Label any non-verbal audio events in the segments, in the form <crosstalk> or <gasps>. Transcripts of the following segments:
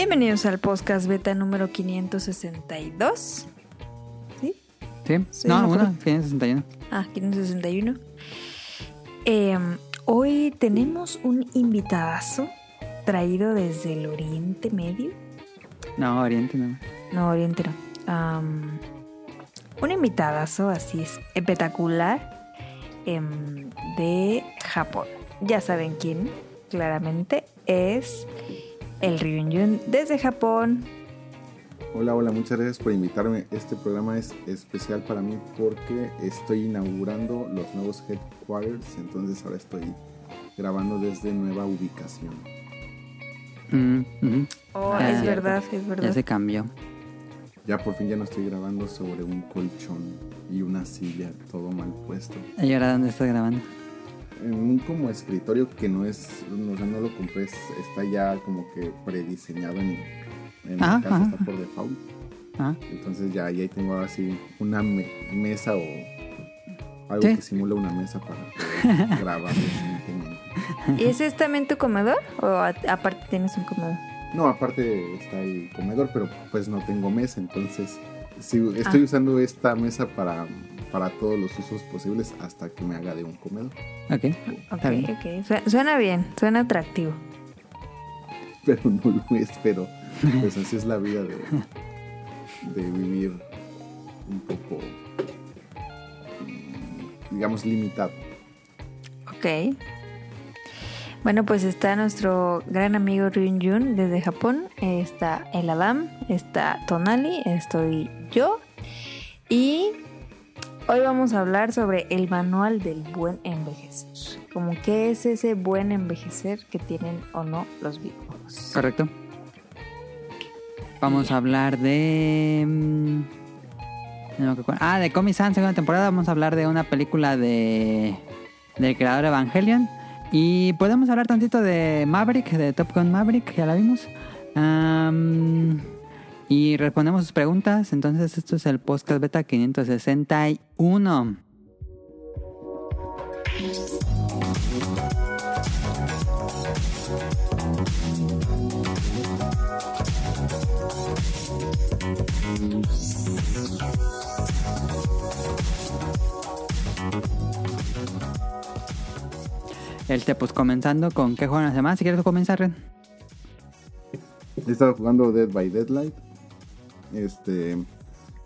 Bienvenidos al podcast beta número 562. ¿Sí? Sí, Sí, no, acuerdo. 561. Ah, 561. Eh, hoy tenemos un invitadazo traído desde el Oriente Medio. No, Oriente no. No, Oriente no. Un invitadazo así es espectacular em, de Japón. Ya saben quién, claramente, es el Ryunjun desde Japón. Hola, hola, muchas gracias por invitarme. Este programa es especial para mí porque estoy inaugurando los nuevos headquarters, entonces ahora estoy grabando desde nueva ubicación. Mm. Oh, Ah, es verdad, es Ya verdad. se cambió. Ya por fin ya no estoy grabando sobre un colchón y una silla, todo mal puesto. ¿Y ahora dónde estás grabando? En un como escritorio que no es, no, o sea, no lo compré, es- está ya como que prediseñado en, en Ajá, mi casa, ajá. está por default. Ah, Entonces ya, ya ahí tengo ahora sí una me- mesa o algo Sí. que simula una mesa para poder <laughs> grabar. ¿Y ese es también tu comedor? ¿O aparte tienes un comedor? No, aparte está el comedor, pero pues no tengo mesa, entonces sí, estoy Ah. usando esta mesa para, para todos los usos posibles hasta que me haga de un comedor. ok. Ok, Está bien. Suena bien, suena atractivo. <laughs> Pero no lo es, pero pues así es la vida de, de vivir un poco, mm, digamos, limitado. Ok. Bueno, pues está nuestro gran amigo Ryunjun desde Japón. Está el Adam, está Tonali, estoy yo. Y hoy vamos a hablar sobre el manual del buen envejecer. Como qué es ese buen envejecer que tienen o no los videojuegos. Correcto. Vamos a hablar de. mm. Ah, de Comic Sans segunda temporada. Vamos a hablar de una película de. del creador Evangelion. Y podemos hablar tantito de Maverick, de Top Gun Maverick, ya la vimos. Am, y respondemos sus preguntas. Entonces, esto es el podcast beta 561. Este, pues comenzando con qué juegan las demás. Si quieres comenzar, Ren. He estado jugando Dead by Deadlight. Este.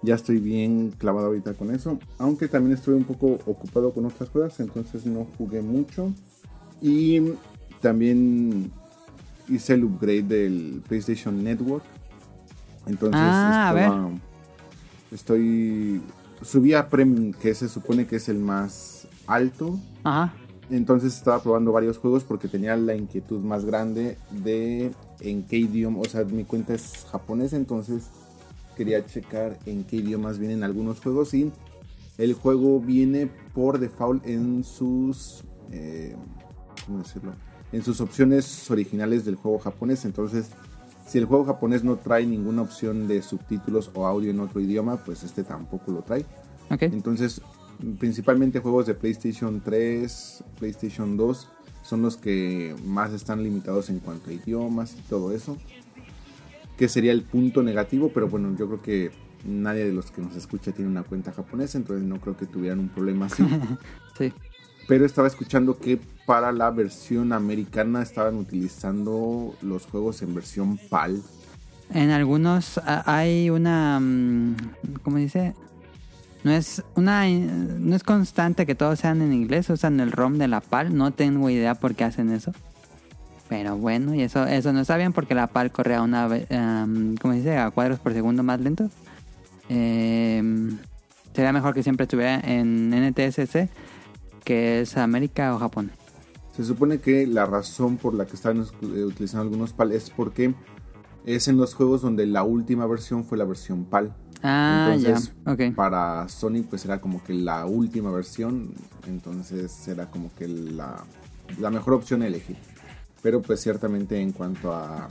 Ya estoy bien clavado ahorita con eso. Aunque también estuve un poco ocupado con otras cosas. Entonces no jugué mucho. Y también hice el upgrade del PlayStation Network. Entonces Ah, a estaba- estoy. Subí a Premium, que se supone que es el más alto. Ajá. Entonces estaba probando varios juegos porque tenía la inquietud más grande de en qué idioma, o sea, mi cuenta es japonesa, entonces quería checar en qué idiomas vienen algunos juegos y el juego viene por default en sus, eh, ¿cómo decirlo? En sus opciones originales del juego japonés, entonces si el juego japonés no trae ninguna opción de subtítulos o audio en otro idioma, pues este tampoco lo trae. Ok. Entonces, principalmente juegos de PlayStation 3, PlayStation 2 son los que más están limitados en cuanto a idiomas y todo eso. Que sería el punto negativo, pero bueno, yo creo que nadie de los que nos escucha tiene una cuenta japonesa, entonces no creo que tuvieran un problema así. <laughs> Sí. pero estaba escuchando que para la versión americana estaban utilizando los juegos en versión PAL. En algunos hay una. mm, ¿Cómo dice? No es una no es constante que todos sean en inglés, usan el ROM de la PAL, no tengo idea por qué hacen eso. Pero bueno, y eso eso no está bien porque la PAL corre a una ¿cómo dice? a cuadros por segundo más lento. Em, sería mejor que siempre estuviera en NTSC, que es América o Japón. Se supone que la razón por la que están eh, utilizando algunos PAL es porque es en los juegos donde la última versión fue la versión PAL. Ah, Entonces, ya. Para Sony pues era como que la última versión, entonces era como que la, la mejor opción a elegir. Pero pues ciertamente en cuanto a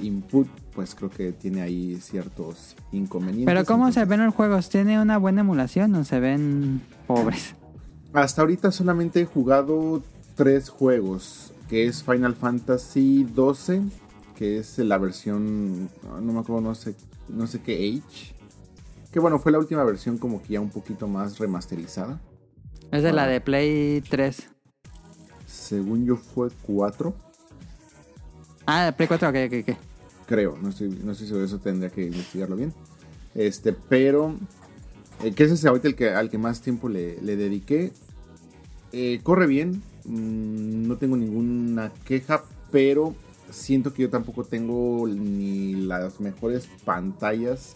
input, pues creo que tiene ahí ciertos inconvenientes. Pero ¿cómo se ven los juegos? ¿Tiene una buena emulación o se ven pobres? Hasta ahorita solamente he jugado tres juegos, que es Final Fantasy 12, que es la versión, no me acuerdo, no sé, no sé qué Age. Que bueno, fue la última versión como que ya un poquito más remasterizada. Es de la de Play 3. Según yo fue 4, Ah, de Play 4, ok, ok, ok. creo, no estoy, no estoy seguro, eso tendría que investigarlo bien. Este, pero, eh, que ese es ahorita el que, al que más tiempo le, le dediqué. Eh, corre bien, mm, no tengo ninguna queja, pero siento que yo tampoco tengo ni las mejores pantallas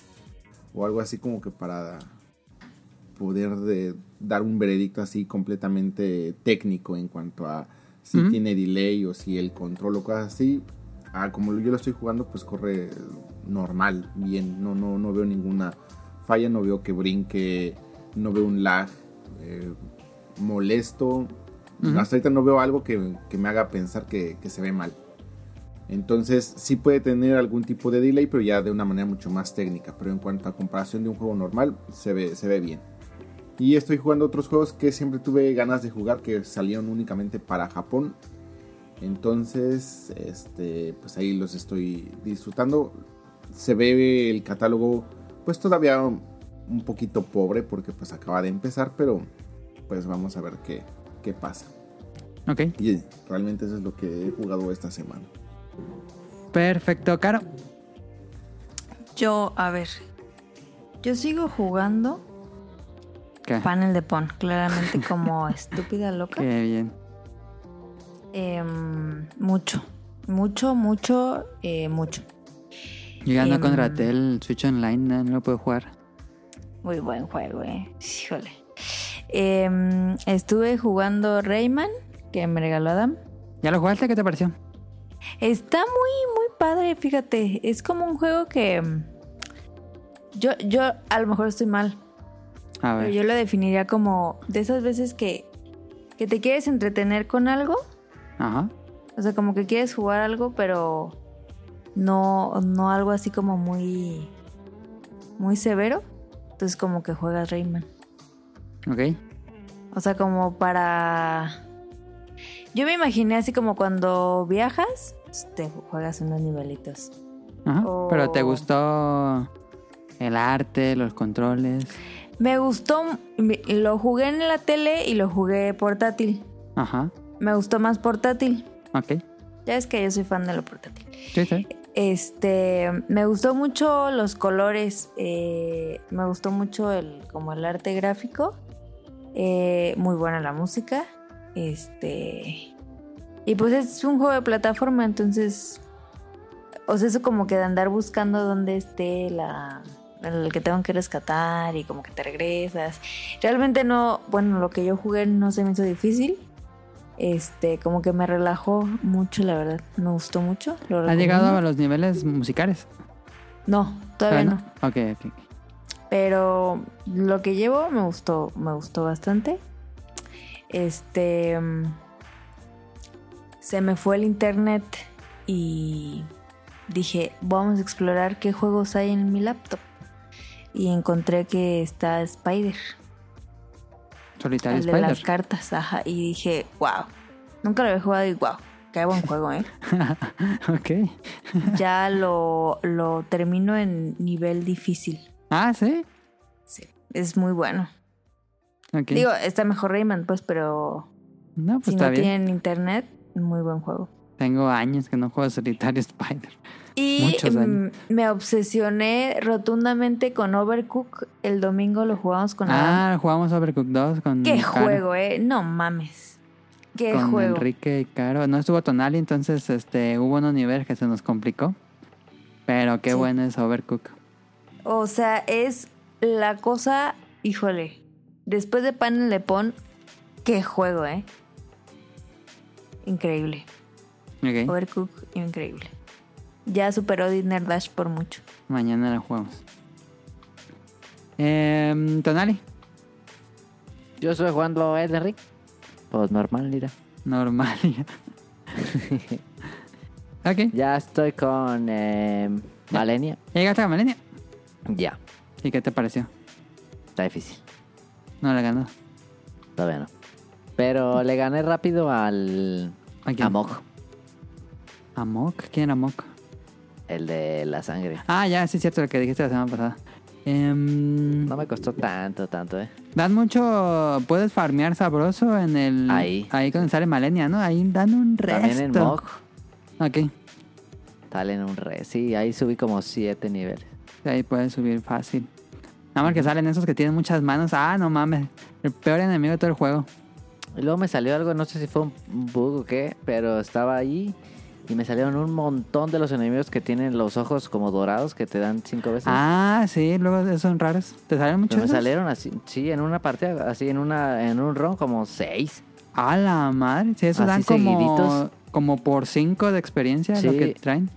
o algo así como que para poder de- dar un veredicto así completamente técnico en cuanto a si tiene delay o si el control o cosas así. Ah, como yo lo estoy jugando, pues corre normal, bien. No, no, no veo ninguna falla, no veo que brinque, no veo un lag eh, molesto. Hasta ahorita no veo algo que, que me haga pensar que, que se ve mal. Entonces sí puede tener algún tipo de delay, pero ya de una manera mucho más técnica. Pero en cuanto a comparación de un juego normal, se ve, se ve bien. Y estoy jugando otros juegos que siempre tuve ganas de jugar, que salieron únicamente para Japón. Entonces, este, pues ahí los estoy disfrutando. Se ve el catálogo, pues todavía un poquito pobre, porque pues acaba de empezar, pero pues vamos a ver qué, qué pasa. Ok, Y realmente eso es lo que he jugado esta semana. perfecto, Caro. Yo, a ver. Yo sigo jugando ¿Qué? panel de pon, claramente como <laughs> estúpida loca. Qué bien. Em, mucho. Mucho, mucho, eh, mucho. Yo ya no Em, contraté el Switch Online, no, lo puedo jugar. Muy buen juego, eh. Híjole. Em, estuve jugando Rayman, que me regaló Adam. ¿Ya lo jugaste? ¿Qué te pareció? Está muy, muy padre, fíjate. Es como un juego que. Yo, yo a lo mejor estoy mal, A pero ver. yo lo definiría como de esas veces que, que te quieres entretener con algo. Ajá. O sea, como que quieres jugar algo, pero no, no algo así como muy, muy severo. Entonces como que juegas Rayman. Ok. O sea, como para... Yo me imaginé así como cuando viajas, te juegas unos nivelitos. Ajá. Pero te gustó el arte, los controles. Me gustó, lo jugué en la tele y lo jugué portátil. Ajá. Me gustó más portátil. Ok. Ya es que yo soy fan de lo portátil. Sí, sí. Este, me gustó mucho los colores, eh, me gustó mucho el, como el arte gráfico, eh, muy buena la música, este, y pues es un juego de plataforma, entonces, o sea, eso como que de andar buscando dónde esté la, el que tengo que rescatar y como que te regresas. Realmente no, bueno, lo que yo jugué no se me hizo difícil. Este, como que me relajó mucho, la verdad. Me gustó mucho. lo ¿Has llegado a los niveles musicales? No, todavía no. Ok, ok. ok. Pero lo que llevo me gustó, me gustó bastante. Este se me fue el internet y dije, vamos a explorar qué juegos hay en mi laptop. Y encontré que está Spider, Solitario el de Spider. las cartas, ajá. Y dije, wow. Nunca lo había jugado y wow, qué buen juego, ¿eh? <laughs> ok. <laughs> ya lo, lo termino en nivel difícil. Ah, sí. Sí, es muy bueno. Digo, está mejor Rayman, pues, pero no, pues si está no bien. tienen internet, muy buen juego. Tengo años que no juego Solitario <laughs> Spider. Y años. me obsesioné rotundamente con Overcook. El domingo lo jugamos con Adam. Ah, jugamos Overcooked 2 con Qué Caro, juego, eh. No mames. Qué con juego. Enrique y Caro. No estuvo Tonali, entonces este hubo unos niveles que se nos complicó. Pero qué Sí. bueno es Overcooked. O sea, es la cosa, híjole. Después de Panel de Pon, qué juego, eh. Increíble. Ok. Overcook, increíble. Ya superó Dinner Dash por mucho. Mañana lo jugamos. Eh, Tonali, Yo estoy jugando Elden Ring. Pues normal, mira. normal. <laughs> ok. Ya estoy con eh, Malenia. ¿Ya llegaste a Malenia? Ya, ¿Y qué te pareció? está difícil. No le ganó. Todavía no. Pero le gané rápido al ¿A quién? Amok. ¿Amok? ¿Quién era Amok? El de la sangre. Ah, ya, sí es cierto lo que dijiste la semana pasada. Em, No me costó tanto, tanto, eh. Dan mucho. Puedes farmear sabroso en el. Ahí. Ahí cuando sale Malenia, ¿no? Ahí dan un resto. También en Mog. Ok. Salen un re. Sí, ahí subí como 7 niveles. Ahí puedes subir fácil. Nada más que salen esos que tienen muchas manos. Ah, no mames. El peor enemigo de todo el juego. Y luego me salió algo, no sé si fue un bug o qué, pero estaba ahí y me salieron un montón de los enemigos que tienen los ojos como dorados que te dan 5 veces. Ah, sí, luego son raros. ¿Te salen muchos? Me salieron así, sí, en una partida, así en una en un run como 6. A la madre. Sí, esos Así dan como, seguiditos. como por 5 de experiencia lo que traen.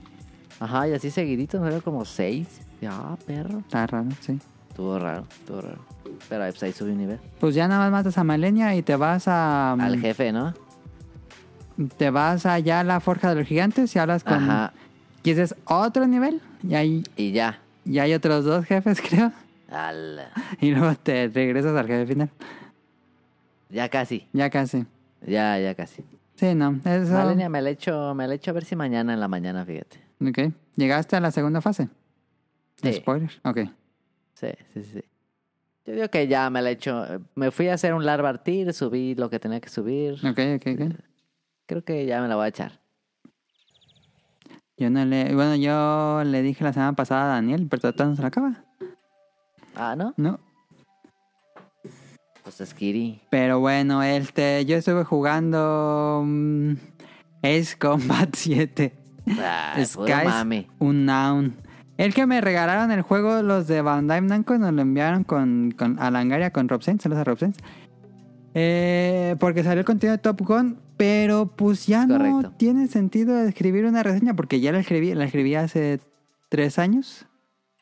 Ajá, y así seguiditos, me salieron como 6. Ya, perro. Está raro, sí. Estuvo raro, estuvo raro. Pero ahí, pues, ahí subí un nivel. Pues ya nada más matas a Malenia y te vas a. Al jefe, ¿no? Te vas allá a la forja de los gigantes y hablas con. Ajá. Y ese es otro nivel. Y hay, Y ya. y hay otros dos jefes, <laughs> creo. Al... Y luego te regresas al jefe final. Ya casi. Ya casi. Ya, ya casi. Sí, no. Eso. Malenia me la echo, me la echo a ver si mañana en la mañana, fíjate. Ok. Llegaste a la segunda fase. Sí. Spoiler. Ok. Sí, sí, sí. Yo digo que ya me la he hecho. Me fui a hacer un larvar tir, subí lo que tenía que subir. Ok, ok, ok. Creo que ya me la voy a echar. Yo no le. Bueno, yo le dije la semana pasada a Daniel, pero todavía no se la acaba. Ah, ¿no? No. Pues es Kiri. Pero bueno, este, yo estuve jugando mm, Ace Combat <laughs> 7. Ah, Skies mame. Unknown. El que me regalaron el juego los de Bandai Namco nos lo enviaron con, con a Langaria con Robsen, saludos a Robsen. Eh, porque salió el contenido de Top Gun, pero pues ya no tiene sentido escribir una reseña porque ya la escribí, la escribí hace tres años.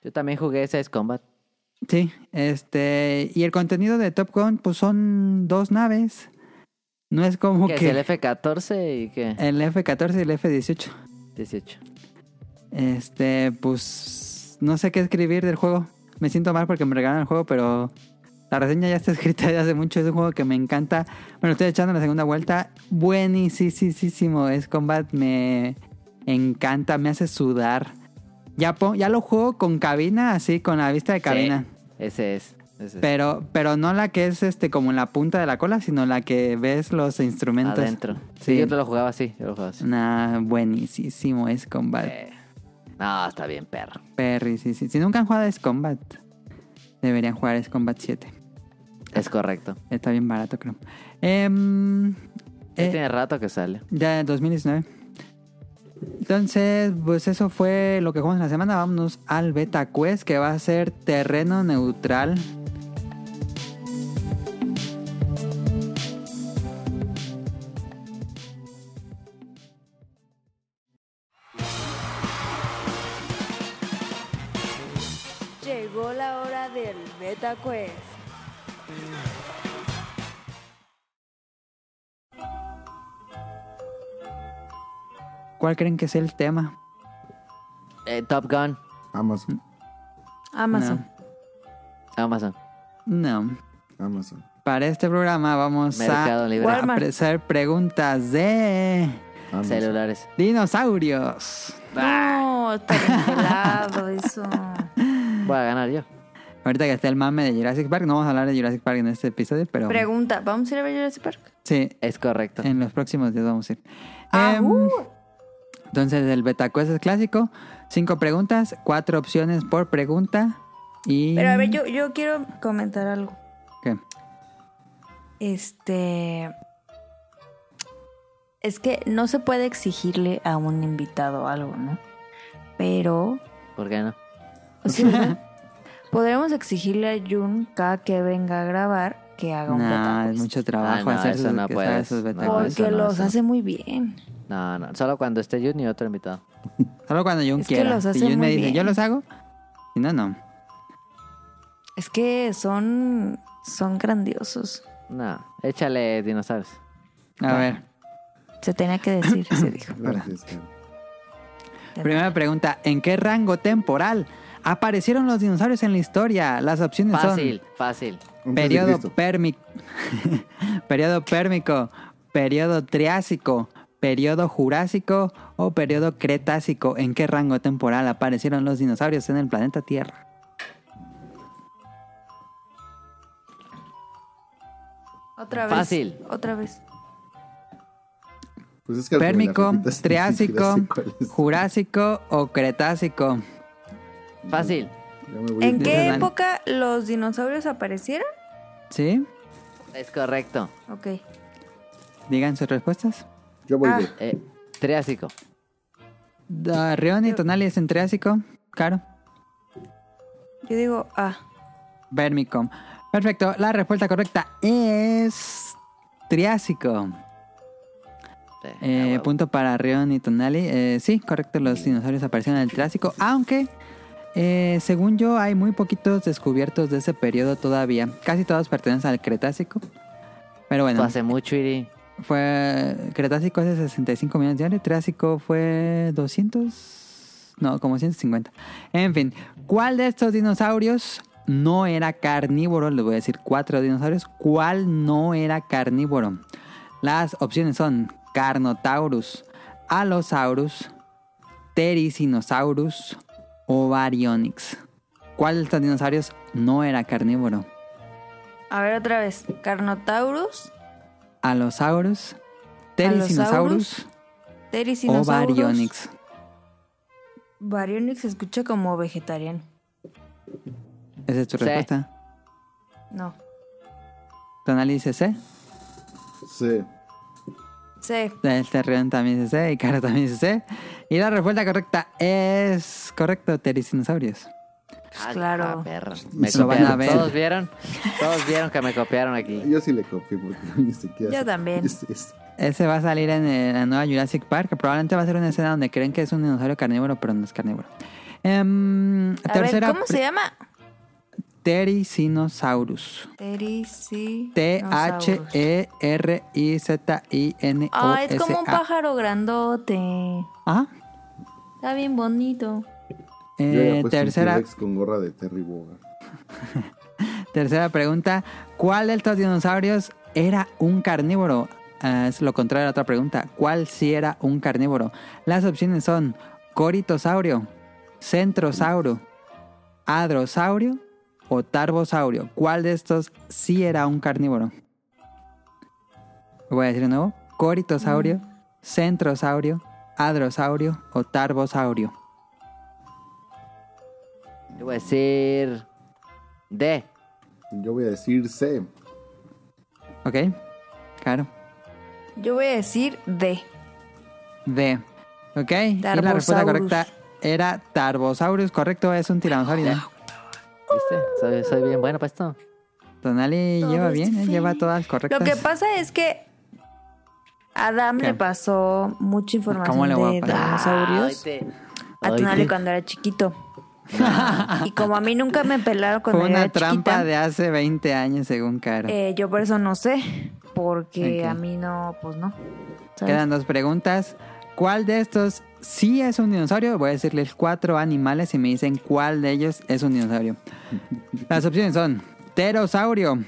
Yo también jugué ese Combat. Sí, este, y el contenido de Top Gun pues son dos naves. No es como ¿Qué que es el F-14 y qué? el F-14 y el F-18. 18. Este, pues no sé qué escribir del juego. Me siento mal porque me regalan el juego, pero la reseña ya está escrita desde hace mucho. Es un juego que me encanta. Bueno, estoy echando la segunda vuelta. Buenísimo. Es Combat. Me encanta. Me hace sudar. Ya, lo juego con cabina, así, con la vista de cabina. Sí, ese es. Ese es. Pero, pero no la que es este como en la punta de la cola, sino la que ves los instrumentos. Adentro. Sí, Sí. yo te lo jugaba así. Yo lo jugaba así. Nah, buenísimo es Combat. Eh, No, está bien, perro. Perry, sí, sí. Si nunca han jugado Ace Combat, deberían jugar Ace Combat 7. Es correcto. Está bien barato, creo. Em, eh, tiene rato que sale. ya en 2019. Entonces, pues eso fue lo que jugamos en la semana. Vámonos al Beta Quest, que va a ser terreno neutral. Llegó la hora del Beta Quest. ¿Cuál creen que es el tema? Eh, Top Gun. Amazon. Amazon. Amazon. No. Amazon. Para este programa vamos Mercado a, Libre. hacer preguntas de Amazon. Celulares. dinosaurios. No, está congelado eso. Voy a ganar yo. Ahorita que está el mame de Jurassic Park, no vamos a hablar de Jurassic Park en este episodio, pero Pregunta, ¿vamos a ir a ver Jurassic Park? sí, Es correcto. en los próximos días vamos a ir. Ah, Em, uh. Entonces el beta quest es clásico, cinco preguntas, cuatro opciones por pregunta y... Pero a ver, yo, yo quiero comentar algo. ¿Qué? Este. Es que no se puede exigirle a un invitado algo, ¿no? Pero. ¿Por qué no? Sí, ¿verdad? <laughs> Podremos exigirle a Jun cada que venga a grabar que haga un Nah, beta es mucho trabajo Ah, no, hacer eso sus, no que puedes. sus No. Porque no, los hace muy bien. No, no. Solo cuando esté Jun y otro invitado. Solo cuando Jun Es que los si hace Jun me muy dice, bien. yo los hago, si no, no. Es que son. Son grandiosos. No. Échale dinosaurios. A ver, Se tenía que decir, se dijo. <coughs> Gracias, primera pregunta, ¿en qué rango temporal aparecieron los dinosaurios en la historia? Las opciones Fácil, fácil. Un Periodo pérmico. <laughs> periodo pérmico. Periodo triásico. periodo Jurásico o periodo Cretácico. ¿En qué rango temporal aparecieron los dinosaurios en el planeta Tierra? Otra vez. Fácil. Otra vez. Pues es que Pérmico, Triásico. Jurásico o Cretácico. Fácil. ¿En a- qué época los dinosaurios aparecieron? ¿Sí? Es correcto. Ok. Digan sus respuestas. Yo voy Ah. de. Eh, triásico. Da- Rion y Tonali es en Triásico. Claro. Yo digo ah. Vermicom. Perfecto. La respuesta correcta es Triásico. Sí, Eh, a punto para Rion y Tonali. Eh, sí, correcto. Los dinosaurios aparecieron en el Triásico. Aunque, eh, según yo, hay muy poquitos descubiertos de ese periodo todavía. Casi todos pertenecen al Cretácico. Pero bueno. Fue hace mucho, Iri. Fue. Cretácico hace 65 millones de años. Triásico fue 200. No, como 150. En fin, ¿cuál de estos dinosaurios no era carnívoro? Les voy a decir cuatro dinosaurios. ¿Cuál no era carnívoro? Las opciones son Carnotaurus, Allosaurus, Therizinosaurus o Baryonyx. ¿Cuál de estos dinosaurios no era carnívoro? A ver otra vez. Carnotaurus, Allosaurus, Therizinosaurus o Therizinosaurus. Baryonyx. Baryonyx se escucha como vegetariano. Esa es tu Sí. respuesta. No. C. Sí. Sí. Este Rion también dice C. Y Caro también dice C. Y la respuesta correcta es correcto, Therizinosaurios. Ah, claro. perro. Me Lo van a ver. Todos vieron. Todos vieron que me copiaron aquí. Yo sí le copié porque <laughs> ni siquiera. Yo también. es. Ese va a salir en eh, la nueva Jurassic Park. que Probablemente va a ser una escena donde creen que es un dinosaurio carnívoro, pero no es carnívoro. Em, A tercera. ver, ¿cómo se llama? Therizinosaurus. Therizinosaurus. T-H-E-R-I-Z-I-N-O-S-A. Ah, es como un pájaro grandote. Ah, Está bien bonito. Eh, tercera, con gorra de Terry Bogard. <laughs> tercera pregunta. ¿Cuál de estos dinosaurios era un carnívoro? Ah, es lo contrario a la otra pregunta. ¿Cuál sí era un carnívoro? Las opciones son coritosaurio, centrosauro, hadrosaurio o tarbosaurio. ¿Cuál de estos sí era un carnívoro? Lo voy a decir de nuevo. Coritosaurio, centrosaurio, hadrosaurio o tarbosaurio. Yo voy a decir. D. Yo voy a decir C. ¿Ok? Claro. Yo voy a decir D. D. ¿Ok? Y la respuesta correcta era Tarbosaurus. Correcto, es un tiranosaurio. ¿Viste? Soy, soy bien bueno para esto. Tonali Todo lleva bien, ¿eh? lleva todas correctas. Lo que pasa es que Adam ¿Qué? le pasó mucha información ¿Cómo le voy a de dinosaurios a ay, Tonali cuando era chiquito. <laughs> y como a mí nunca me pelaron cuando Fue una era trampa chiquita, de hace 20 años, según Caro. eh, yo por eso no sé. Porque a mí no, pues no. ¿sabes? Quedan dos preguntas. ¿Cuál de estos sí es un dinosaurio? Voy a decirles cuatro animales y me dicen cuál de ellos es un dinosaurio. <laughs> Las opciones son pterosaurio,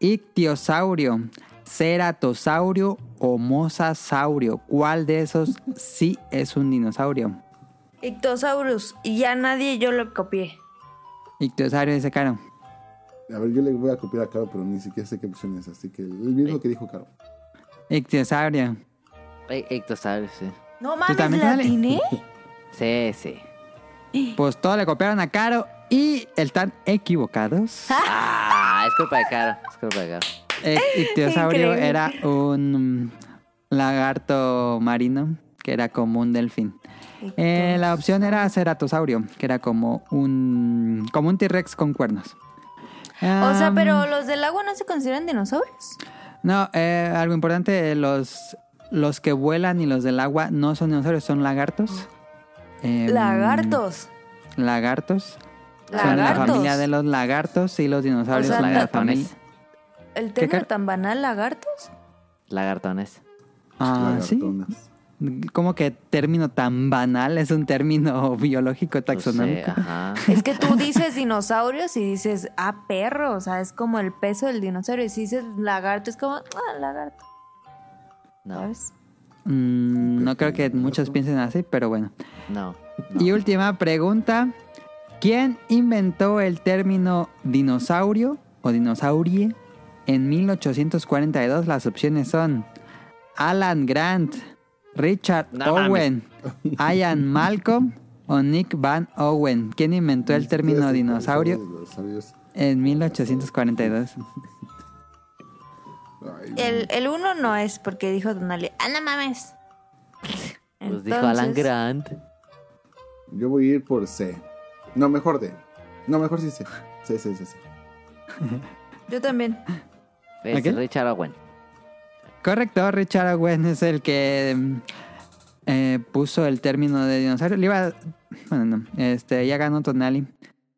ictiosaurio, ceratosaurio o mosasaurio. ¿Cuál de esos sí es un dinosaurio? Ictosaurus. Y ya nadie yo lo copié. Ictiosaurio dice Caro. A ver, yo le voy a copiar a Caro, pero ni siquiera sé qué opción es. Así que el mismo que dijo Caro. Ictiosaurio. Ey, Ictosaurus, sí. No mames, también, ¿la atiné? <laughs> Sí, sí. <gasps> Pues todo le copiaron a Caro y están equivocados. <laughs> Ah, es culpa de Caro. Es culpa de Caro. Ictiosaurio <laughs> Increíble. era un lagarto marino que era como un delfín. Eh, la opción era ceratosaurio, que era como un como un T-Rex con cuernos. O sea, pero los del agua no se consideran dinosaurios. No, eh, algo importante, los, los que vuelan y los del agua no son dinosaurios, son lagartos. Em, Lagartos. Lagartos. Son la Lagartos. familia de los lagartos y los dinosaurios O sea, son de la lagartones. familia. El ¿Qué término car- tan banal, lagartos. Lagartones. Ah, sí. Como que término tan banal es un término <laughs> biológico Pues sí, taxonómico. <laughs> Es que tú dices dinosaurios y dices, ah, perro, o sea, es como el peso del dinosaurio. Y si dices lagarto, es como, ah, lagarto, No. ¿sabes? Mm, no creo que muchos piensen así, pero bueno. No. no. Y última pregunta. ¿Quién inventó el término dinosaurio o dinosaurie en 1842? Las opciones son Alan Grant, Richard No mames. Owen, Ian Malcolm o Nick Van Owen. ¿Quién inventó el término dinosaurio en 1842? El, el uno no es porque dijo Donali. ¡Ah, no mames! <laughs> Pues dijo Alan Entonces, Grant. Yo voy a ir por C. No, mejor D. No, mejor sí C. C, C, C, C. <laughs> Yo también. Es. Richard Owen. Correcto, Richard Owen es el que mm, eh, puso el término de dinosaurio. Le iba, bueno, no, este, ya ganó Tonali.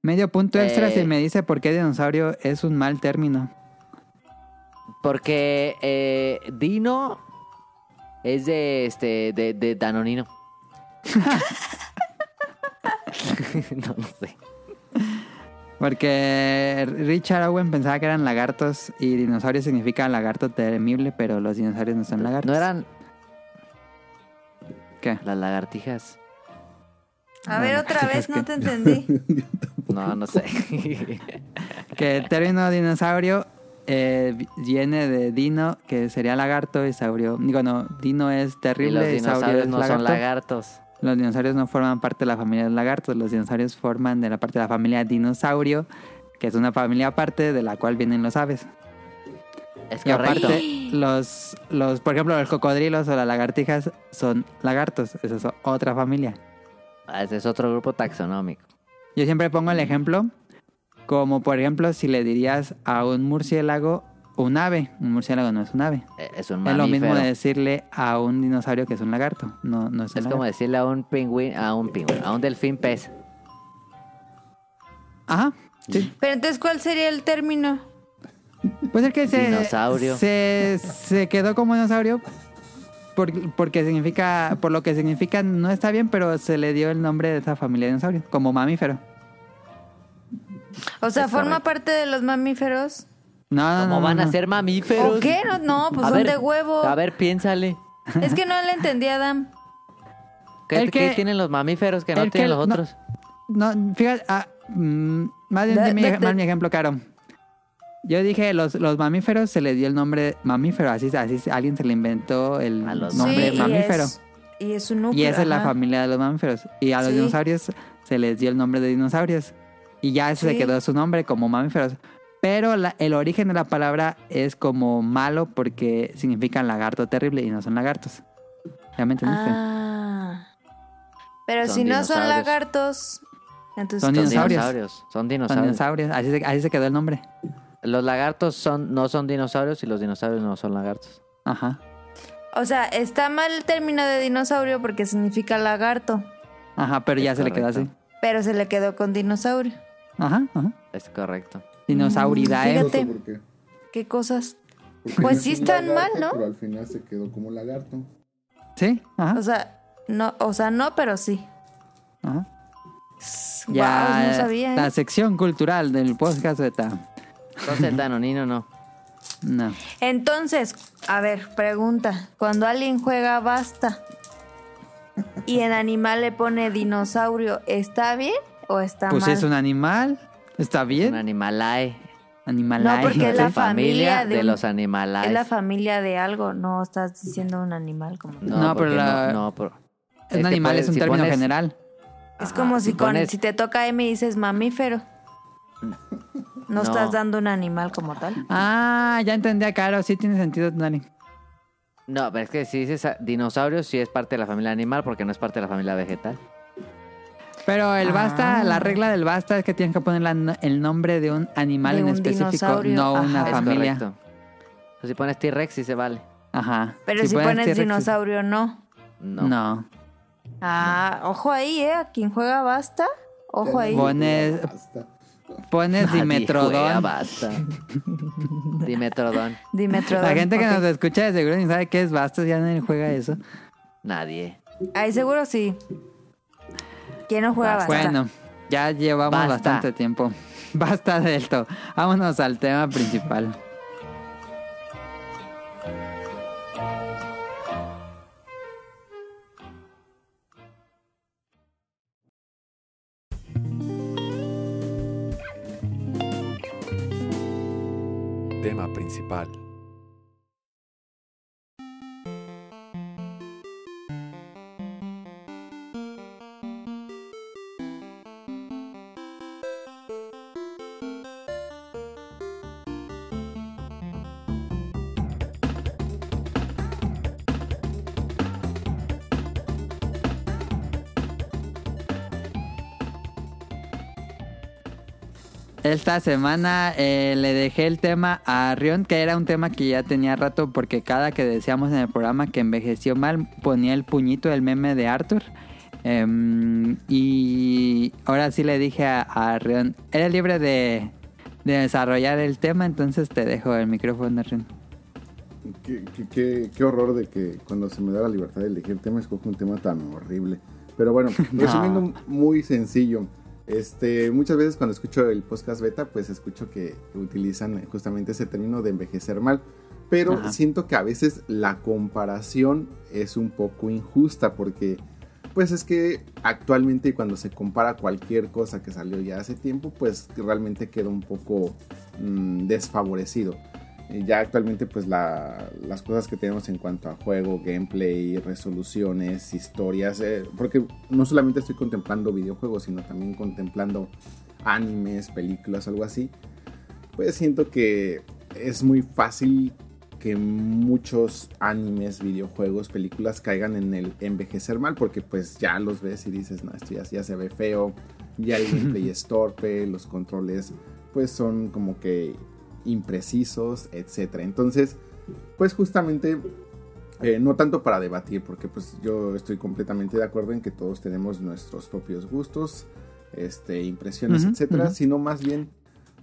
Medio punto extra Eh. si me dice por qué dinosaurio es un mal término. Porque eh, Dino es de este de, de Danonino. <laughs> no, no sé. Porque Richard Owen pensaba que eran lagartos y dinosaurio significa lagarto temible, pero los dinosaurios no son lagartos. No eran ¿Qué? las lagartijas. A ver, otra vez, <laughs> no te entendí. No, no sé. Que el término dinosaurio eh, vi- viene de dino, que sería lagarto, y saurio. Digo, no, dino es y terrible, los y saurio dinosaurios es no lagarto. son lagartos. Los dinosaurios no forman parte de la familia de los lagartos, los dinosaurios forman de la parte de la familia dinosaurio, que es una familia aparte de la cual vienen los aves. Es Y correcto. aparte, los, los, por ejemplo, los cocodrilos o las lagartijas son lagartos, esa es otra familia. Ah, Ese es otro grupo taxonómico. Yo siempre pongo el ejemplo, como por ejemplo, si le dirías a un murciélago un ave, un murciélago no es un ave. Eh, Es un Es lo mismo mamífero. de decirle a un dinosaurio que es un lagarto, no, no es un Es como lagarto. decirle a un pingüino, a un pingüino, a un delfín pez. Ajá, sí. Pero entonces, ¿cuál sería el término? Pues el que se, Dinosaurio. se, se quedó como dinosaurio por- porque significa, por lo que significa no está bien, pero se le dio el nombre de esa familia de dinosaurio, como mamífero. O sea, ¿forma parte de los mamíferos? No, no, ¿Cómo no, van no, a ser mamíferos? ¿O qué? No, no pues A son ver, de huevo. A ver, piénsale. Es que no le entendí a Adam. ¿Qué, El qué que- tienen los mamíferos que no el que- tienen los no. otros? No, fíjate, ah, mm, más bien Da- di mi, da- más mi ejemplo, Caro. Yo dije, los, los mamíferos se le dio el nombre mamífero, así, así alguien se le inventó el A los nombre Sí, y mamífero. es- Y es un núcleo. Y esa es la ajá. familia de los mamíferos. Y a los Sí. dinosaurios se les dio el nombre de dinosaurios. Y ya se Sí. quedó su nombre como mamíferos. Pero la- el origen de la palabra es como malo porque significa lagarto terrible y no son lagartos. ¿Ya me entendiste? Ah. Pero Son si no son dinosaurios. lagartos, entonces Son ¿qué Son dinosaurios. dinosaurios. Son son dinosaurios. dinosaurios. Así se, así se quedó el nombre. Los lagartos son, no son dinosaurios y los dinosaurios no son lagartos. Ajá. O sea, está mal el término de dinosaurio porque significa lagarto, Ajá, pero ya se le quedó así. pero se le quedó con dinosaurio. Ajá, ajá. Es correcto. Dinosauridae. Fíjate. ¿Por qué? ¿Qué cosas? Porque Pues es sí están lagarto, mal, ¿no? Pero al final se quedó como lagarto. Sí, ajá. O sea, no, o sea, no, pero sí. ajá. Guau, Ya no sabía. la ¿eh? sección cultural del podcast beta. Entonces danonino no. No. Entonces, a ver, pregunta. Cuando alguien juega basta y en animal le pone dinosaurio, ¿está bien o está Pues mal? es un animal. Está Un bien. animalae. Animal. No, porque es la familia familia de de un- los animalaes. Es la familia de algo, no estás diciendo un animal como No, No, pero la- no, no, pero- Un animal es un si término pones- general. Es Ajá, como si, si con, pones- si te toca M y dices mamífero. No, No. estás dando un animal como tal. Ah, ya entendí a Caro. Sí tiene sentido, Dani. No, pero es que si dices dinosaurio, sí es parte de la familia animal porque no es parte de la familia vegetal. Pero el basta, Ah. la regla del basta es que tienes que poner la- el nombre de un animal De en un específico, dinosaurio, no una. Es familia. correcto. Pues si pones T-Rex, sí se vale. Ajá. Pero si, pones dinosaurio, no. No. No. Ah, ojo ahí, ¿eh? A quien juega basta. Ojo ahí. Pones, Basta. pones Nadie juega, Dimetrodón. basta. <laughs> Dimetrodón. Dimetrodon. La gente que nos escucha de seguro ni sabe qué es bastos, ya nadie juega eso. Nadie. Ahí seguro sí. ¿Quién juega? Bueno, ya llevamos bastante tiempo. <laughs> Basta de esto. Vámonos al tema principal. Tema principal. Esta semana eh, le dejé el tema a Rion, que era un tema que ya tenía rato, porque cada que decíamos en el programa que envejeció mal, ponía el puñito del meme de Arthur. Em, y ahora sí le dije a, a Rion, eres libre de, de desarrollar el tema, entonces te dejo el micrófono, Rion. Qué, qué- qué- qué horror de que cuando se me da la libertad de elegir tema, escojo un tema tan horrible. Pero bueno, <laughs> resumiendo muy sencillo. Este, muchas veces cuando escucho el podcast beta, pues escucho que utilizan justamente ese término de envejecer mal. Pero Ajá. siento que a veces la comparación es un poco injusta porque pues es que actualmente cuando se compara cualquier cosa que salió ya hace tiempo, pues realmente queda un poco mm, desfavorecido. Ya actualmente pues la- las cosas que tenemos en cuanto a juego, gameplay, resoluciones, historias, eh, porque no solamente estoy contemplando videojuegos, sino también contemplando animes, películas, algo así, pues siento que es muy fácil que muchos animes, videojuegos, películas caigan en el envejecer mal porque pues ya los ves y dices, no, esto ya, ya se ve feo, ya el gameplay <laughs> es torpe, los controles pues son como que imprecisos, etcétera. Entonces, pues justamente eh, no tanto para debatir, porque pues yo estoy completamente de acuerdo en que todos tenemos nuestros propios gustos, este, impresiones, etcétera, sino más bien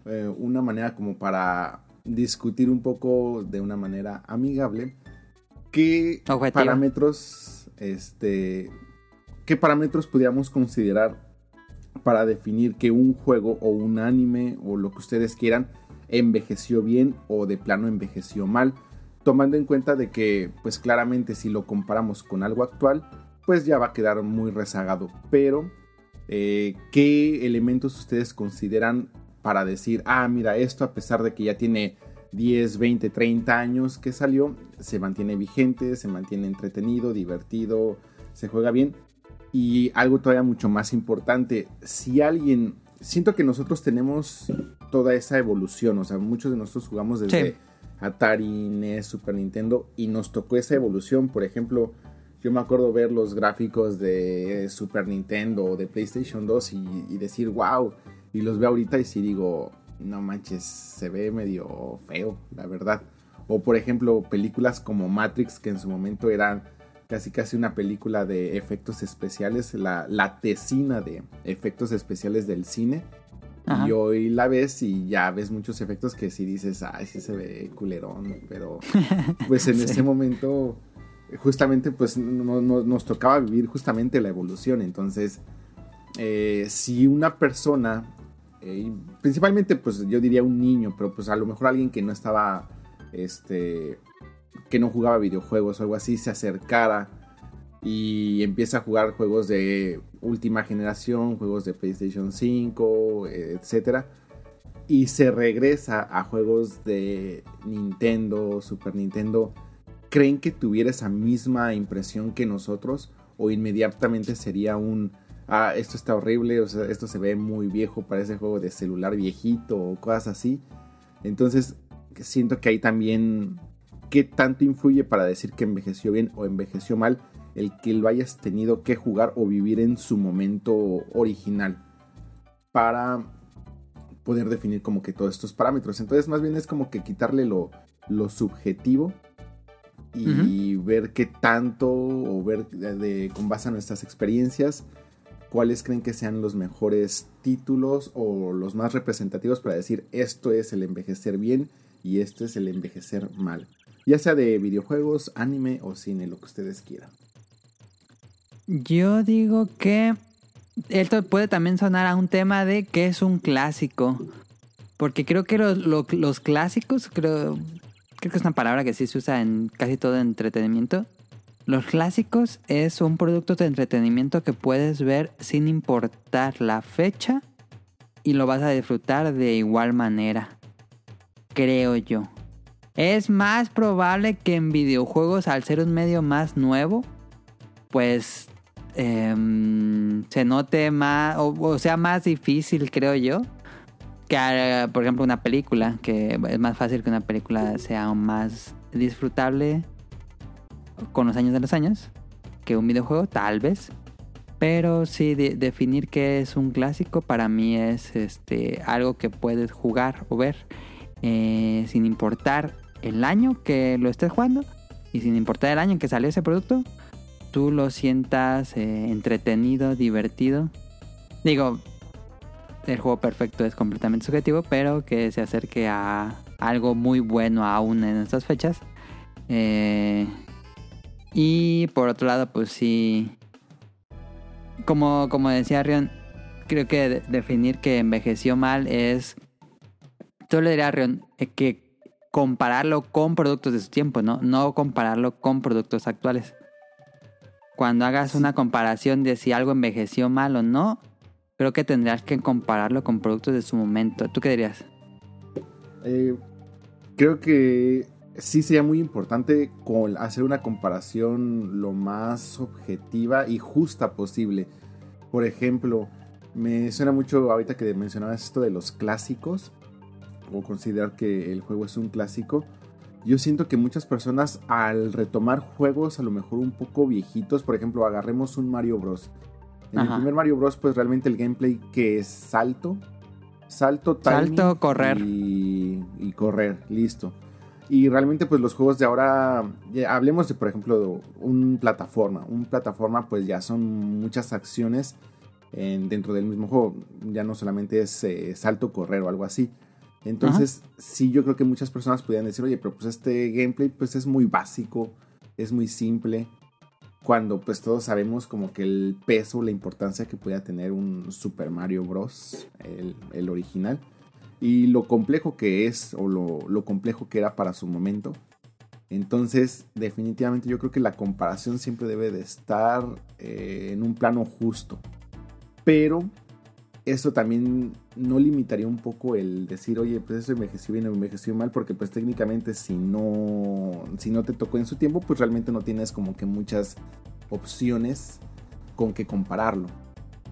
eh, una manera como para discutir un poco de una manera amigable qué Objetiva. parámetros, este, qué parámetros podríamos considerar para definir que un juego o un anime o lo que ustedes quieran envejeció bien o de plano envejeció mal, tomando en cuenta de que pues claramente si lo comparamos con algo actual, pues ya va a quedar muy rezagado, pero eh, ¿qué elementos ustedes consideran para decir, ah, mira, esto a pesar de que ya tiene 10, 20, 30 años que salió, se mantiene vigente, se mantiene entretenido, divertido, se juega bien? Y algo todavía mucho más importante, si alguien, siento que nosotros tenemos toda esa evolución, o sea, muchos de nosotros jugamos desde Sí. Atari, NES, Super Nintendo y nos tocó esa evolución, por ejemplo, yo me acuerdo ver los gráficos de Super Nintendo o de PlayStation 2 y, y decir, wow, y los veo ahorita y sí digo, no manches, se ve medio feo, la verdad. O por ejemplo, películas como Matrix, que en su momento eran casi casi una película de efectos especiales, la, la tesina de efectos especiales del cine. Ajá. Y hoy la ves y ya ves muchos efectos que sí dices, ay, sí se ve culerón, pero <laughs> pues en Sí. ese momento justamente pues no- no- nos tocaba vivir justamente la evolución. Entonces, eh, si una persona, eh, principalmente pues yo diría un niño, pero pues a lo mejor alguien que no estaba, este, que no jugaba videojuegos o algo así, se acercara y empieza a jugar juegos de última generación, juegos de PlayStation 5, eh, etcétera, y se regresa a juegos de Nintendo, Super Nintendo, ¿creen que tuviera esa misma impresión que nosotros? ¿O inmediatamente sería un, ah, esto está horrible, o sea, esto se ve muy viejo, parece juego de celular viejito o cosas así? Entonces, siento que ahí también, ¿qué tanto influye para decir que envejeció bien o envejeció mal el que lo hayas tenido que jugar o vivir en su momento original? Para poder definir como que todos estos parámetros. Entonces, más bien es como que quitarle lo, lo subjetivo y ver qué tanto o ver de, de- con base a nuestras experiencias cuáles creen que sean los mejores títulos o los más representativos para decir esto es el envejecer bien y esto es el envejecer mal. Ya sea de videojuegos, anime o cine, lo que ustedes quieran. Yo digo que esto puede también sonar a un tema de qué es un clásico. Porque creo que los, lo- los clásicos, creo, creo que es una palabra que sí se usa en casi todo entretenimiento. Los clásicos es un producto de entretenimiento que puedes ver sin importar la fecha y lo vas a disfrutar de igual manera. Creo yo. Es más probable que en videojuegos, al ser un medio más nuevo, pues em, se note más, o, o sea, más difícil, creo yo, que, eh, por ejemplo, una película, que es más fácil que una película sea más disfrutable con los años de los años que un videojuego, tal vez. Pero sí, de- definir qué es un clásico para mí es este algo que puedes jugar o ver eh, sin importar el año que lo estés jugando y sin importar el año en que salió ese producto, tú lo sientas eh, entretenido, divertido. Digo, el juego perfecto es completamente subjetivo, pero que se acerque a algo muy bueno aún en estas fechas. Eh, y por otro lado, pues sí, como, como decía Rion, creo que de- definir que envejeció mal es, yo le diría a Rion, eh, que compararlo con productos de su tiempo, ¿no? No compararlo con productos actuales. Cuando hagas una comparación de si algo envejeció mal o no, creo que tendrás que compararlo con productos de su momento. ¿Tú qué dirías? Eh, creo que sí sería muy importante hacer una comparación lo más objetiva y justa posible. Por ejemplo, me suena mucho ahorita que mencionabas esto de los clásicos, o considerar que el juego es un clásico. Yo siento que muchas personas al retomar juegos a lo mejor un poco viejitos, por ejemplo, agarremos un Mario Bros. En el Ajá. primer Mario Bros, pues realmente el gameplay que es salto, salto, timing Salto, correr. y, y correr, listo. Y realmente pues los juegos de ahora, hablemos de por ejemplo un plataforma, un plataforma pues ya son muchas acciones en- dentro del mismo juego, ya no solamente es eh, salto, correr o algo así. Entonces, sí, yo creo que muchas personas podrían decir, oye, pero pues este gameplay pues es muy básico, es muy simple, cuando pues todos sabemos como que el peso, la importancia que pueda tener un Super Mario Bros, el, el original, y lo complejo que es, o lo, lo complejo que era para su momento. Entonces, definitivamente yo creo que la comparación siempre debe de estar eh, en un plano justo. Pero eso también no limitaría un poco el decir, oye, pues eso envejeció bien o envejeció mal, porque pues técnicamente si no, si no te tocó en su tiempo, pues realmente no tienes como que muchas opciones con que compararlo.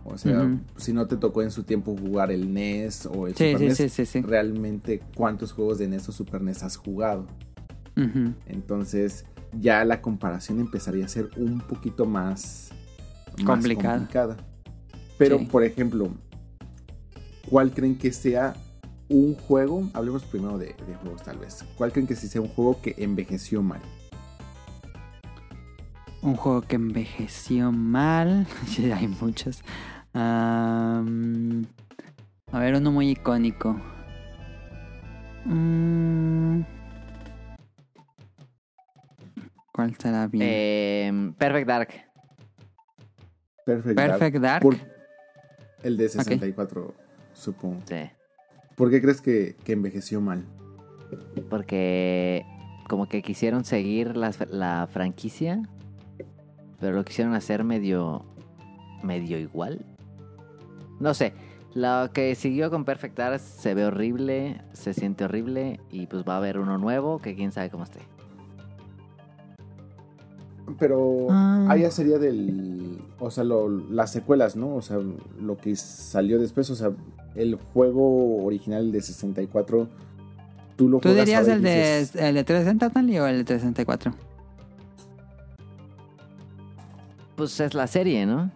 O sea, si no te tocó en su tiempo jugar el NES o el Sí, Super sí, NES, sí, sí, sí. realmente cuántos juegos de NES o Super NES has jugado. Entonces ya la comparación empezaría a ser un poquito más, más Complicada. complicada. Pero, por ejemplo, ¿cuál creen que sea un juego? Hablemos primero de, de juegos tal vez. ¿Cuál creen que sí sea un juego que envejeció mal? Un juego que envejeció mal. <laughs> Sí, hay muchos. A ver, uno muy icónico. Mm, ¿Cuál será bien? Eh, Perfect Dark. Perfect, Dark. Perfect Dark. Por- el de 64, supongo. Sí. ¿Por qué crees que, que envejeció mal? Porque como que quisieron seguir la, la franquicia, pero lo quisieron hacer medio medio igual. No sé, lo que siguió con Perfect Dark se ve horrible, se siente horrible y pues va a haber uno nuevo que quién sabe cómo esté. Pero Ah. ahí ya sería del. O sea, lo- las secuelas, ¿no? O sea, lo que salió después. O sea, el juego original de 64. Tú lo ¿Tú juegas dirías ahora el de, dices, el de 360 Tali, o el de 364? Pues es la serie, ¿no?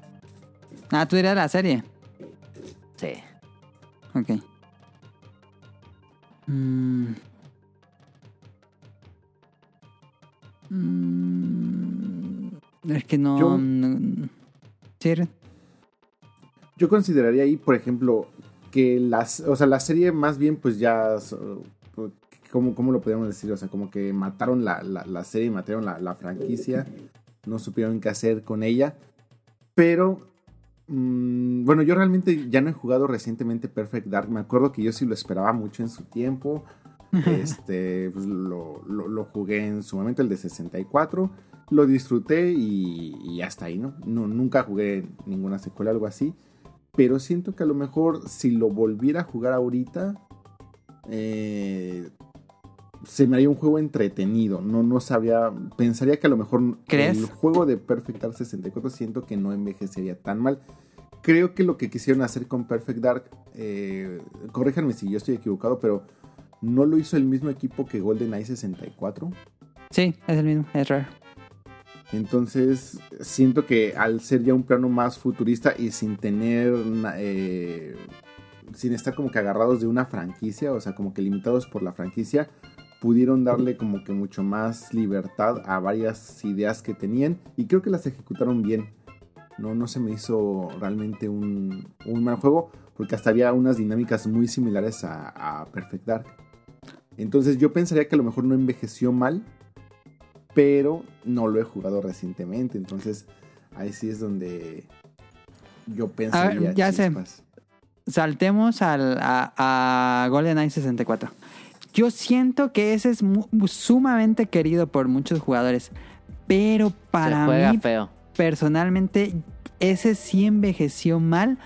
Ah, tú dirías la serie. Sí. Ok. Mm. Mm, Es que no... Yo- no- Sí, Yo consideraría ahí, por ejemplo, que las. O sea, la serie más bien, pues ya. ¿Cómo, cómo lo podríamos decir? O sea, como que mataron la, la, la serie, mataron la, la franquicia. No supieron qué hacer con ella. Pero. mm, bueno, yo realmente ya no he jugado recientemente Perfect Dark. Me acuerdo que yo sí lo esperaba mucho en su tiempo. Este, pues lo, lo- lo jugué en su momento, el de 64. Lo disfruté y, y hasta ahí, ¿no? ¿no? Nunca jugué ninguna secuela, algo así. Pero siento que a lo mejor si lo volviera a jugar ahorita, eh, se me haría un juego entretenido. No, no sabría. Pensaría que a lo mejor ¿Crees? el juego de Perfect Dark 64 siento que no envejecería tan mal. Creo que lo que quisieron hacer con Perfect Dark, eh, corríjanme si yo estoy equivocado, pero no lo hizo el mismo equipo que GoldenEye 64. Sí, es el mismo, es raro. Entonces, siento que al ser ya un plano más futurista y sin tener, eh, sin estar como que agarrados de una franquicia, o sea, como que limitados por la franquicia, pudieron darle como que mucho más libertad a varias ideas que tenían y creo que las ejecutaron bien. No, no se me hizo realmente un, un mal juego porque hasta había unas dinámicas muy similares a, a Perfect Dark. Entonces yo pensaría que a lo mejor no envejeció mal, pero no lo he jugado recientemente. Entonces ahí sí es donde yo pensaría. ya sé. chispas. Saltemos al, a, a GoldenEye 64. Yo siento que ese es sumamente querido por muchos jugadores. Pero Se para juega mí, feo. personalmente, ese sí envejeció mal.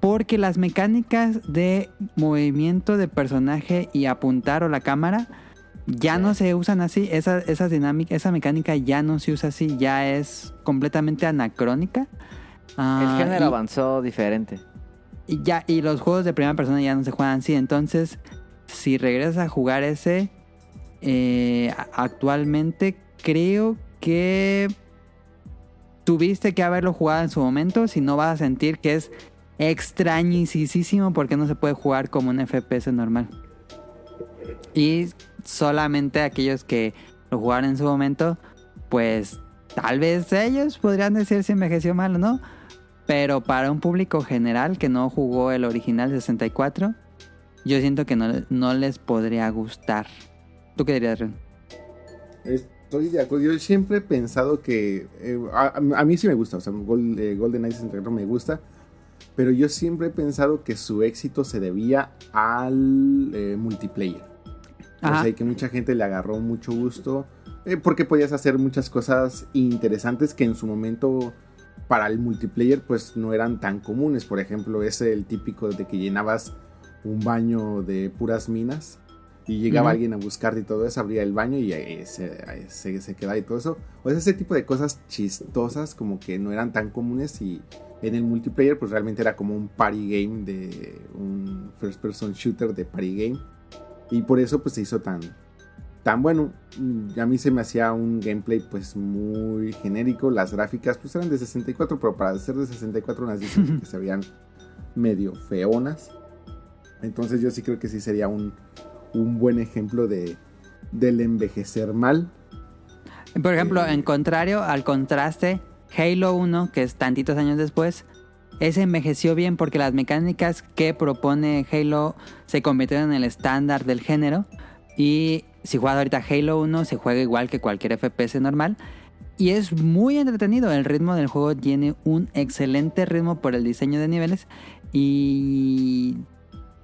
Porque las mecánicas de movimiento de personaje y apuntar o la cámara ya no se usan así. Esa, esa dinámica, esa mecánica ya no se usa así. Ya es completamente anacrónica. El Ah, género y- avanzó diferente. y ya, y los juegos de primera persona ya no se juegan así. Entonces, si regresas a jugar ese, eh, actualmente creo que tuviste que haberlo jugado en su momento. Si no vas a sentir que es extrañísimo porque no se puede jugar como un FPS normal. Y solamente aquellos que lo jugaron en su momento, pues tal vez ellos podrían decir si envejeció mal o no. Pero para un público general que no jugó el original 64, yo siento que no, no les podría gustar. ¿Tú qué dirías, Ren? Estoy de acuerdo. Yo siempre he pensado que. eh, a, mí sí me gusta. O sea, Gol- eh, GoldenEye 64 me gusta. Pero yo siempre he pensado que su éxito se debía al eh, multiplayer. O Ajá. sea, y que mucha gente le agarró mucho gusto. eh, porque podías hacer muchas cosas interesantes que en su momento para el multiplayer pues no eran tan comunes. Por ejemplo, ese el típico de que llenabas un baño de puras minas y llegaba alguien a buscarte y todo eso, abría el baño y se, se, se quedaba y todo eso. O sea, ese tipo de cosas chistosas como que no eran tan comunes y en el multiplayer pues realmente era como un party game de un first person shooter de party game. Y por eso pues se hizo tan, tan bueno. Mm, A mí se me hacía un gameplay pues muy genérico. Las gráficas pues eran de 64, pero para ser de 64 unas dicen que se veían medio feonas. Entonces yo sí creo que sí sería un, un buen ejemplo de, del envejecer mal. Por ejemplo, Eh. en contrario al contraste, Halo 1, que es tantitos años después, ese envejeció bien porque las mecánicas que propone Halo se convirtieron en el estándar del género. Y si juegas ahorita Halo 1, se juega igual que cualquier FPS normal. Y es muy entretenido. El ritmo del juego tiene un excelente ritmo por el diseño de niveles. Y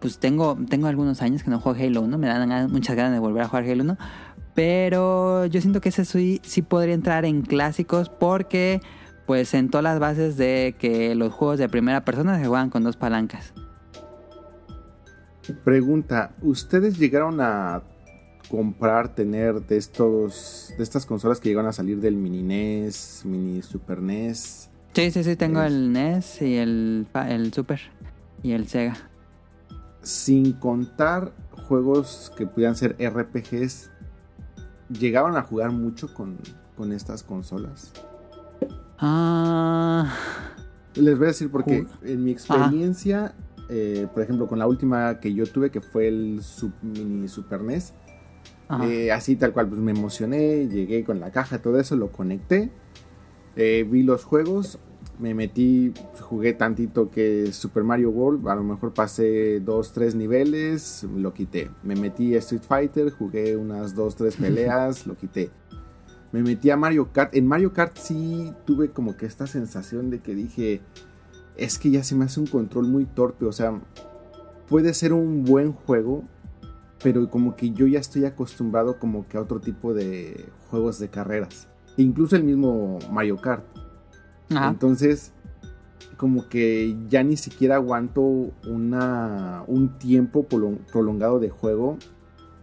pues tengo, tengo algunos años que no juego Halo 1. Me dan muchas ganas de volver a jugar Halo 1. Pero yo siento que ese sí, sí podría entrar en clásicos porque pues sentó las bases de que los juegos de primera persona se juegan con dos palancas. Pregunta, ¿ustedes llegaron a comprar, tener de estos de estas consolas que llegaron a salir del mini NES, mini Super NES? Sí, sí, sí, tengo Es- el NES y el, el Super y el Sega. Sin contar juegos que pudieran ser RPGs, ¿llegaron a jugar mucho con, con estas consolas? Ah, Les voy a decir porque Ju- en mi experiencia, eh, por ejemplo, con la última que yo tuve, que fue el mini Super NES. Eh, así tal cual, pues me emocioné, llegué con la caja, todo eso, lo conecté, eh, vi los juegos, me metí, jugué tantito que Super Mario World, a lo mejor pasé dos, tres niveles, lo quité. Me metí a Street Fighter, jugué unas dos, tres <laughs> peleas, lo quité. Me metí a Mario Kart. En Mario Kart sí tuve como que esta sensación de que dije, es que ya se me hace un control muy torpe, o sea, puede ser un buen juego, pero como que yo ya estoy acostumbrado como que a otro tipo de juegos de carreras. Incluso el mismo Mario Kart. Ajá. Entonces, como que ya ni siquiera aguanto una, un tiempo prolon- prolongado de juego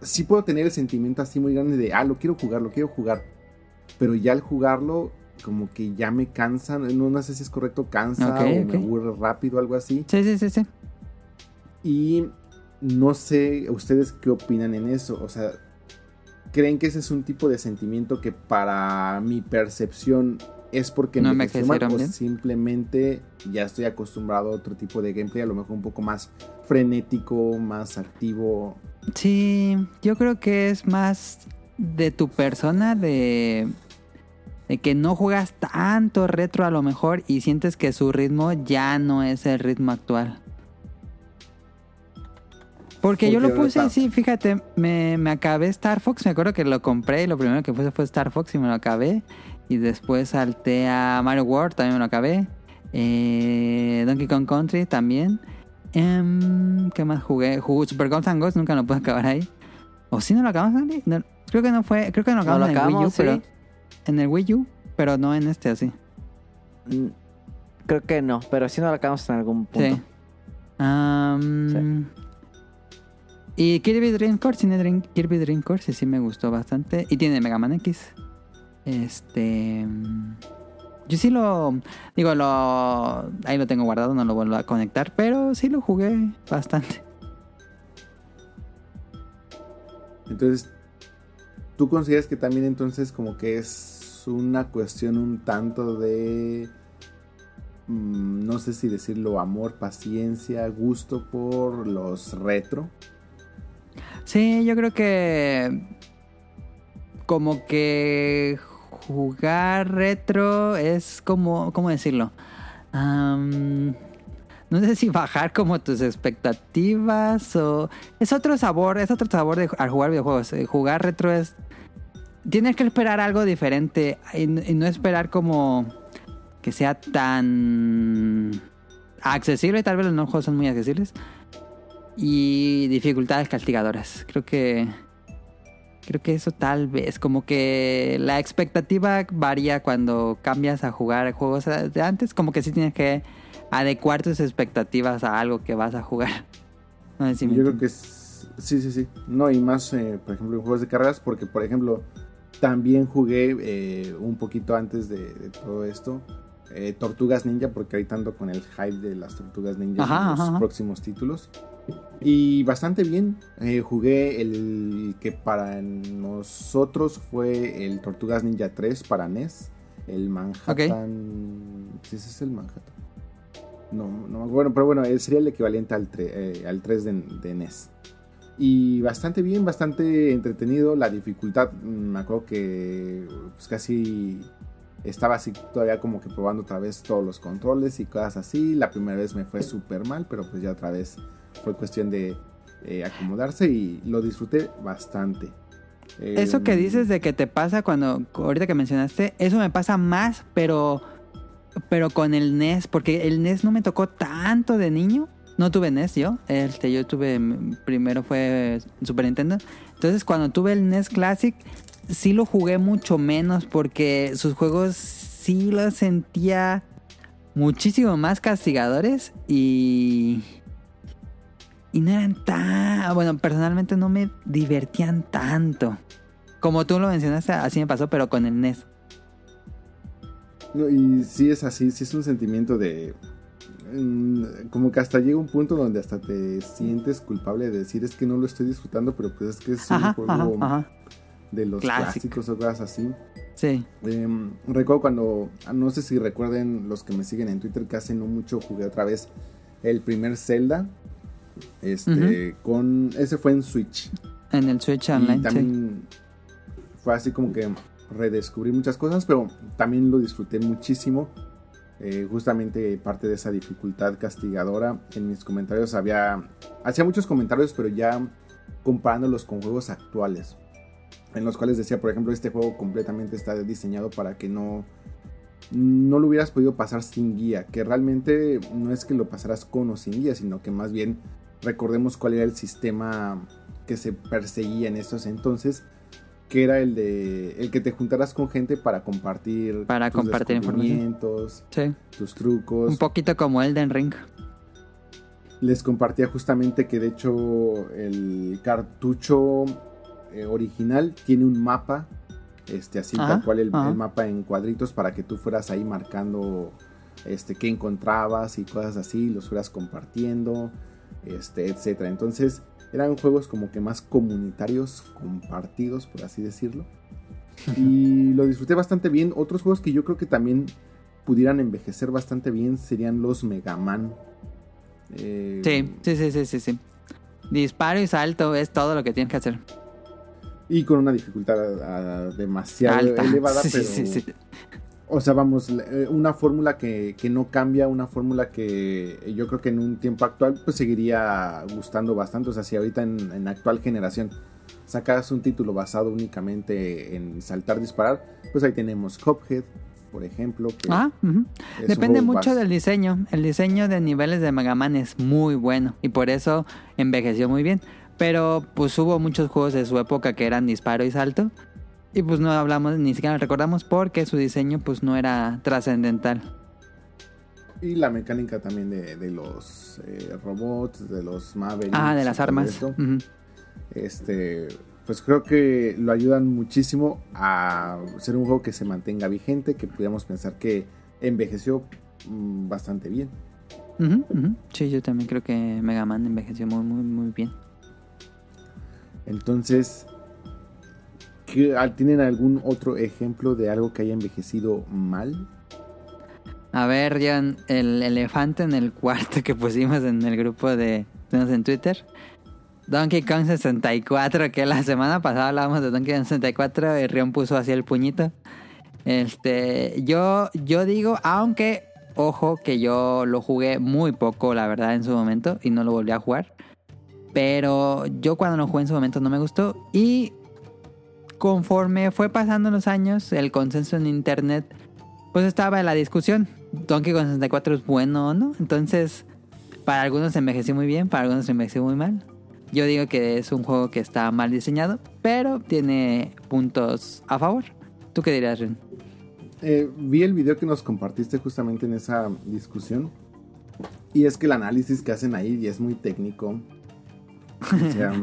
sí puedo tener el sentimiento así muy grande de, ah, lo quiero jugar, lo quiero jugar. Pero ya al jugarlo, como que ya me cansa, no, no sé si es correcto, cansa o me aburre rápido, algo así. Sí, sí, sí, sí. Y no sé ustedes qué opinan en eso. O sea, ¿creen que ese es un tipo de sentimiento que para mi percepción es porque No mal envejecieron o simplemente ya estoy acostumbrado a otro tipo de gameplay, a lo mejor un poco más frenético, más activo? Sí, yo creo que es más de tu persona, de, de que no juegas tanto retro a lo mejor y sientes que su ritmo ya no es el ritmo actual. Porque yo lo puse, ahorita- sí, fíjate, me, me acabé Star Fox, me acuerdo que lo compré y lo primero que puse fue Star Fox y me lo acabé. Y después salté a Mario World, también me lo acabé. Eh, Donkey Kong Country también. Em, ¿Qué más jugué? Jugué Super Ghosts and Ghosts, nunca lo pude acabar ahí. ¿O sí no lo acabamos, Andy? No, creo que no fue, creo que no No acabamos en el Wii U, pero en el Wii U, pero no en este así. Mm, Creo que no, pero sí nos lo acabamos en algún punto. Sí. Y Kirby Dream Course, tiene Dream- Kirby Dream Course, y sí me gustó bastante. Y tiene Mega Man X. Este. mm, Yo sí lo. Digo, lo. Ahí lo tengo guardado, no lo vuelvo a conectar. Pero sí lo jugué bastante. Entonces, ¿tú consideras que también entonces como que es una cuestión un tanto de, mm, no sé si decirlo, amor, paciencia, gusto por los retro? Sí, yo creo que. Como que. Jugar retro es como. ¿Cómo decirlo? No sé si bajar como tus expectativas o. Es otro sabor, es otro sabor de al jugar videojuegos. Eh, Jugar retro es. Tienes que esperar algo diferente y, y no esperar como. Que sea tan. Accesible, tal vez los juegos son muy accesibles y dificultades castigadoras. Creo que creo que eso tal vez como que la expectativa varía cuando cambias a jugar juegos de antes, como que sí tienes que adecuar tus expectativas a algo que vas a jugar. No sé si Yo creo que es, sí, sí, sí. No, y más, eh, por ejemplo, en juegos de carreras, porque, por ejemplo, también jugué eh, un poquito antes de, de todo esto. eh, Tortugas Ninja, porque ahorita ando con el hype de las Tortugas Ninja Ajá, en los ajá, próximos títulos. Y bastante bien. Eh, jugué el que para nosotros fue el Tortugas Ninja 3 para NES. El Manhattan. Sí, ese es el Manhattan. No, no, bueno, pero bueno, sería el equivalente al, tre- eh, al 3 de, de NES. Y bastante bien, bastante entretenido. La dificultad, mm, me acuerdo que pues, casi estaba así todavía como que probando otra vez todos los controles y cosas así. La primera vez me fue súper mal, pero pues ya otra vez fue cuestión de eh, acomodarse y lo disfruté bastante. Eso que Eh, dices de que te pasa cuando ahorita que mencionaste, eso me pasa más, pero pero con el NES, porque el NES no me tocó tanto de niño. No tuve NES yo, este yo tuve primero fue Super Nintendo. Entonces, cuando tuve el NES Classic sí lo jugué mucho menos porque sus juegos sí los sentía muchísimo más castigadores y y no eran tan, bueno, personalmente no me divertían tanto. Como tú lo mencionaste, así me pasó, pero con el NES. Y sí es así, sí es un sentimiento de... mm, Como que hasta llega un punto donde hasta te sientes culpable de decir es que no lo estoy disfrutando, pero pues es que es Ajá, un juego ajá. de los Clásico. clásicos o cosas así. Sí. Eh, recuerdo cuando, ah, no sé si recuerden los que me siguen en Twitter, que hace no mucho jugué otra vez el primer Zelda. Este, con, ese fue en Switch. En el Switch Y Online, sí. también fue así como que redescubrí muchas cosas, pero también lo disfruté muchísimo. Eh, justamente parte de esa dificultad castigadora. En mis comentarios había. Hacía muchos comentarios, pero ya comparándolos con juegos actuales. En los cuales decía, por ejemplo, este juego completamente está diseñado para que no. No lo hubieras podido pasar sin guía. Que realmente no es que lo pasaras con o sin guía, sino que más bien recordemos cuál era el sistema que se perseguía en estos entonces, que era el de el que te juntaras con gente para compartir Para compartir información. Sí. tus trucos. Un poquito como Elden Ring. les compartía justamente que de hecho el cartucho eh, original tiene un mapa, este, así Ajá, tal cual el, el mapa en cuadritos para que tú fueras ahí marcando este, qué encontrabas y cosas así, los fueras compartiendo, este, etcétera. Entonces eran juegos como que más comunitarios, compartidos, por así decirlo. <laughs> Y lo disfruté bastante bien. Otros juegos que yo creo que también pudieran envejecer bastante bien serían los Mega Man. Eh, Sí, sí, sí, sí, sí, sí. Disparo y salto es todo lo que tienes que hacer. Y con una dificultad ah, demasiado Alta. elevada, <laughs> Sí, sí, pero... sí, sí. O sea, vamos, eh, una fórmula que, que no cambia, una fórmula que yo creo que en un tiempo actual pues seguiría gustando bastante. O sea, si ahorita en, en actual generación sacas un título basado únicamente en saltar, disparar, pues ahí tenemos Cuphead, por ejemplo. Que Ah, Depende mucho del diseño. El diseño de niveles de Mega Man es muy bueno y por eso envejeció muy bien. Pero pues hubo muchos juegos de su época que eran disparo y salto. Y pues no hablamos, ni siquiera recordamos porque su diseño pues no era trascendental. Y la mecánica también de, de los eh, robots, de los Mavericks. Ah, de las armas. este pues creo que lo ayudan muchísimo a ser un juego que se mantenga vigente, que pudiéramos pensar que envejeció mm, bastante bien. Sí, yo también creo que Mega Man envejeció muy, muy, muy bien. Entonces, ¿qué- ah, ¿tienen algún otro ejemplo de algo que haya envejecido mal? A ver, John, el elefante en el cuarto que pusimos en el grupo de en Twitter. Donkey Kong 64, que la semana pasada hablábamos de Donkey Kong 64 y Rion puso así el puñito. Este, yo, yo digo, aunque, ojo, que yo lo jugué muy poco, la verdad, en su momento, y no lo volví a jugar. Pero yo cuando lo jugué en su momento no me gustó. Y conforme fue pasando los años, el consenso en internet pues estaba en la discusión. Donkey Kong 64 es bueno o no. Entonces, para algunos envejeció muy bien, para algunos envejeció muy mal. Yo digo que es un juego que está mal diseñado, pero tiene puntos a favor. ¿Tú qué dirías, Ren? Eh, vi el video que nos compartiste justamente en esa discusión. Y es que el análisis que hacen ahí es muy técnico. O sea,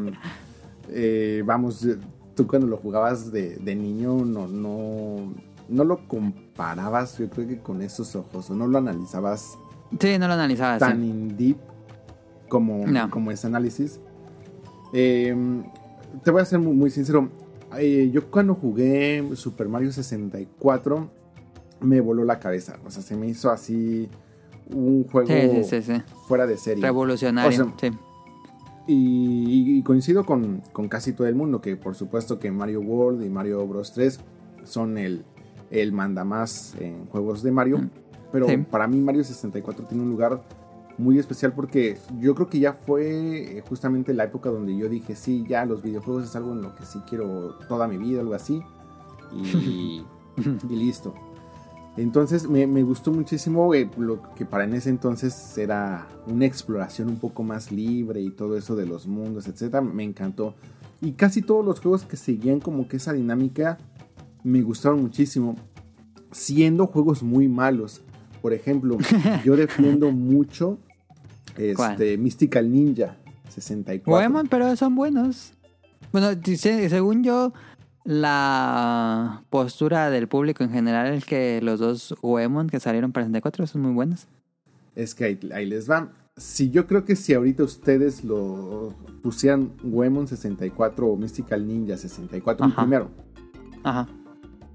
<laughs> eh, vamos, tú cuando lo jugabas de, de niño no, no, no lo comparabas, yo creo que con esos ojos, o no lo analizabas Sí, no lo analizaba así. tan in deep como, No. como ese análisis. Eh, te voy a ser muy, muy sincero. Eh, yo cuando jugué Super Mario 64 me voló la cabeza. O sea, se me hizo así un juego sí, sí. fuera de serie. Revolucionario. O sea, sí. Y, y coincido con, con casi todo el mundo, que por supuesto que Mario World y Mario Bros 3 son el, el mandamás en juegos de Mario. Mm. Pero Sí. para mí Mario 64 tiene un lugar muy especial porque yo creo que ya fue eh, justamente la época donde yo dije, sí, ya los videojuegos es algo en lo que sí quiero toda mi vida, algo así. Y, <laughs> y listo. Entonces me, me gustó muchísimo eh, lo que para en ese entonces era una exploración un poco más libre y todo eso de los mundos, etcétera. Me encantó. Y casi todos los juegos que seguían como que esa dinámica me gustaron muchísimo. Siendo juegos muy malos. Por ejemplo, <laughs> yo defiendo mucho ¿Cuál? este, Mystical Ninja 64. Goemon, pero son buenos. Bueno, según yo, la postura del público en general es que los dos Goemon que salieron para 64 son muy buenos. Es que ahí, ahí les va. Si yo creo que si ahorita ustedes lo pusieran Goemon 64 o Mystical Ninja 64 el Ajá. primero, Ajá.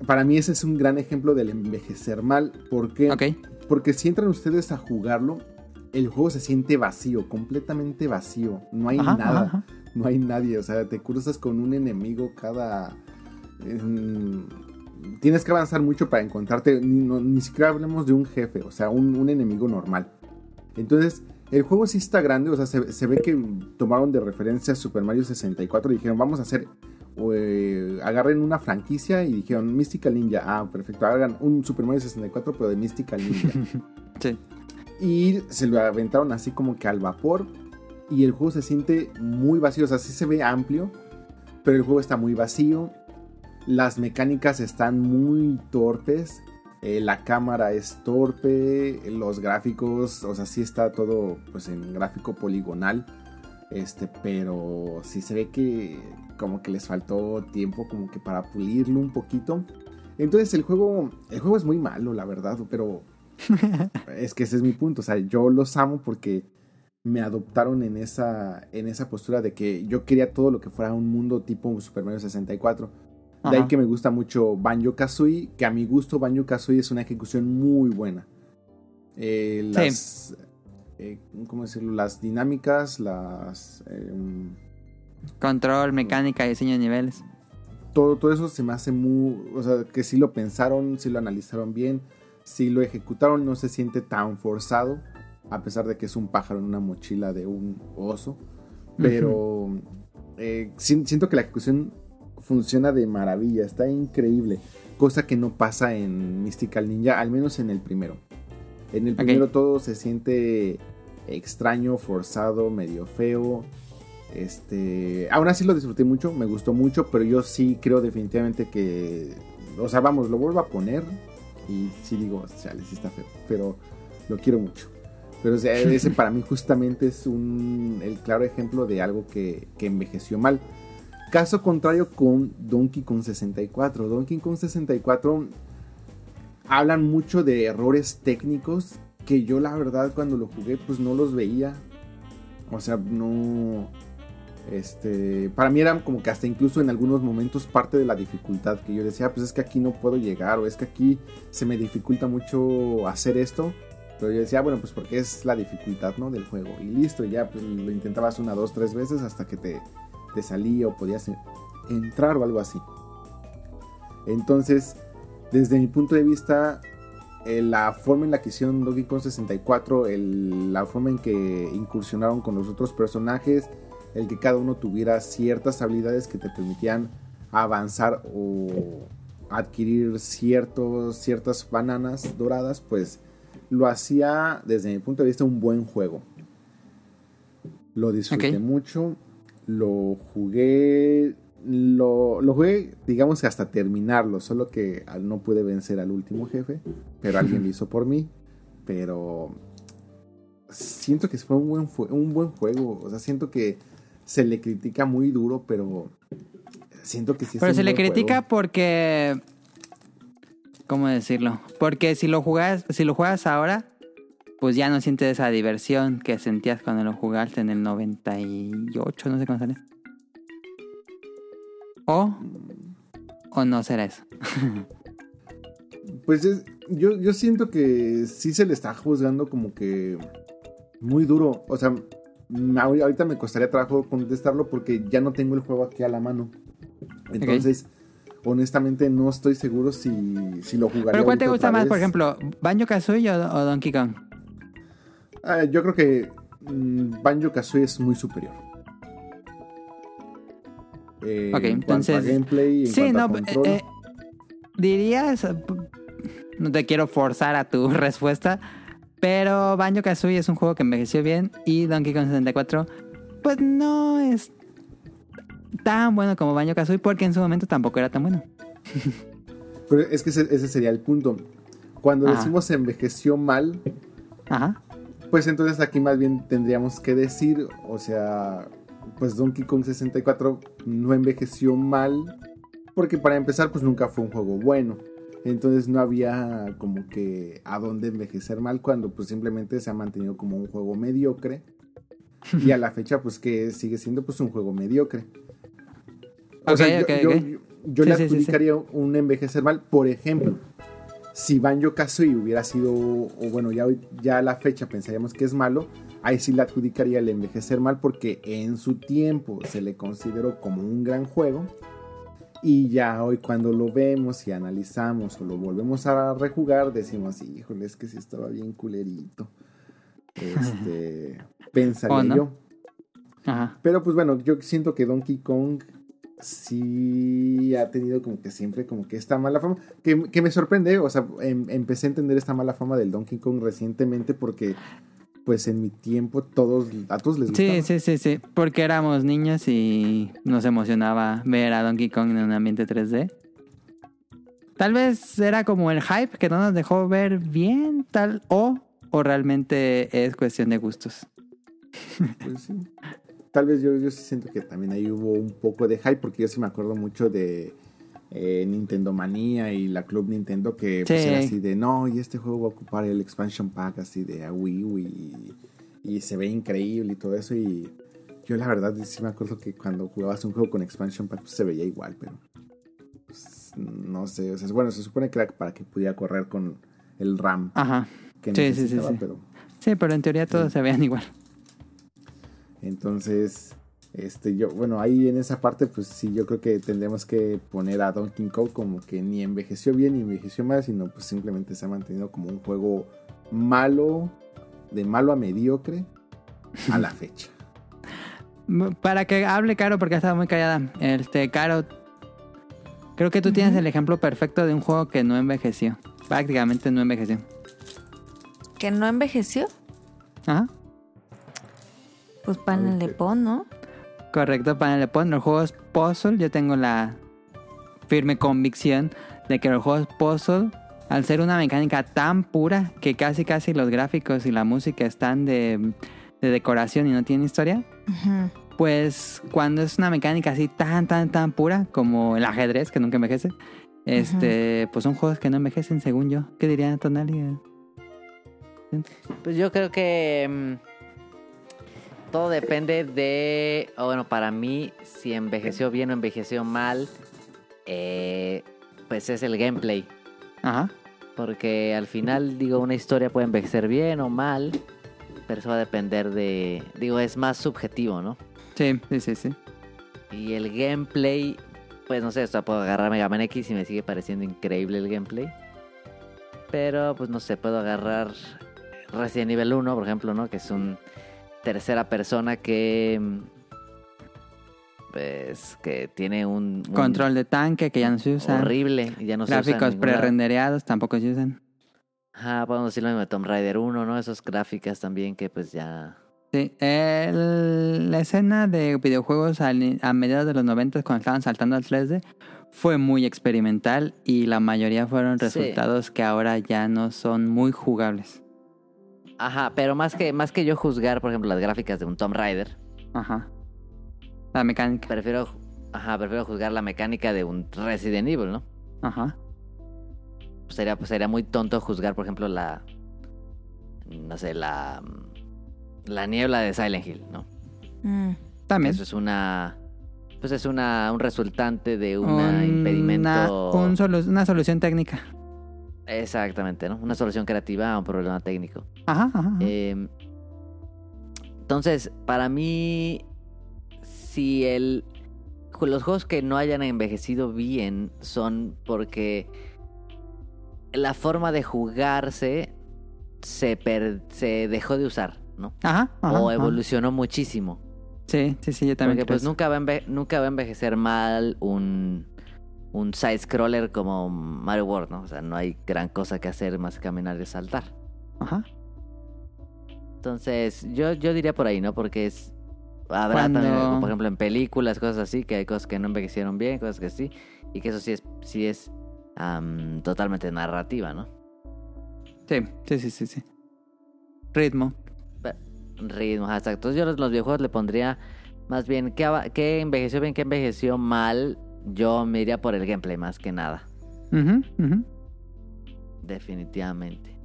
para mí ese es un gran ejemplo del envejecer mal. ¿Por qué? Porque si entran ustedes a jugarlo, el juego se siente vacío, completamente vacío. No hay Ajá, nada, ajá. no hay nadie. O sea, te cruzas con un enemigo cada. Tienes que avanzar mucho para encontrarte. Ni, no- ni siquiera hablemos de un jefe, o sea, un, un enemigo normal. Entonces, el juego sí está grande. O sea, se, se ve que tomaron de referencia Super Mario 64 y dijeron, vamos a hacer. eh, agarren una franquicia y dijeron Mystical Ninja. Ah, perfecto. Hagan un Super Mario 64, pero de Mystical Ninja. <laughs> Sí. Y se lo aventaron así como que al vapor. Y el juego se siente muy vacío. O sea, sí se ve amplio. Pero el juego está muy vacío. Las mecánicas están muy torpes. eh, la cámara es torpe, los gráficos, o sea, sí está todo pues en gráfico poligonal, este, pero sí se ve que como que les faltó tiempo como que para pulirlo un poquito. Entonces el juego, el juego es muy malo, la verdad, pero <laughs> es que ese es mi punto, o sea, yo los amo porque me adoptaron en esa, en esa postura de que yo quería todo lo que fuera un mundo tipo Super Mario 64. De ahí que me gusta mucho Banjo Kazooie, que a mi gusto Banjo Kazooie es una ejecución muy buena. Eh, Sí. las, eh, ¿cómo decirlo? Las dinámicas, las... em, Control, mecánica, diseño de niveles. todo, todo eso se me hace muy... O sea, que sí lo pensaron, sí lo analizaron bien, sí lo ejecutaron, no se siente tan forzado, a pesar de que es un pájaro en una mochila de un oso. Pero eh, si- siento que la ejecución funciona de maravilla, está increíble. Cosa que no pasa en Mystical Ninja, al menos en el primero. En el primero todo se siente extraño, forzado, medio feo. Este, aún así lo disfruté mucho, me gustó mucho, pero yo sí creo definitivamente que, o sea, vamos, lo vuelvo a poner y sí digo, chale, sí está feo, pero lo quiero mucho. Pero o sea, <laughs> ese para mí justamente es un, el claro ejemplo de algo que, que envejeció mal. Caso contrario con Donkey Kong 64. Donkey Kong 64 hablan mucho de errores técnicos que yo la verdad cuando lo jugué pues no los veía. O sea, no... Este, para mí era como que hasta incluso en algunos momentos parte de la dificultad que yo decía, "Ah, pues es que aquí no puedo llegar o es que aquí se me dificulta mucho hacer esto. Pero yo decía, bueno, pues porque es la dificultad, ¿no? Del juego. Y listo, ya pues lo intentabas una, dos, tres veces hasta que te, te salía o podías en- entrar o algo así. Entonces, desde mi punto de vista, eh, la forma en la que hicieron Donkey Kong 64, el- la forma en que incursionaron con los otros personajes, el que cada uno tuviera ciertas habilidades que te permitían avanzar o adquirir ciertos, ciertas bananas doradas, pues lo hacía desde mi punto de vista un buen juego. Lo disfruté mucho, lo jugué, lo, lo jugué digamos que hasta terminarlo, solo que no pude vencer al último jefe, pero alguien lo <laughs> hizo por mí, pero siento que fue un buen, un buen juego, o sea, siento que se le critica muy duro, pero siento que sí es Pero un se le critica juego. porque... ¿Cómo decirlo? Porque si lo juegas, si lo juegas ahora, pues ya no sientes esa diversión que sentías cuando lo jugaste en el 98, no sé cuándo salió. O, o no será eso. Pues es- yo, yo siento que sí se le está juzgando como que muy duro. O sea, ahorita me costaría trabajo contestarlo porque ya no tengo el juego aquí a la mano. Entonces, honestamente no estoy seguro si, si lo jugaría. Pero ¿cuál te gusta más, por ejemplo? ¿Banjo Kazooie o, o Donkey Kong? Ah, yo creo que mm, Banjo Kazooie es muy superior. Eh, Ok, en a entonces- gameplay, en Sí, cuanto a no, control. eh, eh, dirías, eh, no te quiero forzar a tu <laughs> respuesta, pero Banjo Kazooie es un juego que envejeció bien y Donkey Kong 64, pues no es tan bueno como Banjo Kazooie porque en su momento tampoco era tan bueno. Pero es que ese, ese sería el punto. Cuando Ajá. decimos envejeció mal, Ajá. Pues entonces aquí más bien tendríamos que decir, o sea, pues Donkey Kong 64 no envejeció mal, porque para empezar pues nunca fue un juego bueno. Entonces no había como que a dónde envejecer mal cuando pues simplemente se ha mantenido como un juego mediocre. <laughs> Y a la fecha pues que sigue siendo pues un juego mediocre. O sea, yo, yo- ok. yo- yo Sí, le sí, sí, sí. adjudicaría un envejecer mal, por ejemplo, si Banjo Kazooie hubiera sido, o bueno, ya, ya a la fecha pensaríamos que es malo, ahí sí le adjudicaría el envejecer mal porque en su tiempo se le consideró como un gran juego. Y ya hoy cuando lo vemos y analizamos o lo volvemos a rejugar, decimos, híjole, es que sí estaba bien culerito. Este, <laughs> pensaría yo. Ajá. Pero pues bueno, yo siento que Donkey Kong sí ha tenido como que siempre como que esta mala fama. Que, que me sorprende, o sea, em- empecé a entender esta mala fama del Donkey Kong recientemente porque pues en mi tiempo todos, a todos les gustaba. Sí, sí, sí, sí, porque éramos niños y nos emocionaba ver a Donkey Kong en un ambiente 3D. Tal vez era como el hype que no nos dejó ver bien, tal, o, o realmente es cuestión de gustos. Pues sí. <laughs> Tal vez yo, yo sí siento que también ahí hubo un poco de hype, porque yo sí me acuerdo mucho de eh, Nintendo Manía y la Club Nintendo que pues, Sí. era así de no, y este juego va a ocupar el expansion pack así de a Wii U y, y se ve increíble y todo eso. Y yo la verdad sí me acuerdo que cuando jugabas un juego con expansion pack pues, se veía igual, pero pues, no sé. O sea, bueno, se supone que era para que pudiera correr con el RAM Ajá. que Sí, sí, sí, sí. pero Sí, pero en teoría todos se vean igual. Entonces, este, yo, bueno, ahí en esa parte, pues sí, yo creo que tendremos que poner a Donkey Kong como que ni envejeció bien ni envejeció mal, sino pues simplemente se ha mantenido como un juego malo, de malo a mediocre a la <laughs> fecha. Para que hable Caro, porque ha estado muy callada. Este, Caro, creo que tú tienes el ejemplo perfecto de un juego que no envejeció. Prácticamente no envejeció. ¿Que no envejeció? Ajá. Pues panel de pon, ¿no? Correcto, para le ponen los juegos puzzle. Yo tengo la firme convicción de que los juegos puzzle, al ser una mecánica tan pura que casi casi los gráficos y la música están de, de decoración y no tienen historia, pues cuando es una mecánica así tan, tan, tan pura como el ajedrez, que nunca envejece, este, pues son juegos que no envejecen según yo. ¿Qué diría Tonali? Pues yo creo que mm, todo depende de, o bueno, para mí, si envejeció bien o envejeció mal, eh, pues es el gameplay. Ajá. Porque al final, digo, una historia puede envejecer bien o mal, pero eso va a depender de, digo, es más subjetivo, ¿no? Sí, sí, sí, sí. Y el gameplay, pues no sé, o sea, puedo agarrar Mega Man X y me sigue pareciendo increíble el gameplay. Pero, pues no sé, puedo agarrar Resident Evil 1, por ejemplo, ¿no? Que es un tercera persona que... Pues que tiene un... un Control de tanque que ya no se usa. horrible ya no Gráficos pre-rendereados tampoco se usan. Ajá, podemos decir lo mismo de Tomb Raider 1, ¿no? Esas gráficas también que pues ya... Sí, el- la escena de videojuegos al- a mediados de los 90 cuando estaban saltando al 3D fue muy experimental y la mayoría fueron Sí. resultados que ahora ya no son muy jugables. Ajá, pero más que, más que yo juzgar, por ejemplo, las gráficas de un Tomb Raider, Ajá. La mecánica. prefiero, ajá, prefiero juzgar la mecánica de un Resident Evil, ¿no? Ajá. Pues sería, pues sería muy tonto juzgar, por ejemplo, la. No sé, la. La niebla de Silent Hill, ¿no? Mm. También. Eso es una. Pues es una, un resultante de un Una- impedimento. un solu- una solución técnica. Exactamente, ¿no? Una solución creativa a un problema técnico. Ajá, ajá. ajá. Eh, entonces, para mí, si el, los juegos que no hayan envejecido bien son porque la forma de jugarse se, per- se dejó de usar, ¿no? Ajá, ajá, o ajá. evolucionó muchísimo. Sí, sí, sí, yo también. Porque creo pues eso. nunca va, a nunca va a envejecer mal un, un side-scroller como Mario World, ¿no? O sea, no hay gran cosa que hacer más que caminar y saltar. Ajá. Entonces, yo, yo diría por ahí, ¿no? Porque es. Habrá Cuando- también, por ejemplo, en películas, cosas así, que hay cosas que no envejecieron bien, cosas que sí. Y que eso sí es, sí es totalmente narrativa, ¿no? Sí, sí, sí, sí, sí. Ritmo. Ritmo, exacto. Entonces, yo los, los videojuegos le pondría más bien qué, qué envejeció bien, qué envejeció mal. Yo me iría por el gameplay más que nada. Definitivamente.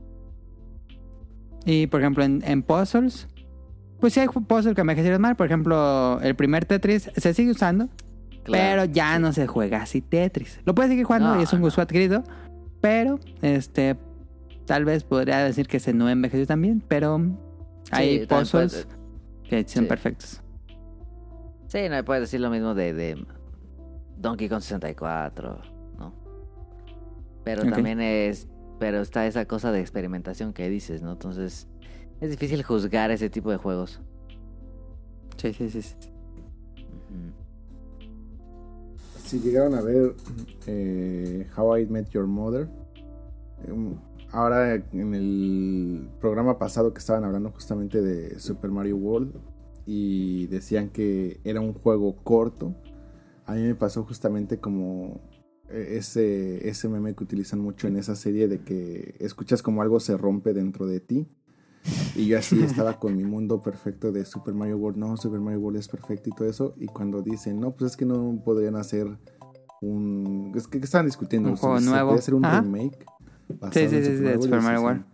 Y por ejemplo, en, en puzzles, pues sí hay puzzles que envejecieron mal. Por ejemplo, el primer Tetris se sigue usando, pero ya no se juega así Tetris. Lo puedes seguir jugando No, y es un no. gusto adquirido, pero este, tal vez podría decir que se no envejeció también, pero hay Sí, puzzles que son sí. perfectos. Sí, no puedes decir lo mismo de, de Donkey Kong 64, ¿no? Pero también es. Pero está esa cosa de experimentación que dices, ¿no? Entonces. Es difícil juzgar ese tipo de juegos. Sí, sí, sí. Si llegaron a ver eh, How I Met Your Mother, em, ahora en el programa pasado que estaban hablando justamente de Super Mario World y decían que era un juego corto, a mí me pasó justamente como eh, ese, ese meme que utilizan mucho en esa serie de que escuchas como algo se rompe dentro de ti. Y yo así <laughs> estaba con mi mundo perfecto de Super Mario World. No, Super Mario World es perfecto y todo eso. Y cuando dicen, no, pues es que no podrían hacer un... Es que ¿qué estaban discutiendo. Un juego ¿Se nuevo. hacer un Ajá. remake? Sí, sí, sí, sí? Super Mario World.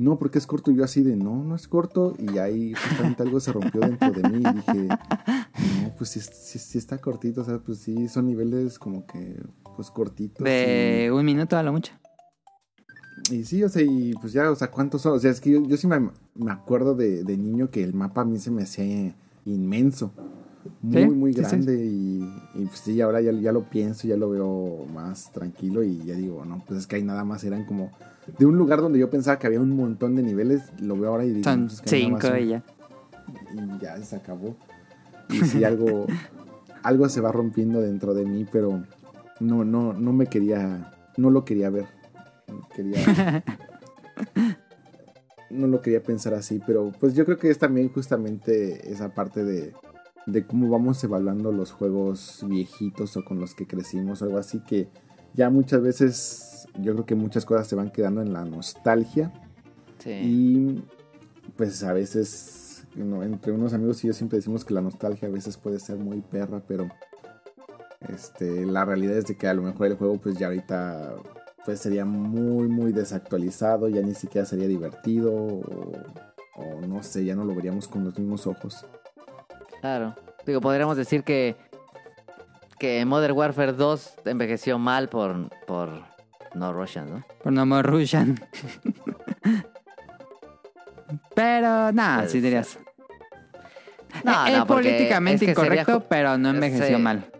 No, porque es corto. Y yo así de, no, no es corto. Y ahí justamente algo se rompió dentro de mí. Y dije, no, pues sí, sí- sí está cortito. O sea, pues sí, son niveles como que, pues cortitos. De un minuto a lo mucho. Y, y sí, o sea, y pues ya, o sea, ¿cuántos son? O sea, es que yo, yo sí me, me acuerdo de, de niño que el mapa a mí se me hacía inmenso. Muy, Sí, muy sí, sí. grande. Y, y, pues sí, ahora ya, ya lo pienso, ya lo veo más tranquilo. Y ya digo, no, pues es que ahí nada más eran como... De un lugar donde yo pensaba que había un montón de niveles, lo veo ahora y digo, Son pues es que cinco y ya. y ya se acabó. Y sí, algo, <laughs> algo se va rompiendo dentro de mí, pero no, no, no me quería, no lo quería ver. Quería, <laughs> no lo quería pensar así, pero pues yo creo que es también justamente esa parte de, de cómo vamos evaluando los juegos viejitos o con los que crecimos o algo así que ya muchas veces yo creo que muchas cosas se van quedando en la nostalgia Sí. y pues a veces, no, entre unos amigos y yo siempre decimos que la nostalgia a veces puede ser muy perra, pero este, la realidad es de que a lo mejor el juego pues ya ahorita pues sería muy muy desactualizado, ya ni siquiera sería divertido o, o no sé, ya no lo veríamos con los mismos ojos. Claro. Digo, podríamos decir que que Modern Warfare 2 envejeció mal por por no Russian, ¿no? Por no more Russian. Pero nada, sí dirías. No, es no, porque políticamente es que sería incorrecto, pero no envejeció Sí. mal.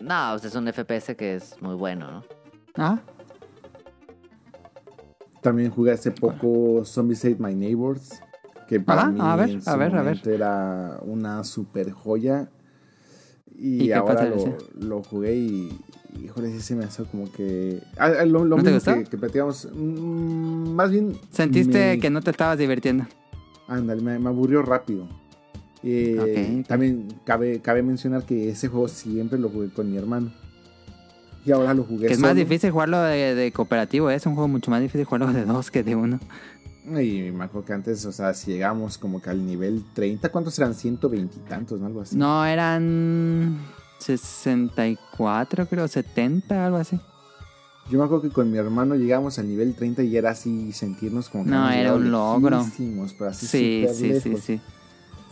No, o sea, es un FPS que es muy bueno, ¿no? ¿Ah? También jugué hace poco Zombies Ate My Neighbors, que para mí a ver, en su a ver, a ver. momento era una super joya. Y, ¿Y qué ahora lo, jugué y, híjole, sí se me hace como que... Ah, ah, lo lo ¿No te mismo gustó? que, que platicamos, mm, más bien... Sentiste me- que no te estabas divirtiendo. Ándale, me, me aburrió rápido. Eh. También cabe, cabe mencionar que ese juego siempre lo jugué con mi hermano. Y ahora lo jugué Que es más difícil jugarlo de, de cooperativo, ¿eh? es un juego mucho más difícil jugarlo de dos que de uno. Y me acuerdo que antes, o sea, si llegamos como que al nivel 30, ¿cuántos eran? 120 y tantos, ¿no? Algo así. No, eran 64, creo, 70, algo así. Yo me acuerdo que con mi hermano llegamos al nivel 30 y era así sentirnos como que No, era un logro. pero así Sí, sí, sí, sí.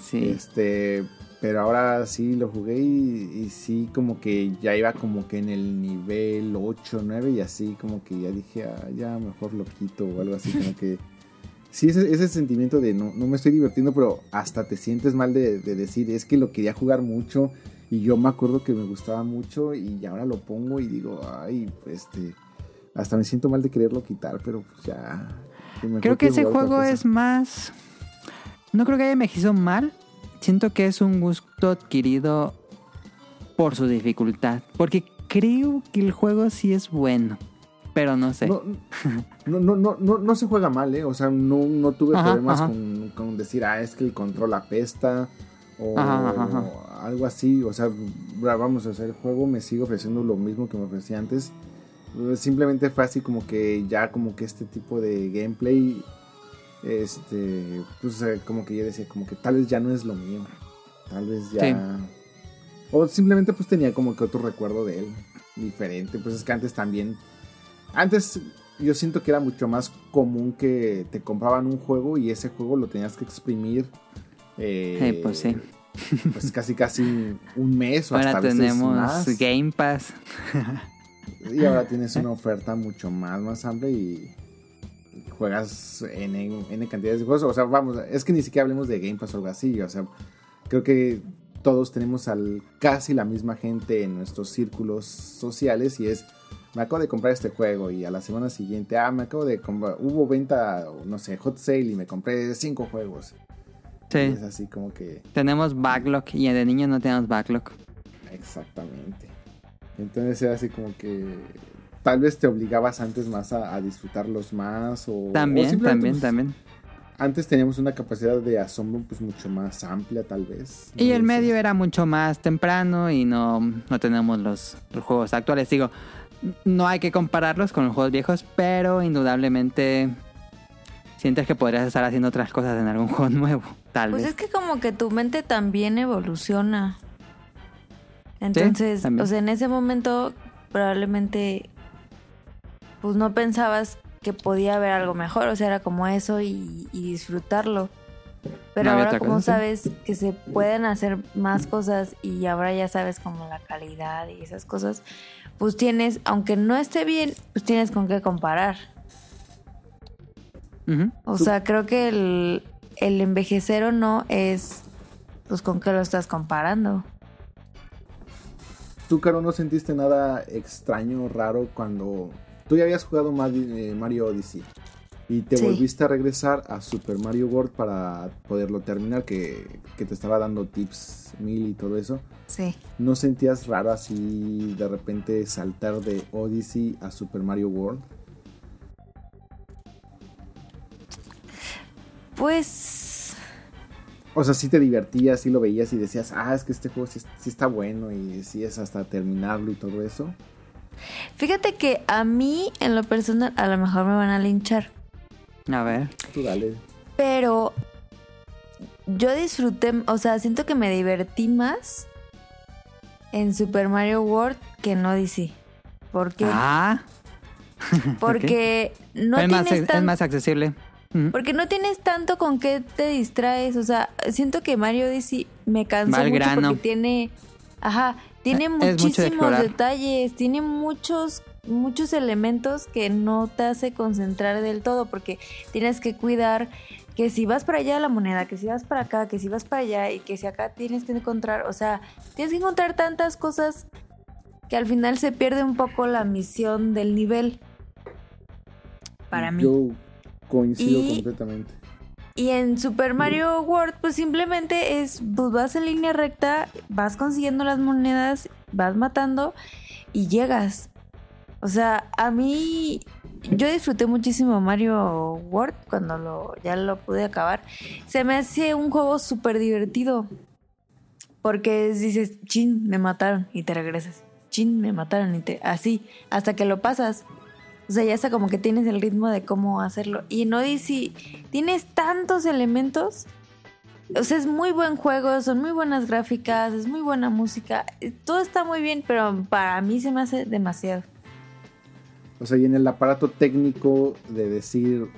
Sí. Este, pero ahora sí lo jugué y, y sí como que ya iba como que en el nivel 8, 9 y así como que ya dije, ah, ya mejor lo quito o algo así como que... Sí, ese, ese sentimiento de no, no me estoy divirtiendo, pero hasta te sientes mal de, de decir, es que lo quería jugar mucho y yo me acuerdo que me gustaba mucho y ahora lo pongo y digo, ay, este, hasta me siento mal de quererlo quitar, pero pues ya... Creo que ese juego es más... No creo que haya envejecido mal. Siento que es un gusto adquirido por su dificultad. Porque creo que el juego sí es bueno. Pero no sé. No, no, no, no, no, se juega mal, ¿eh? O sea, no, no tuve problemas. Con, con decir, ah, es que el control apesta o algo así. O sea, vamos, o sea, el juego me sigue ofreciendo lo mismo que me ofrecía antes. Simplemente fue así como que ya como que este tipo de gameplay, este, pues eh, como que yo decía, como que tal vez ya no es lo mío. Tal vez ya... O simplemente pues tenía como que otro recuerdo de él, diferente. Pues es que antes también antes yo siento que era mucho más común que te compraban un juego y ese juego lo tenías que exprimir. eh, Eh, pues sí. Pues casi casi un mes o hasta a veces tenemos más. Game Pass. <laughs> Y ahora tienes una oferta mucho más, más amplia y juegas en, en, cantidades de juegos. O sea, vamos, es que ni siquiera hablemos de Game Pass o algo así. O sea, creo que todos tenemos al casi la misma gente en nuestros círculos sociales y es me acabo de comprar este juego y a la semana siguiente, ah, me acabo de comprar, hubo venta, no sé, hot sale y me compré cinco juegos. Sí. Y es así como que... Tenemos backlog y de niño no tenemos backlog. Exactamente. Entonces era así como que tal vez te obligabas antes más a, a disfrutarlos más o... También, o simplemente, también, pues, también. Antes teníamos una capacidad de asombro pues mucho más amplia tal vez. Y el medio era mucho más temprano y no, no tenemos los, los juegos actuales. Digo, no hay que compararlos con los juegos viejos, pero indudablemente sientes que podrías estar haciendo otras cosas en algún <laughs> juego nuevo, tal Pues vez. es que como que tu mente también evoluciona. Entonces, o sea, en ese momento probablemente pues no pensabas que podía haber algo mejor, o sea, era como eso y, y disfrutarlo. Pero No ahora como sabes que se pueden hacer más cosas y ahora ya sabes como la calidad y esas cosas, pues tienes, aunque no esté bien, pues tienes con qué comparar. O sea, creo que el, el envejecer o no es pues con qué lo estás comparando. ¿Tú, Caro, no sentiste nada extraño, raro cuando tú ya habías jugado eh, Mario Odyssey y te Sí. volviste a regresar a Super Mario World para poderlo terminar, que, que te estaba dando tips mil y todo eso? Sí. ¿No sentías raro así de repente saltar de Odyssey a Super Mario World? Pues O sea, sí te divertías, sí lo veías y decías, ah, es que este juego sí, sí está bueno y sí es hasta terminarlo y todo eso. fíjate que a mí en lo personal a lo mejor me van a linchar, A ver. Tú dale. pero yo disfruté, o sea, siento que me divertí más en Super Mario World que en Odyssey. ¿Por qué? Ah, <laughs> Porque no es, más, tienes es tan- más accesible. Porque no tienes tanto con qué te distraes. O sea, siento que Mario Odyssey me cansó mucho grano. porque tiene. Ajá, tiene Es mucho de muchísimos detalles, tiene muchos muchos elementos que no te hace concentrar del todo porque tienes que cuidar que si vas para allá la moneda, que si vas para acá, que si vas para allá y que si acá tienes que encontrar, o sea, tienes que encontrar tantas cosas que al final se pierde un poco la misión del nivel. Para mí. Yo coincido Y- completamente. Y en Super Mario World, pues simplemente es, pues vas en línea recta, vas consiguiendo las monedas, vas matando y llegas. O sea, a mí, yo disfruté muchísimo Mario World cuando lo, ya lo pude acabar. Se me hace un juego súper divertido. Porque dices, chin, me mataron y te regresas. Chin, me mataron y te... Así, hasta que lo pasas. O sea, ya está como que tienes el ritmo de cómo hacerlo. Y en Odyssey tienes tantos elementos. O sea, es muy buen juego, son muy buenas gráficas, es muy buena música. eh, Todo está muy bien, pero para mí se me hace demasiado. O sea, y en el aparato técnico de decir,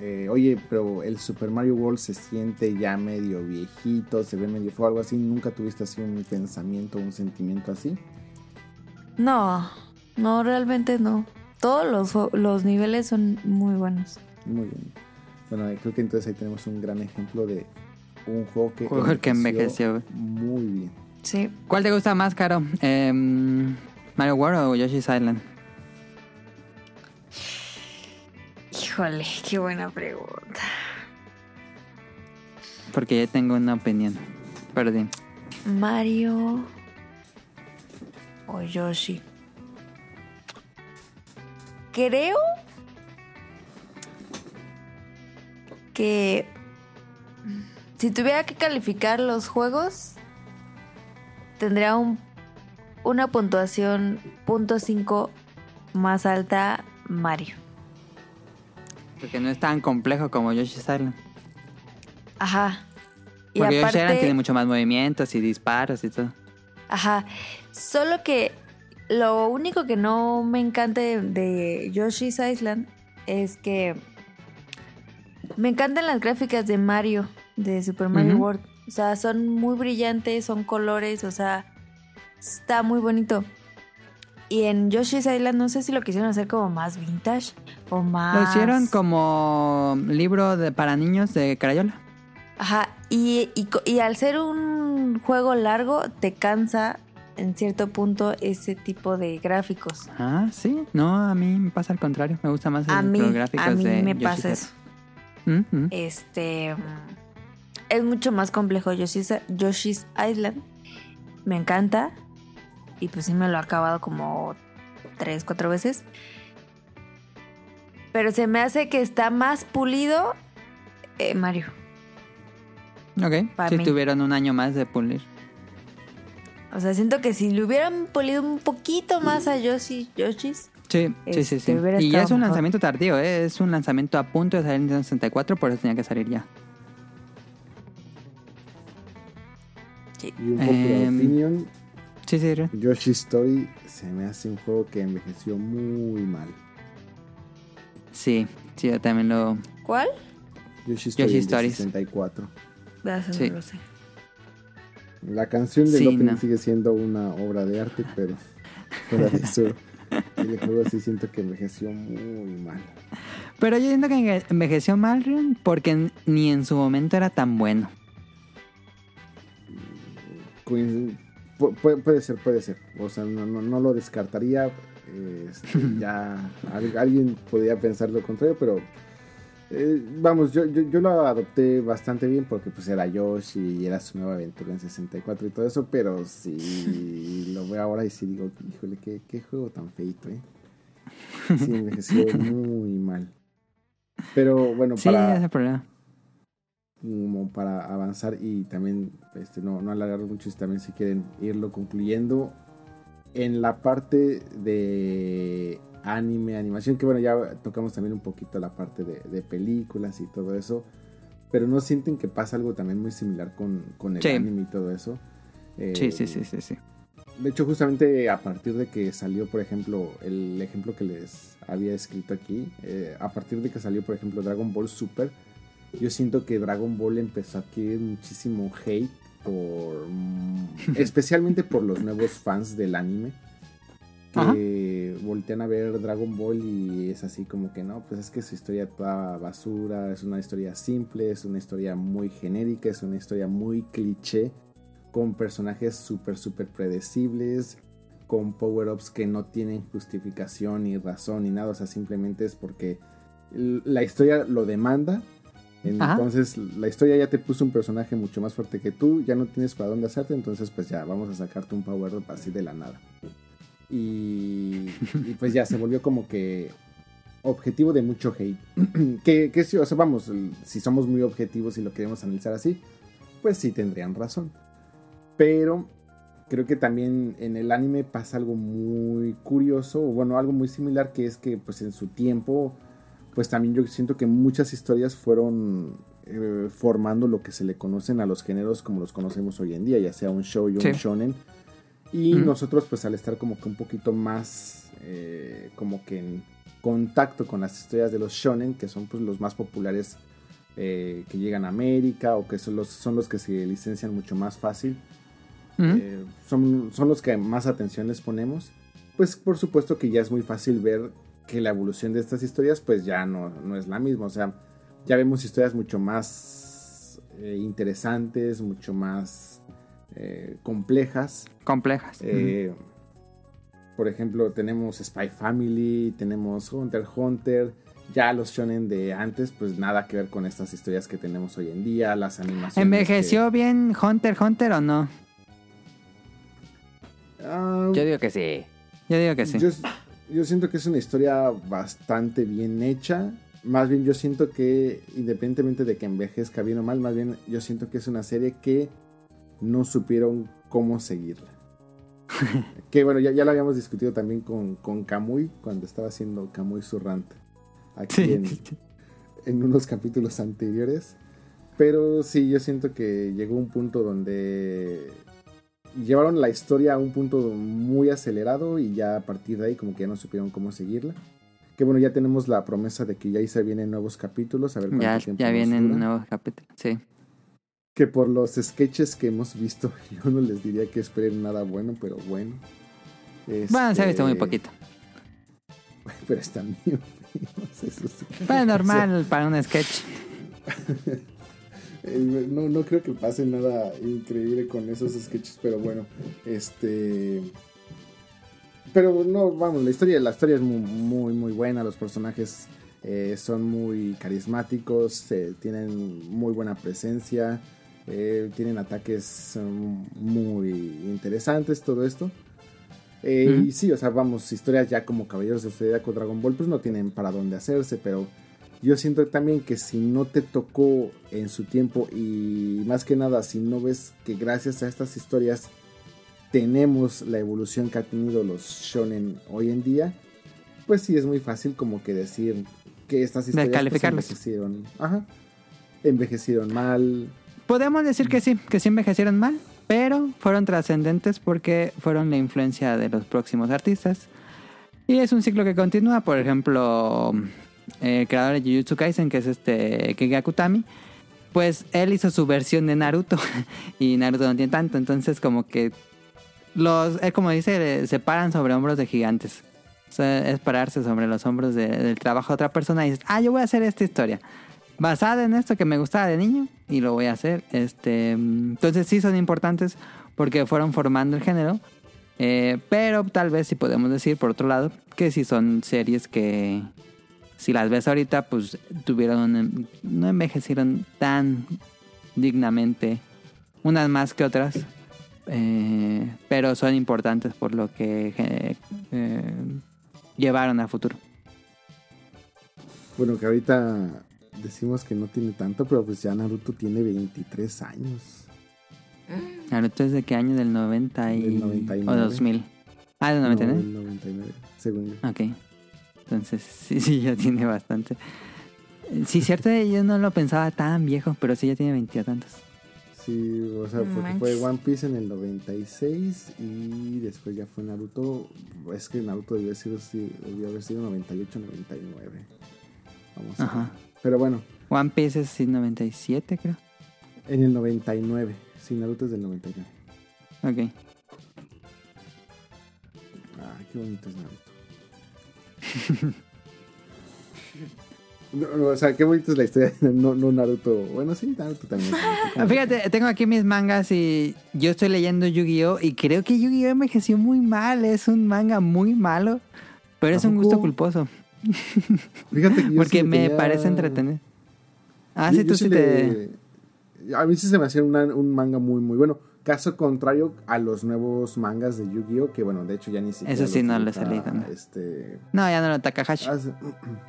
eh, oye, pero el Super Mario World se siente ya medio viejito, se ve medio feo, algo así. ¿Nunca tuviste así un pensamiento, un sentimiento así? No, no, realmente no. Todos los, los niveles son muy buenos. Muy bien. Bueno, eh, creo que entonces ahí tenemos un gran ejemplo de un juego que, Juego que envejeció. muy bien. Sí. ¿Cuál te gusta más, Caro? Em, ¿Mario World o Yoshi's Island? Híjole, qué buena pregunta. Porque yo tengo una opinión. Pero sí. Mario o Yoshi. Creo que si tuviera que calificar los juegos, tendría un, una puntuación punto .5 más alta Mario. Porque no es tan complejo como Yoshi's Island. Ajá. Y Porque Yoshi's Island aparte, tiene mucho más movimientos y disparos y todo. Ajá. Solo que lo único que no me encanta de, de Yoshi's Island es que me encantan las gráficas de Mario, de Super Mario. World. O sea, son muy brillantes, son colores, o sea, está muy bonito. Y en Yoshi's Island no sé si lo quisieron hacer como más vintage o más... Lo hicieron como libro de, para niños de Crayola. Ajá, y, y y al ser un juego largo, te cansa en cierto punto ese tipo de gráficos. Ah, sí. No, a mí me pasa al contrario. Me gusta más A el- mí, los gráficos a mí de me pasa eso. Mm, mm. Este es mucho más complejo Yoshi's, Yoshi's Island. Me encanta. Y pues sí me lo he acabado como tres, cuatro veces. Pero se me hace que está más pulido eh, Mario. Ok. Para Si mí. tuvieron un año más de pulir. O sea, siento que si le hubieran polido un poquito más a Yoshi, Yoshis, Sí, sí, sí, Este, sí. Y ya es un mejor. lanzamiento tardío, ¿eh? es un lanzamiento a punto de salir en Nintendo 64, por eso tenía que salir ya. Y un poco de Em, Sí, sí. Yoshi Story se me hace un juego que envejeció muy mal. sí, sí, yo también lo... ¿cuál? Yoshi Story Yoshi el de Stories. 64. Eso Sí. no lo sé. La canción del Sí, opening no. sigue siendo una obra de arte, pero <laughs> fuera de eso, el juego sí siento que envejeció muy mal. Pero yo siento que enve- envejeció mal, Ren, porque ni en su momento era tan bueno. Pu- pu- puede ser, puede ser. O sea, no, no, no lo descartaría. Este, <laughs> ya al- alguien podría pensar lo contrario, pero eh, vamos, yo, yo, yo lo adopté bastante bien porque pues era Yoshi y era su nueva aventura en 64 y todo eso, pero sí <laughs> lo veo ahora y sí digo, híjole, qué, qué juego tan feito, ¿eh? Sí, envejeció <laughs> muy mal. Pero bueno, Sí, para, ese problema. Como para avanzar y también este, no, no alargar mucho, si también si quieren irlo concluyendo. En la parte de anime, animación, que bueno, ya tocamos también un poquito la parte de, de películas y todo eso, pero no sienten que pasa algo también muy similar con, con el Sí. anime y todo eso. Eh, Sí, sí, sí, sí, sí. de hecho, justamente a partir de que salió, por ejemplo, el ejemplo que les había escrito aquí, eh, a partir de que salió, por ejemplo, Dragon Ball Super, yo siento que Dragon Ball empezó a adquirir muchísimo hate por... <laughs> especialmente por los nuevos fans del anime. Que voltean a ver Dragon Ball y es así como que no, pues es que su historia toda basura, es una historia simple, es una historia muy genérica, es una historia muy cliché con personajes súper, súper predecibles, con power-ups que no tienen justificación ni razón ni nada, o sea, simplemente es porque la historia lo demanda. Ajá. Entonces, la historia ya te puso un personaje mucho más fuerte que tú, ya no tienes para dónde hacerte, entonces pues ya vamos a sacarte un power-up así de la nada. Y, y pues ya se volvió como que objetivo de mucho hate. <clears throat> que, que sí, o sea, vamos, si somos muy objetivos y lo queremos analizar así, pues sí tendrían razón. Pero creo que también en el anime pasa algo muy curioso, o bueno, algo muy similar, que es que pues en su tiempo, pues también yo siento que muchas historias fueron eh, formando lo que se le conocen a los géneros como los conocemos hoy en día, ya sea un show y un Sí. shonen. Y nosotros pues al estar como que un poquito más eh, como que en contacto con las historias de los shonen, que son pues los más populares eh, que llegan a América o que son los, son los que se licencian mucho más fácil, son, son los que más atención les ponemos, pues por supuesto que ya es muy fácil ver que la evolución de estas historias pues ya no, no es la misma, o sea, ya vemos historias mucho más eh, interesantes, mucho más eh, complejas. Complejas. Eh, Por ejemplo, tenemos Spy Family, tenemos Hunter x Hunter. Ya los shonen de antes, pues nada que ver con estas historias que tenemos hoy en día, las animaciones. ¿Envejeció bien Hunter x Hunter o no? Ah, Yo digo que sí. Yo digo que sí. Yo, yo siento que es una historia bastante bien hecha. Más bien yo siento que, independientemente de que envejezca bien o mal, más bien yo siento que es una serie que no supieron cómo seguirla. <laughs> que bueno, ya, ya lo habíamos discutido también con, con Kamui, cuando estaba haciendo Kamui Surrant. Aquí Sí. en, en unos capítulos anteriores. Pero sí, yo siento que llegó un punto donde llevaron la historia a un punto muy acelerado y ya a partir de ahí como que ya no supieron cómo seguirla. Que bueno, ya tenemos la promesa de que ya ahí se vienen nuevos capítulos, a ver cuánto Ya, tiempo ya vienen dura. nuevos capítulos. Sí. Que por los sketches que hemos visto, <laughs> yo no les diría que esperen nada bueno, pero bueno. Bueno, se ha visto muy Este, poquito. <laughs> Pero están esos. Bueno, normal para un sketch. <laughs> Eh, No, no creo que pase nada increíble con esos sketches, pero bueno, este... Pero no, vamos, la historia, la historia es muy, muy, muy buena, los personajes eh, son muy carismáticos, eh, tienen muy buena presencia, eh, tienen ataques um, muy interesantes, todo esto. Y sí, o sea, vamos, historias ya como Caballeros de Zodiaco Dragon Ball, pues no tienen para dónde hacerse, pero yo siento también que si no te tocó en su tiempo y más que nada si no ves que gracias a estas historias tenemos la evolución que ha tenido los shonen hoy en día, pues sí es muy fácil como que decir que estas historias pues, envejecieron, ajá, envejecieron mal. Podemos decir que sí, que sí envejecieron mal, pero fueron trascendentes porque fueron la influencia de los próximos artistas. Y es un ciclo que continúa, por ejemplo, el creador de Jujutsu Kaisen, que es este Akutami, pues él hizo su versión de Naruto <laughs> y Naruto no tiene tanto, entonces como que los, como dice, se paran sobre hombros de gigantes. Es pararse sobre los hombros de- del trabajo de otra persona y dices, ah, yo voy a hacer esta historia. Basada en esto que me gustaba de niño y lo voy a hacer. Este, entonces sí son importantes porque fueron formando el género. Eh, pero tal vez sí podemos decir, por otro lado, que sí son series que, si las ves ahorita, pues tuvieron, un- no envejecieron tan dignamente, unas más que otras, eh, pero son importantes por lo que eh, eh, llevaron a futuro. Bueno, que ahorita decimos que no tiene tanto, pero pues ya Naruto tiene 23 años. Naruto es de qué año? Del 90 y... Del 99. O 2000. Ah, del No, 99. el 99, según yo. Ok. Entonces, <laughs> sí, sí, ya tiene bastante. Sí, cierto, yo no lo pensaba tan viejo, pero sí ya tiene veintitantos. Sí, o sea, porque fue One Piece en el 96 y después ya fue Naruto. Es que Naruto debió, haber sido, debió haber sido 98, 99. Vamos a Ajá. ver. Pero bueno, One Piece es sí, 97, creo. en el 99. Sí, Naruto es del 99. Ok. Ah, qué bonito es Naruto. No, o sea, qué bonito es la historia. No, no Naruto. Bueno, sí, Naruto también. <laughs> Fíjate, tengo aquí mis mangas y yo estoy leyendo Yu-Gi-Oh! y creo que Yu-Gi-Oh! envejeció muy mal. Es un manga muy malo, pero es un gusto culposo. <laughs> Fíjate que yo Porque sí me tenía- parece entretenido. Ah, Yo- sí, tú sí te... le- A mí sí se me hacía una- un manga muy, muy bueno. Caso contrario a los nuevos mangas de Yu-Gi-Oh! Que bueno, de hecho ya ni siquiera. Eso sí, no he leído, ¿no? Este. No, ya no lo Takahashi. hace-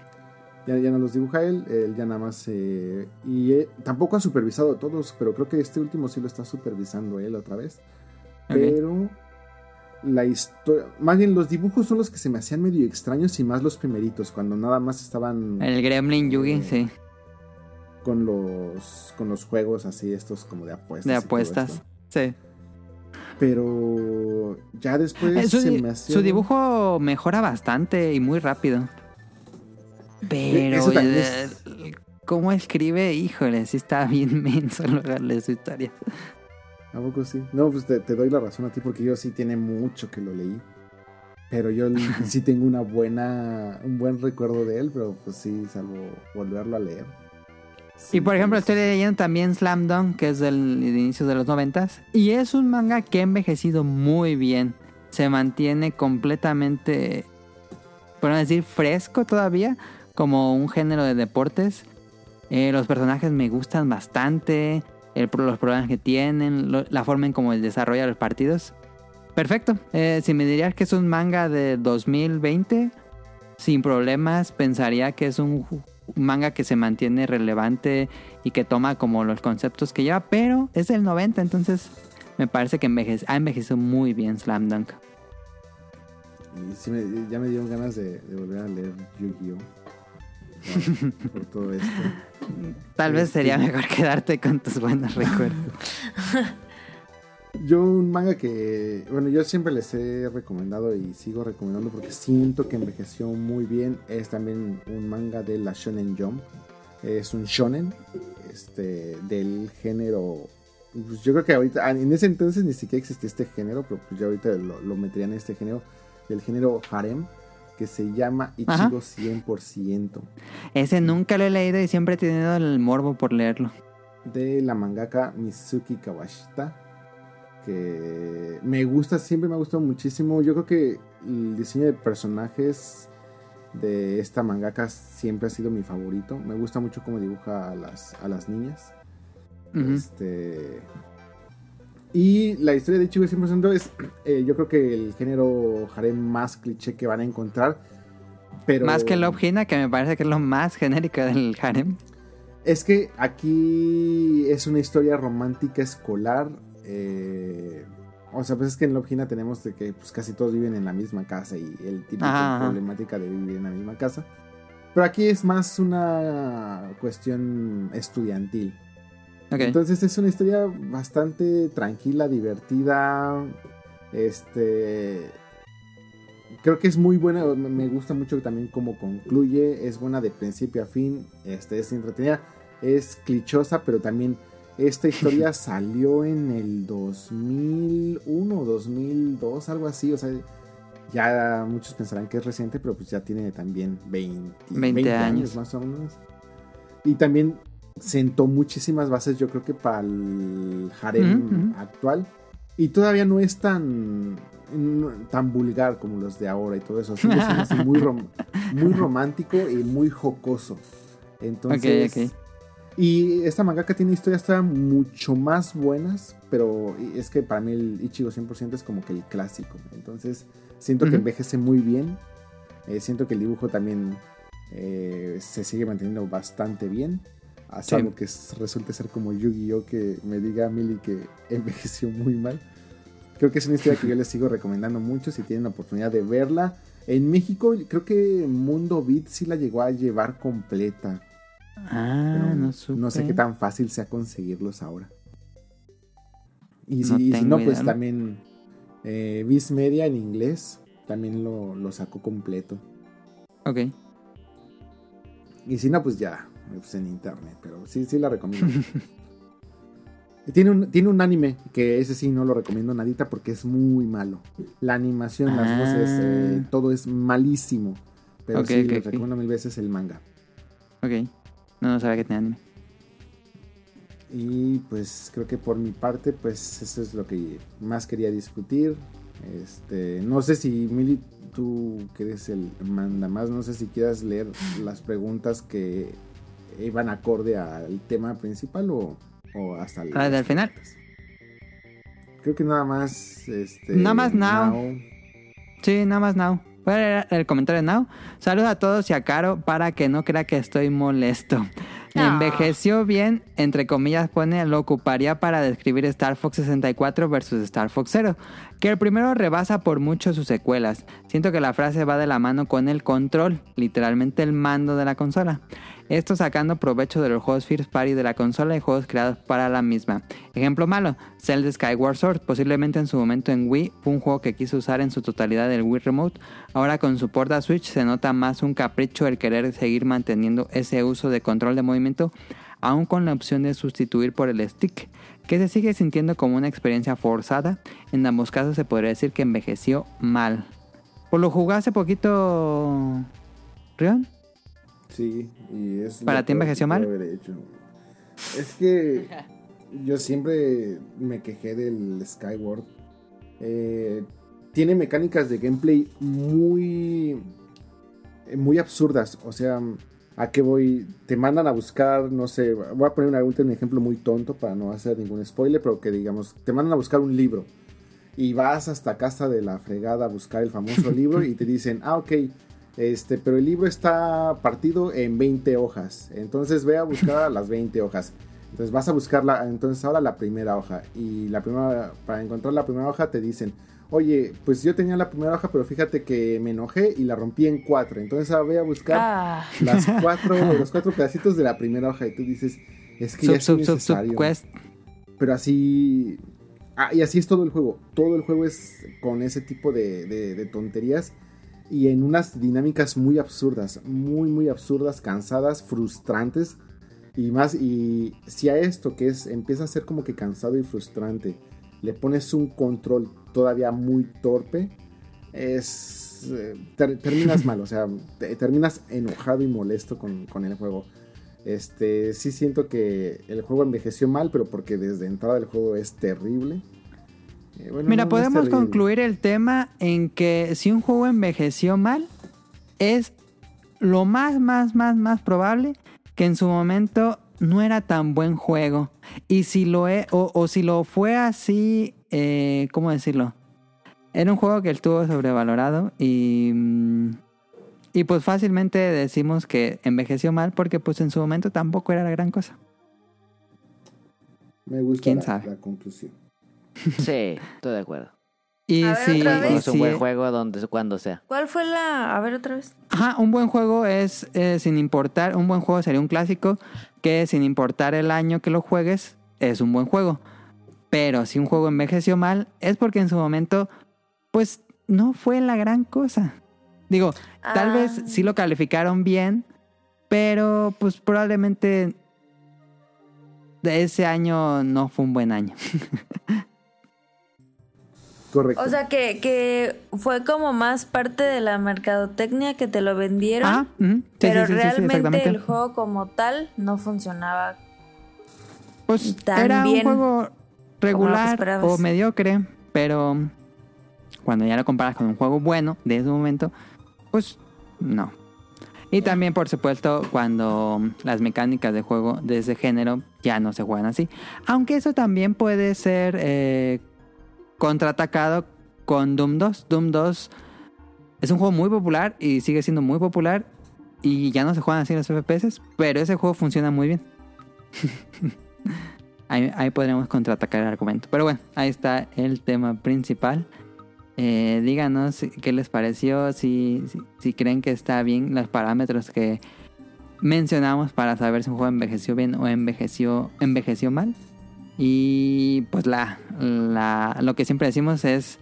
<clears throat> ya, ya no los dibuja él, él ya nada más. eh, y eh, tampoco ha supervisado a todos, pero creo que este último sí lo está supervisando él otra vez. Pero la historia. Más bien, los dibujos son los que se me hacían medio extraños y más los primeritos, cuando nada más estaban El Gremlin Yugi, Eh, sí. con los con los juegos así, estos como de apuestas. De apuestas. Sí. Pero ya después Eh, su, se me hacía. su dibujo mejora bastante y muy rápido. Pero también eh, es- cómo escribe, híjole, sí está bien <laughs> menso lograrle su historia. ¿A poco sí? No, pues te, te doy la razón a ti porque yo sí tiene mucho que lo leí. Pero yo <laughs> sí tengo una buena, un buen recuerdo de él, pero pues sí, salvo volverlo a leer. Y por ejemplo, estoy leyendo también Slam Dunk, que es del de inicios de los noventas. Y es un manga que ha envejecido muy bien. Se mantiene completamente, por no decir, fresco todavía, como un género de deportes. Eh, los personajes me gustan bastante. el- los problemas que tienen, lo- la forma en cómo desarrolla los partidos. Perfecto. Eh, si me dirías que es un manga de 2020, sin problemas, pensaría que es un manga que se mantiene relevante y que toma como los conceptos que lleva, pero es del 90, entonces me parece que envejece, ha envejecido muy bien Slam Dunk. Y sí me- ya me dieron ganas de, de volver a leer Yu-Gi-Oh! Por, <laughs> por todo esto. Tal vez Este- sería mejor quedarte con tus buenos recuerdos. <laughs> Yo un manga que, bueno, yo siempre les he recomendado y sigo recomendando porque siento que envejeció muy bien. Es también un manga de la Shonen Jump. Es un shonen, este, del género. pues, yo creo que ahorita, ah, en ese entonces ni siquiera existía este género, pero pues ya ahorita lo, lo meterían en este género, del género harem, que se llama Ajá. Ichigo 100%. Ese nunca lo he leído y siempre he tenido el morbo por leerlo. de la mangaka Mizuki Kawashita que me gusta, siempre me ha gustado muchísimo. Yo creo que el diseño de personajes de esta mangaka siempre ha sido mi favorito. Me gusta mucho cómo dibuja a las, a las niñas. Este y la historia de Ichigo 100% es eh, yo creo que el género harem más cliché que van a encontrar. Pero Más que Love Hina, que me parece que es lo más genérico del harem. Es que aquí es una historia romántica escolar. Eh, O sea, pues es que en Lobgina tenemos de que pues, casi todos viven en la misma casa y el tipo de problemática de vivir en la misma casa. Pero aquí es más una cuestión estudiantil. Entonces es una historia bastante tranquila, divertida. Este. Creo que es muy buena. Me me gusta mucho también cómo concluye. Es buena de principio a fin. Este, es entretenida. Es clichosa, pero también. Esta historia salió en el 2001, 2002, algo así. O sea, ya muchos pensarán que es reciente, pero pues ya tiene también 20, 20 años. más o menos. Y también sentó muchísimas bases, yo creo que para el harem actual. Y todavía no es tan, tan vulgar como los de ahora y todo eso. Sigue siendo así muy, rom- muy <laughs> romántico y muy jocoso. Entonces. Ok, ok. Y esta mangaka tiene historias todavía mucho más buenas, pero es que para mí el Ichigo 100% es como que el clásico. Entonces, siento que envejece muy bien. Eh, siento que el dibujo también eh, se sigue manteniendo bastante bien. A Sí. salvo que resulte ser como Yu-Gi-Oh! que me diga a Millie que <laughs> envejeció muy mal. Creo que es una historia que yo <laughs> les sigo recomendando mucho si tienen la oportunidad de verla. En México, creo que Mundo Beat sí la llegó a llevar completa. Ah, no supe. no sé qué tan fácil sea conseguirlos ahora. Y si No y si tengo no, pues también eh, Viz Media en inglés también lo, lo sacó completo. Ok. Y si no, pues ya, pues en internet, pero sí, sí la recomiendo. <laughs> Tiene un, tiene un anime que ese sí no lo recomiendo nadita porque es muy malo. La animación, las Ah. voces, eh, todo es malísimo. Pero sí, ok, les ok. recomiendo mil veces el manga. Ok. No, no sabía que tenía anime. Y pues creo que por mi parte, pues eso es lo que más quería discutir. Este, no sé si Mili, tú que eres el manda más, no sé si quieras leer las preguntas que iban acorde al tema principal o, o hasta el- ¿La del final? Creo que nada más. Este, Nada más now. Sí, nada más Now. Voy a leer el comentario de Now. Saludos a todos y a Caro para que no crea que estoy molesto. Envejeció bien, entre comillas pone, lo ocuparía para describir Star Fox 64 versus Star Fox 0. Que el primero rebasa por mucho sus secuelas. Siento que la frase va de la mano con el control, literalmente el mando de la consola. Esto sacando provecho de los juegos First Party de la consola y juegos creados para la misma. Ejemplo malo, Zelda Skyward Sword, posiblemente en su momento en Wii fue un juego que quiso usar en su totalidad el Wii Remote. Ahora con su porta Switch se nota más un capricho el querer seguir manteniendo ese uso de control de movimiento, aún con la opción de sustituir por el stick, que se sigue sintiendo como una experiencia forzada. En ambos casos se podría decir que envejeció mal. ¿Por lo jugó hace poquito, Rion? Sí, y es. ¿Para ti envejeció mal? pude haber hecho. Es que <laughs> yo siempre me quejé del Skyward. Eh, tiene mecánicas de gameplay muy. muy absurdas. O sea, ¿a qué voy? Te mandan a buscar, no sé. Voy a poner una- un ejemplo muy tonto para no hacer ningún spoiler, pero que digamos, te mandan a buscar un libro. Y vas hasta casa de la fregada a buscar el famoso <laughs> libro y te dicen, ah, ok, este, pero el libro está partido en 20 hojas. Entonces ve a buscar <laughs> las 20 hojas. Entonces vas a buscarla, entonces ahora la primera hoja. Y la primera, para encontrar la primera hoja te dicen, oye, pues yo tenía la primera hoja, pero fíjate que me enojé y la rompí en cuatro. Entonces ahora ve a buscar Ah, las cuatro, <laughs> los cuatro pedacitos de la primera hoja. Y tú dices, es que ya Sub, es sub, quest. Pero así. Ah, y así es todo el juego. Todo el juego es con ese tipo de, de- de tonterías. Y en unas dinámicas muy absurdas. Muy, muy absurdas, cansadas, frustrantes. Y más, y si a esto que es, empieza a ser como que cansado y frustrante, le pones un control todavía muy torpe, es. eh, ter- terminas <laughs> mal, o sea, te- terminas enojado y molesto con, con el juego. Este, sí siento que el juego envejeció mal, pero porque desde entrada el juego es terrible. Eh, bueno, Mira, no, podemos concluir el tema en que si un juego envejeció mal, es lo más, más, más, más probable que en su momento no era tan buen juego. Y si lo e- o, o si lo fue así, eh, ¿cómo decirlo? Era un juego que estuvo sobrevalorado y, mm, y pues fácilmente decimos que envejeció mal porque pues en su momento tampoco era la gran cosa. Me gusta ¿Quién la, sabe? la conclusión. Sí, estoy de acuerdo. Y A ver, sí, otra y vez. Es un sí, buen juego donde, cuando sea. ¿Cuál fue la...? A ver, otra vez. Ajá, un buen juego es eh, sin importar, un buen juego sería un clásico que sin importar el año que lo juegues, es un buen juego. Pero si un juego envejeció mal, es porque en su momento, pues no fue la gran cosa. Digo, tal Ah. vez sí lo calificaron bien, pero pues probablemente de ese año no fue un buen año. <laughs> Correcto. O sea, que, que fue como más parte de la mercadotecnia que te lo vendieron. Ah, sí, pero sí, sí, realmente el juego como tal no funcionaba. Pues tan era un juego regular o mediocre, pero cuando ya lo comparas con un juego bueno de ese momento, pues no. Y también, por supuesto, cuando las mecánicas de juego de ese género ya no se juegan así. Aunque eso también puede ser eh, contraatacado con Doom 2. Doom 2 es un juego muy popular y sigue siendo muy popular y ya no se juegan así los FPS, pero ese juego funciona muy bien. <laughs> Ahí, ahí podríamos contraatacar el argumento. Pero bueno, ahí está el tema principal. Eh, díganos qué les pareció, si, si, si creen que está bien los parámetros que mencionamos para saber si un juego envejeció bien o envejeció, envejeció mal. Y pues la, la, lo que siempre decimos es,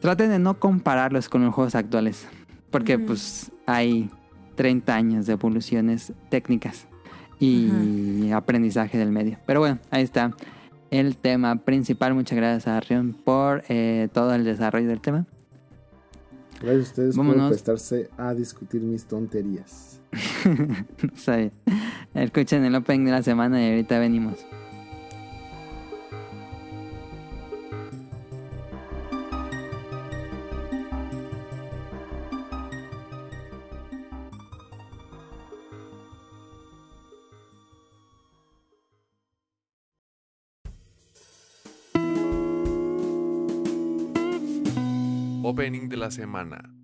traten de no compararlos con los juegos actuales. Porque pues hay 30 años de evoluciones técnicas y aprendizaje del medio. Pero bueno, ahí está el tema principal. Muchas gracias a Rion por eh, todo el desarrollo del tema. Gracias a ustedes por Vámonos. prestarse a discutir mis tonterías. <laughs> Está bien. Escuchen el opening de la semana y ahorita venimos. La semana.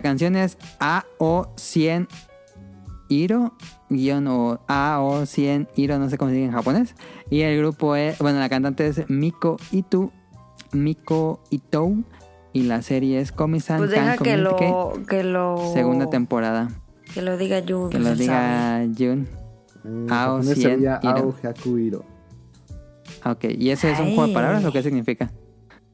La canción es AO100 Hiro, guion o AO100 Hiro, no sé cómo se dice en japonés. Y el grupo es, bueno, la cantante es Miko Itu, Miko Itou. Y la serie es Komi-san Pues deja que lo, que lo... segunda temporada. Que lo diga Yu. Que lo diga Jun. En Ao japonés cien sería iro. Ao Hyaku Iro. Ok, ¿y ese es un juego de palabras o qué significa?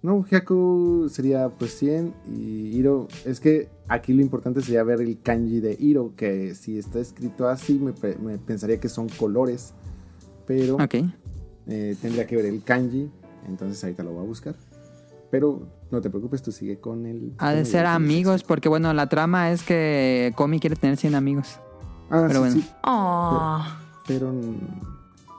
No, Hyaku sería pues 100 y Iro. Es que aquí lo importante sería ver el kanji de Iro, que si está escrito así me, me pensaría que son colores, pero Ok. eh, tendría que ver el kanji, entonces ahorita lo voy a buscar. Pero no te preocupes, tú sigue con el... Ha de ser amigos, porque bueno, la trama es que Komi quiere tener 100 amigos. Ah, pero sí, bueno. sí, Oh. pero... mm,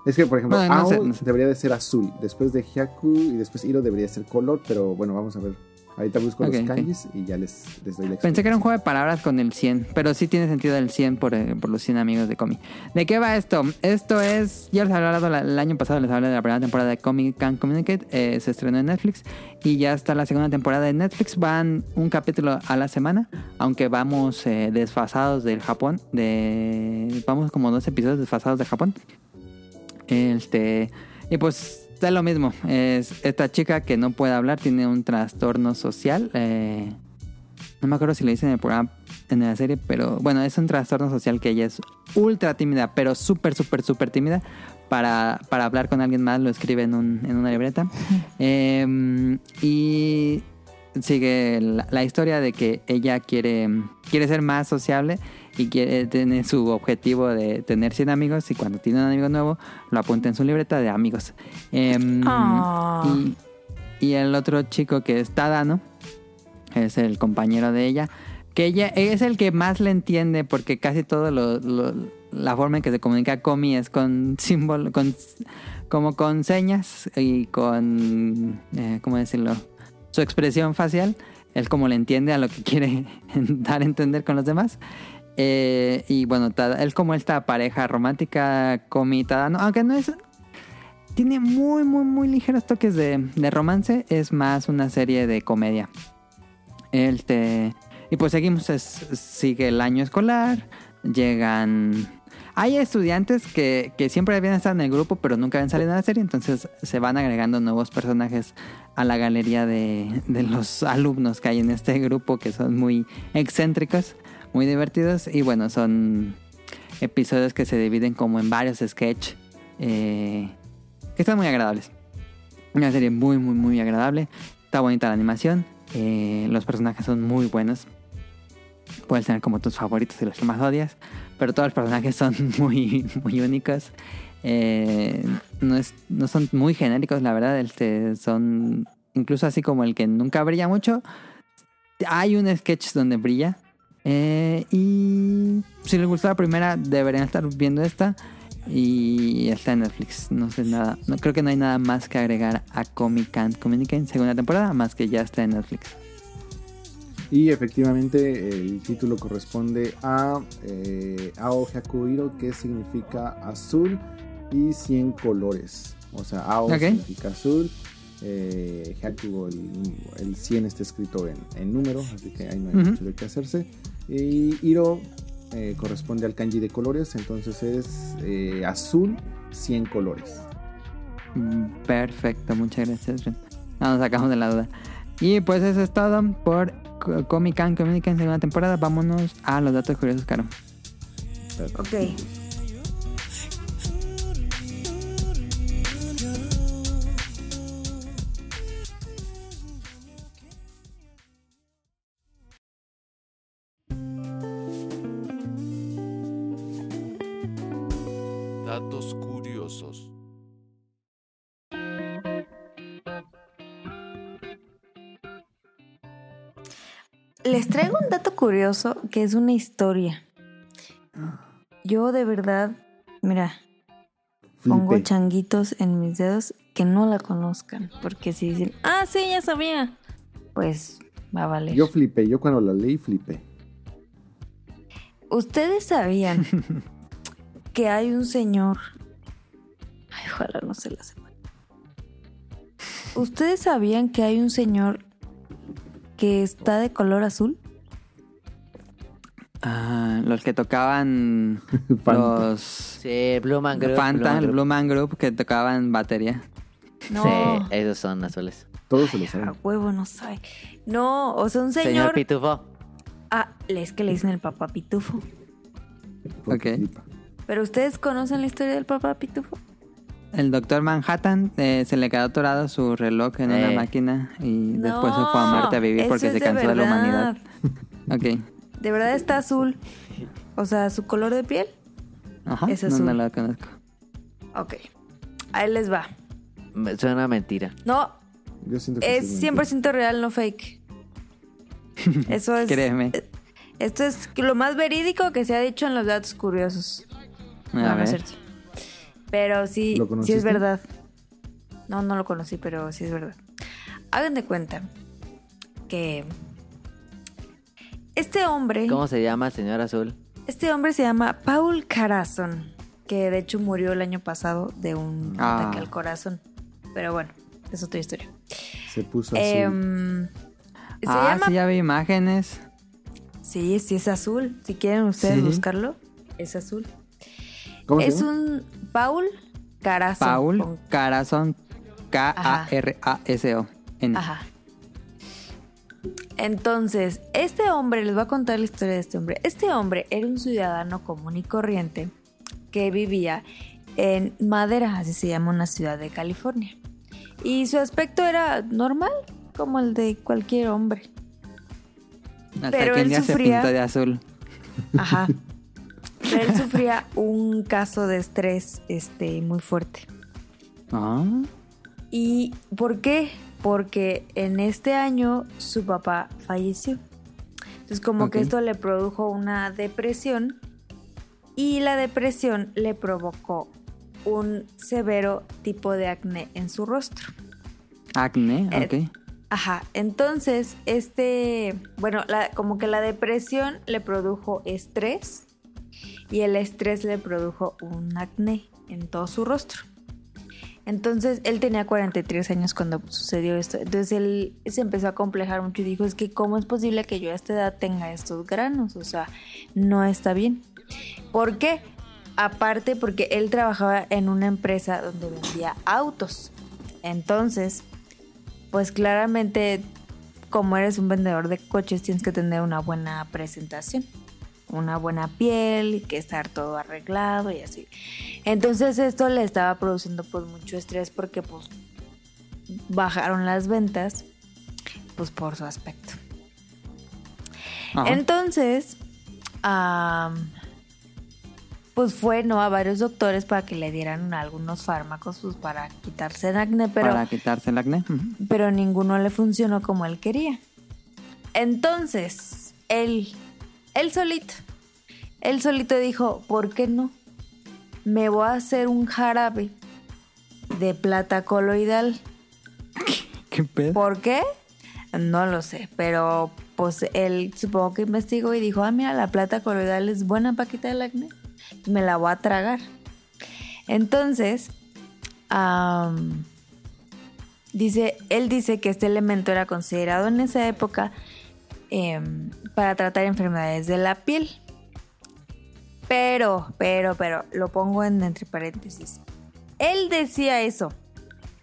Es que, por ejemplo, Bueno, no Ao sé, no sé. debería de ser azul, después de Hyaku y después Iro debería ser color, pero bueno, vamos a ver Ahorita busco los kanjis y ya les, les doy la Pensé que era un juego de palabras con el 100, pero sí tiene sentido el 100 por, eh, por los 100 amigos de Comi. ¿De qué va esto? Esto es, ya les había hablado la- el año pasado, les hablé de la primera temporada de Comic Can Communicate, eh, se estrenó en Netflix y ya está la segunda temporada de Netflix, van un capítulo a la semana, aunque vamos eh, desfasados del Japón, de vamos como dos episodios desfasados de Japón. Este, y pues da lo mismo. Es esta chica que no puede hablar, tiene un trastorno social. eh, no me acuerdo si le dicen en el programa, en la serie, pero bueno, es un trastorno social que ella es ultra tímida, pero súper, súper, súper tímida. Para, para hablar con alguien más lo escribe en, un- en una libreta. Eh, y sigue la, la historia de que ella quiere, quiere ser más sociable y quiere tener su objetivo de tener 100 amigos y cuando tiene un amigo nuevo lo apunta en su libreta de amigos. Ah. y, y el otro chico que es Tadano es el compañero de ella, que ella es el que más le entiende porque casi todo lo, lo- la forma en que se comunica Comi es con símbolo, con como con señas y con eh, ¿cómo decirlo? su expresión facial, él como le entiende a lo que quiere <laughs> dar a entender con los demás. Eh, y bueno, él como esta pareja romántica Comi y Tadano, aunque no es tiene muy, muy, muy ligeros toques de, de romance. Es más una serie de comedia. Este, y pues seguimos, es- sigue el año escolar. Llegan. Hay estudiantes que, que siempre habían estado en el grupo, pero nunca habían salido en la serie. Entonces se van agregando nuevos personajes a la galería de, de los alumnos que hay en este grupo, que son muy excéntricos, muy divertidos. Y bueno, son episodios que se dividen como en varios sketch. eh, que están muy agradables. Una serie muy, muy, muy agradable. Está bonita la animación. eh, los personajes son muy buenos. Puedes tener como tus favoritos y los que más odias. Pero todos los personajes son <laughs> muy, muy únicos. Eh, no, es, no son muy genéricos, la verdad. Este, son incluso así como el que nunca brilla mucho. Hay un sketch donde brilla. Eh, y si les gustó la primera, deberían estar viendo esta. Y está en Netflix. No sé nada. No creo que no hay nada más que agregar a Comic Can't Communicate segunda temporada, más que ya está en Netflix. Y efectivamente el título corresponde a eh, Ao Hyakuhiro, que significa azul y 100 colores. O sea, Ao significa azul, eh, Hyaku, el, el 100 está escrito en, en número, así que ahí no hay mucho de qué hacerse. Y Hiro eh, corresponde al kanji de colores, entonces es eh, azul, 100 colores. Mm, Perfecto, muchas gracias. No, nos sacamos de la duda. Y pues eso es todo por Co- Comic Con Communicate en segunda temporada. Vámonos a los datos curiosos, Caro. Ok. Les traigo un dato curioso que es una historia. Yo de verdad, mira, pongo changuitos en mis dedos que no la conozcan. Porque si dicen, ah, sí, ya sabía, pues va a valer. Yo flipé, yo cuando la leí flipé. Ustedes sabían <laughs> que hay un señor. Ay, ojalá no se la sepan. Ustedes sabían que hay un señor que está de color azul. Ah, los que tocaban <laughs> los Sí, Blue Man Group. Fanta, Blue Man el Group. Blue Man Group que tocaban batería. No, Sí, esos son azules. Todos se lo a saben. huevo no sabe. No, o sea, un Señor, señor. Pitufo. ah, es que le dicen el papá pitufo. Ok. Pero ustedes conocen la historia del papá pitufo. El doctor Manhattan eh, se le quedó atorado su reloj en una Eh. máquina y después se fue a Marte a vivir porque se cansó de la humanidad. <laughs> Ok. De verdad está azul. O sea, su color de piel. Ajá. Es no, azul. no lo conozco. Ok. Ahí les va. Me suena mentira. No, Yo siento que Es sí mentira. 100% real, no fake. <laughs> Eso es. Créeme. eh, Esto es lo más verídico que se ha dicho en los datos curiosos. A no, no es ver. cierto. Pero sí, ¿Lo sí es verdad. No, no lo conocí, pero sí es verdad. Hagan de cuenta que este hombre, ¿Cómo se llama, señor Azul? este hombre se llama Paul Carazon, que de hecho murió el año pasado de un Ah. ataque al corazón. Pero bueno, es otra historia. Se puso azul. Em, se ah, llama sí, ya vi imágenes. Sí, sí es azul. Si quieren ustedes Sí. buscarlo, es azul. ¿Cómo se Es llama? un Paul Carazo. Paul con- Carazón. K-A-R-A-S-O-N. Ajá. Entonces, este hombre, les voy a contar la historia de este hombre. Este hombre era un ciudadano común y corriente que vivía en Madera, así se llama una ciudad de California. Y su aspecto era normal, como el de cualquier hombre. Hasta pero que él día se pintó de azul. Ajá. <laughs> Pero él sufría un caso de estrés este, muy fuerte. Ah, ¿Y por qué? Porque en este año su papá falleció. Entonces como que esto le produjo una depresión y la depresión le provocó un severo tipo de acné en su rostro. acné, Eh, ok. Ajá, entonces este, bueno, la- como que la depresión le produjo estrés y el estrés le produjo un acné en todo su rostro. Entonces él tenía 43 años cuando sucedió esto. Entonces él se empezó a complejar mucho y dijo, es que cómo es posible que yo a esta edad tenga estos granos, o sea, no está bien. ¿Por qué? Aparte porque él trabajaba en una empresa donde vendía autos. Entonces, pues claramente como eres un vendedor de coches tienes que tener una buena presentación, una buena piel y que estar todo arreglado y así. Entonces esto le estaba produciendo pues mucho estrés porque pues bajaron las ventas pues por su aspecto. Ajá. Entonces, pues fue ¿no? a varios doctores para que le dieran algunos fármacos pues, para quitarse el acné, pero Para quitarse el acné. Pero ninguno le funcionó como él quería. Entonces, él, él solito, él solito dijo, ¿por qué no? Me voy a hacer un jarabe de plata coloidal. <laughs> ¿Qué pedo? ¿Por qué? No lo sé, pero pues él supongo que investigó y dijo, ah, mira, la plata coloidal es buena para quitar el acné. Me la voy a tragar. Entonces, dice, él dice que este elemento era considerado en esa época em, para tratar enfermedades de la piel. Pero, pero, pero, lo pongo en entre paréntesis. Él decía eso,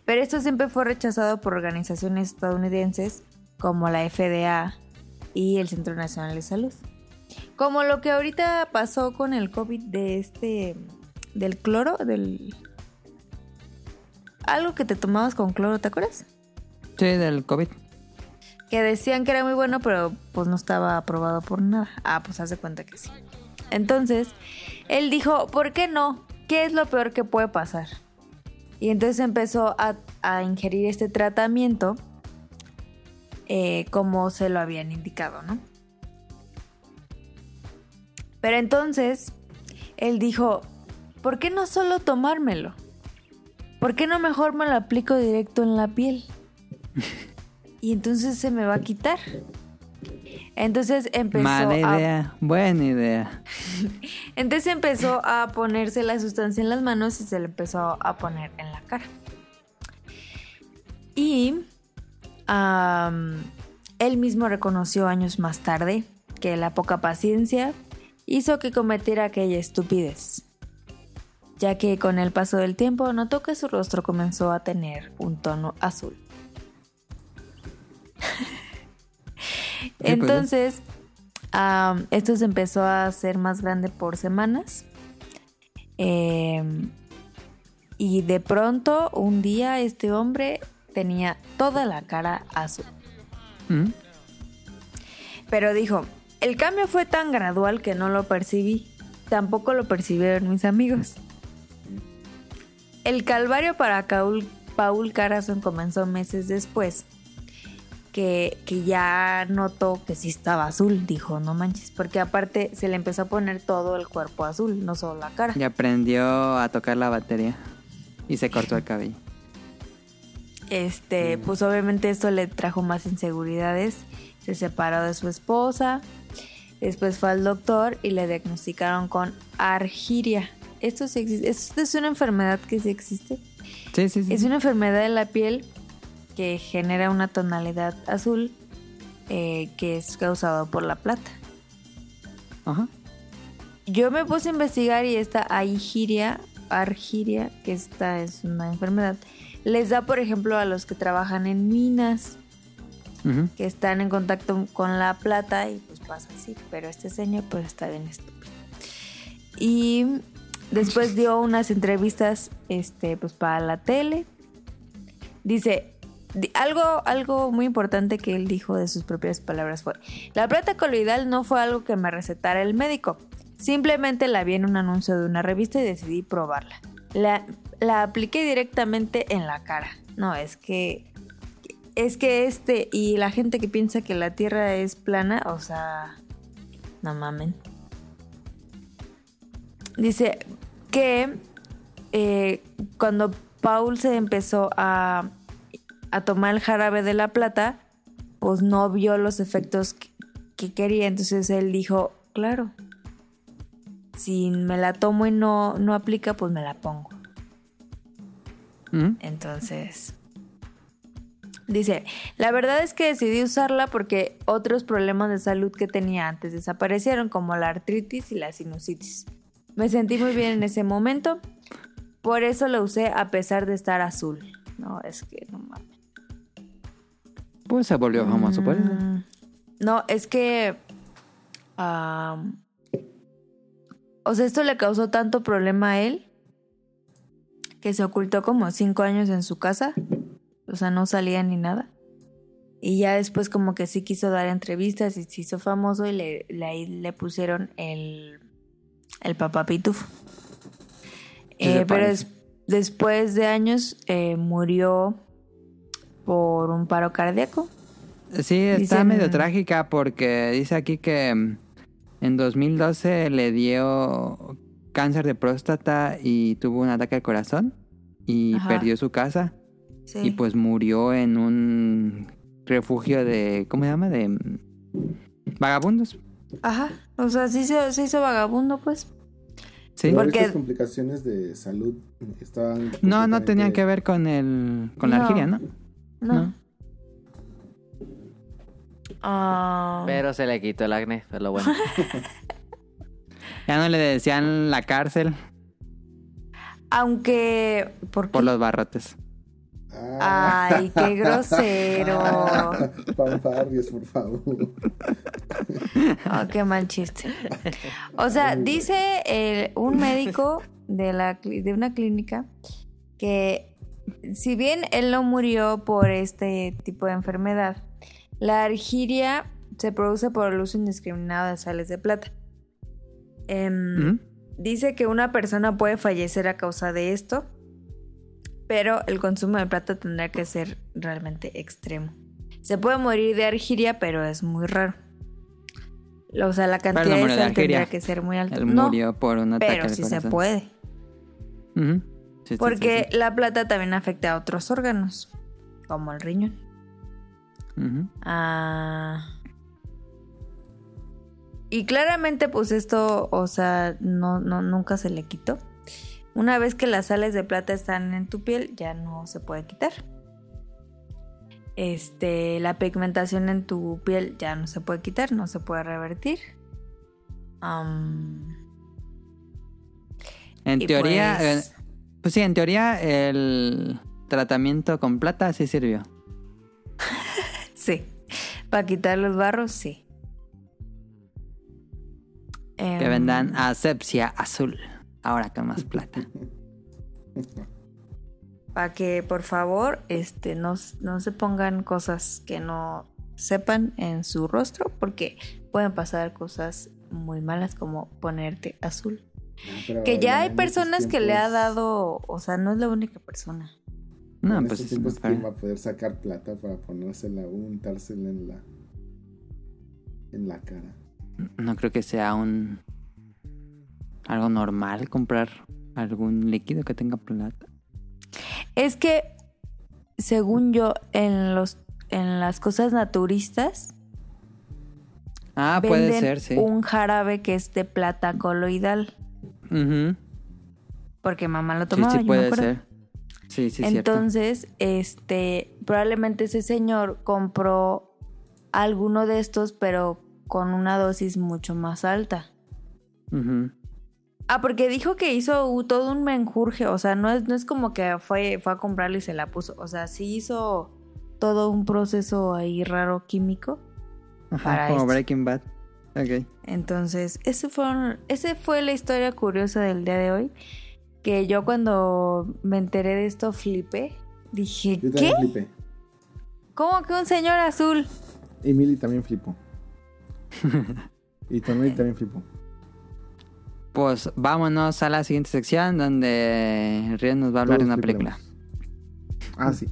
pero esto siempre fue rechazado por organizaciones estadounidenses como la FDA y el Centro Nacional de Salud. Como lo que ahorita pasó con el COVID de este, del cloro, del... Algo que te tomabas con cloro, ¿te acuerdas? Sí, del COVID. Que decían que era muy bueno, pero pues no estaba aprobado por nada. Ah, pues hace cuenta que sí. Entonces, él dijo, ¿por qué no? ¿Qué es lo peor que puede pasar? Y entonces empezó a, a ingerir este tratamiento eh, como se lo habían indicado, ¿no? Pero entonces, él dijo, ¿por qué no solo tomármelo? ¿Por qué no mejor me lo aplico directo en la piel? <laughs> Y entonces se me va a quitar. Entonces empezó Mala a idea. Buena idea. <laughs> entonces empezó a ponerse la sustancia en las manos y se le empezó a poner en la cara. Y él mismo reconoció años más tarde que la poca paciencia hizo que cometiera aquella estupidez, ya que con el paso del tiempo notó que su rostro comenzó a tener un tono azul. <laughs> Entonces, esto se empezó a hacer más grande por semanas. Em, y de pronto, un día, este hombre tenía toda la cara azul. Mm. Pero dijo, el cambio fue tan gradual que no lo percibí. Tampoco lo percibieron mis amigos. El calvario para Caul- Paul Carazón comenzó meses después. Que, que ya notó que sí estaba azul. Dijo, no manches. Porque aparte se le empezó a poner todo el cuerpo azul, no solo la cara. Y aprendió a tocar la batería. Y se cortó el cabello. Este, pues obviamente esto le trajo más inseguridades. Se separó de su esposa. Después fue al doctor y le diagnosticaron con argiria. Esto sí existe. Esto es una enfermedad que sí existe. Sí, sí, sí. Es una enfermedad de la piel que genera una tonalidad azul eh, que es causado por la plata. Ajá. Yo me puse a investigar y esta argiria, argiria, que esta es una enfermedad, les da, por ejemplo, a los que trabajan en minas, que están en contacto con la plata y pues pasa así. Pero este señor pues está bien estúpido. Y después dio unas entrevistas este, pues para la tele. Dice, di- algo, algo muy importante que él dijo de sus propias palabras fue, la plata coloidal no fue algo que me recetara el médico. Simplemente la vi en un anuncio de una revista y decidí probarla. La, la apliqué directamente en la cara. No, es que es que este y la gente que piensa que la Tierra es plana, o sea, no mamen. Dice que eh, cuando Paul se empezó a, a tomar el jarabe de la plata, pues no vio los efectos que, que quería. Entonces él dijo, claro, si me la tomo y no, no aplica, pues me la pongo. Ujú. Entonces, dice, la verdad es que decidí usarla porque otros problemas de salud que tenía antes desaparecieron, como la artritis y la sinusitis. Me sentí muy bien en ese momento, por eso lo usé a pesar de estar azul. No, es que no mames. Pues se volvió famoso por eso. Mm, No, es que... o sea, esto le causó tanto problema a él que se ocultó como cinco años en su casa. O sea, no salía ni nada. Y ya después como que sí quiso dar entrevistas y se hizo famoso y le, le, ahí le pusieron el, el papá pitufo. Eh, pero des- después de años eh, murió por un paro cardíaco. Sí, está Dicen- medio trágica porque dice aquí que mm, en 2012 le dio cáncer de próstata y tuvo un ataque al corazón y Ajá. perdió su casa Sí. y pues murió en un refugio de, ¿cómo se llama? De mm, vagabundos. Ajá, o sea, sí se, se hizo vagabundo, pues. Sí. Pero Porque- estas complicaciones de salud estaban... No, no tenían que ver con el con la argiria, ¿no? No. No. Ah, Pero se le quitó el acné, fue lo bueno. <laughs> Ya no le decían la cárcel aunque. ¿Por qué? por los barrotes. Ah. Ay, qué <laughs> grosero. Fanfarrias, por favor. Oh, qué mal chiste. O sea, dice el- un médico de, la, cli- de una clínica que si bien él no murió por este tipo de enfermedad, la argiria se produce por el uso indiscriminado de sales de plata. Em. Dice que una persona puede fallecer a causa de esto, pero el consumo de plata tendrá que ser realmente extremo. Se puede morir de argiria, pero es muy raro. O sea, la cantidad de sal tendría que ser muy alta. Él No, murió por un ataque pero al sí se puede. Sí, Porque sí, la plata también afecta a otros órganos, como el riñón. Ah. Y claramente, pues esto, o sea, no, no, nunca se le quitó. Una vez que las sales de plata están en tu piel, ya no se puede quitar. Este, la pigmentación en tu piel ya no se puede quitar, no se puede revertir. En teoría, pues- pues sí, en teoría el tratamiento con plata sí sirvió. <laughs> sí. Para quitar los barros, sí. Que Em, vendan asepsia azul. Ahora con más plata. Para que por favor este, no, no se pongan cosas que no sepan en su rostro porque pueden pasar cosas muy malas como ponerte azul. No, Que ya hay personas que le ha dado, o sea, no es la única persona. No, en pues estos tiempos, ¿quién va a poder sacar plata para ponérsela o untársela en la... En la cara. No creo que sea un algo normal comprar algún líquido que tenga plata. Es que según yo, en los en las cosas naturistas Ah, puede venden ser, sí. un jarabe que es de plata coloidal. Ujú. Porque mamá lo Sí, tomaba, sí yo me puede acuerdo. ser. Sí, sí, cierto. Entonces, este, probablemente ese señor compró alguno de estos, pero con una dosis mucho más alta. Ujú. Ah, porque dijo que hizo todo un menjurje, o sea, no es, no es como que fue, fue a comprarlo y se la puso, o sea, sí hizo todo un proceso ahí raro químico. Ajá, para como esto. Breaking Bad. Ok. Entonces, ese fue, ese fue la historia curiosa del día de hoy, que yo cuando me enteré de esto flipé, dije, Yo ¿qué? también flipé. ¿Cómo que un señor azul? Y Millie también flipó. y Tonelli <laughs> también flipó. Pues vámonos a la siguiente sección donde Rion nos va a hablar de Todos una película. Ah, sí.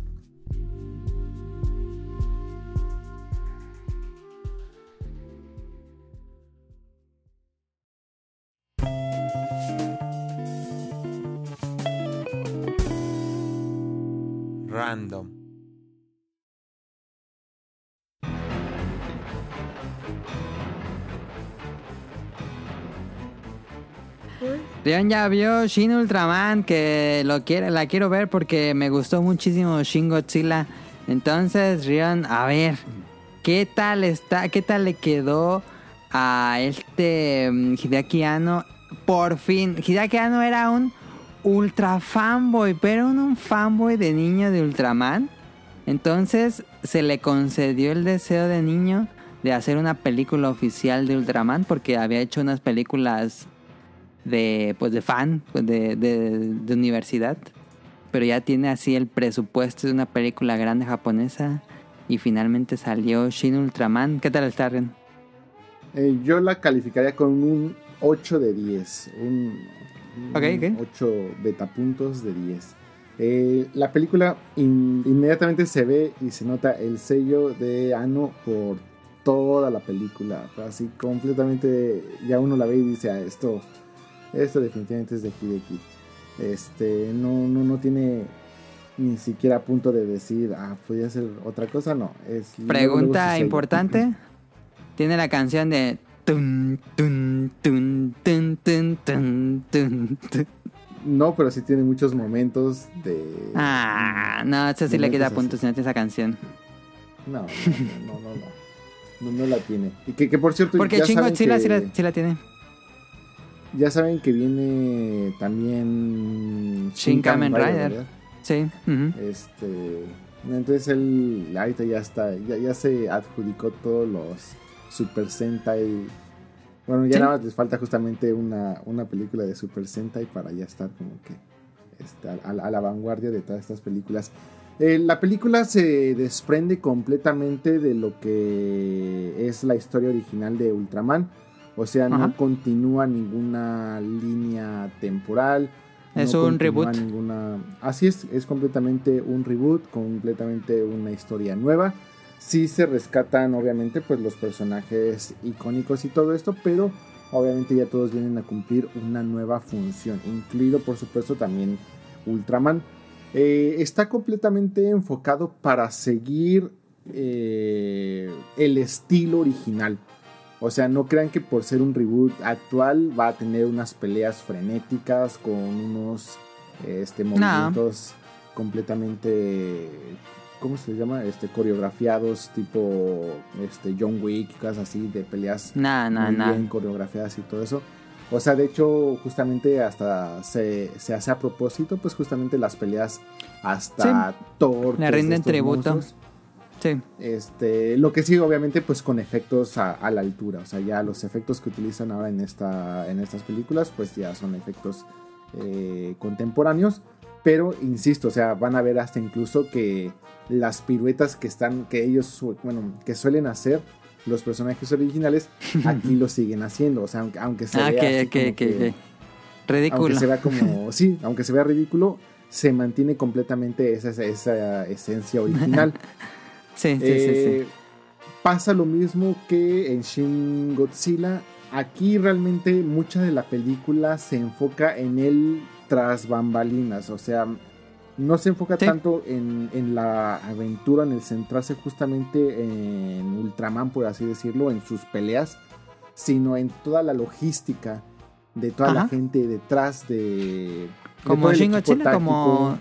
Rion ya vio Shin Ultraman, que lo quiere, la quiero ver porque me gustó muchísimo Shin Godzilla. Entonces, Rion, a ver, ¿qué tal está, qué tal le quedó a este mm, Hideaki Anno? Por fin, Hideaki Anno era un ultra fanboy, pero un fanboy de niño de Ultraman. Entonces, se le concedió el deseo de niño de hacer una película oficial de Ultraman porque había hecho unas películas de pues de fan pues, de, de, de universidad pero ya tiene así el presupuesto de una película grande japonesa y finalmente salió Shin Ultraman ¿qué tal está Ren? Eh, yo la calificaría con un 8 de 10. Un, un Ok, ok. 8 betapuntos de 10. Eh, la película in- inmediatamente se ve y se nota el sello de Ano por toda la película. Así completamente, ya uno la ve y dice, ah, esto, esto definitivamente es de Hideki. Este, no, no, no tiene ni siquiera punto de decir, ah, podría ser otra cosa, no. Es luego pregunta importante tiene la canción de tun, tun, tun. No, pero sí tiene muchos momentos de. ah no eso sí le Momentos puntos si no tiene esa canción No, no, no, no, no. No, no la tiene. Y que, que por cierto, porque ya Shin saben, Godzilla que, sí la, sí la tiene ya saben que viene también Shin Kamen Rider. sí. Este. Entonces él ahorita ya está, ya, ya se adjudicó todos los Super Sentai. Bueno, ya Sí. nada más les falta justamente una, una película de Super Sentai para ya estar como que este, a, a la- a la vanguardia de todas estas películas. Eh, la película se desprende completamente de lo que es la historia original de Ultraman. O sea, no Ajá. continúa ninguna línea temporal. Es no un reboot. Ninguna... Así es, es completamente un reboot, completamente una historia nueva. Sí se rescatan, obviamente, pues los personajes icónicos y todo esto, pero obviamente ya todos vienen a cumplir una nueva función, incluido por supuesto también Ultraman. Eh, está completamente enfocado para seguir eh, el estilo original. O sea, no crean que por ser un reboot actual va a tener unas peleas frenéticas con unos este, movimientos completamente, ¿cómo se llama? Este, coreografiados tipo este, John Wick, cosas así de peleas muy bien coreografiadas y todo eso. O sea, de hecho, justamente hasta se, se hace a propósito, pues justamente las peleas hasta Thor. Le rinden tributo. monstruos. Sí Este, lo que sí, obviamente, pues con efectos a, a la altura. O sea, ya los efectos que utilizan ahora en, esta, en estas películas, pues ya son efectos eh, contemporáneos. Pero, insisto, o sea, van a ver hasta incluso que las piruetas que están, que ellos, bueno, que suelen hacer los personajes originales, <laughs> aquí lo siguen haciendo. O sea, aunque, aunque se ah vea que así que como que, que- que. ridículo aunque se vea como, <laughs> sí, aunque se vea ridículo, se mantiene completamente esa, esa esencia original. <laughs> sí sí sí Eh, sí Pasa lo mismo que en Shin Godzilla. Aquí realmente mucha de la película se enfoca en él tras bambalinas. O sea, no se enfoca Sí. tanto en, en la aventura, en el centrarse justamente en Ultraman, por así decirlo, en sus peleas, sino en toda la logística de toda la gente detrás de... de Como todo el Shin equipo Godzilla, como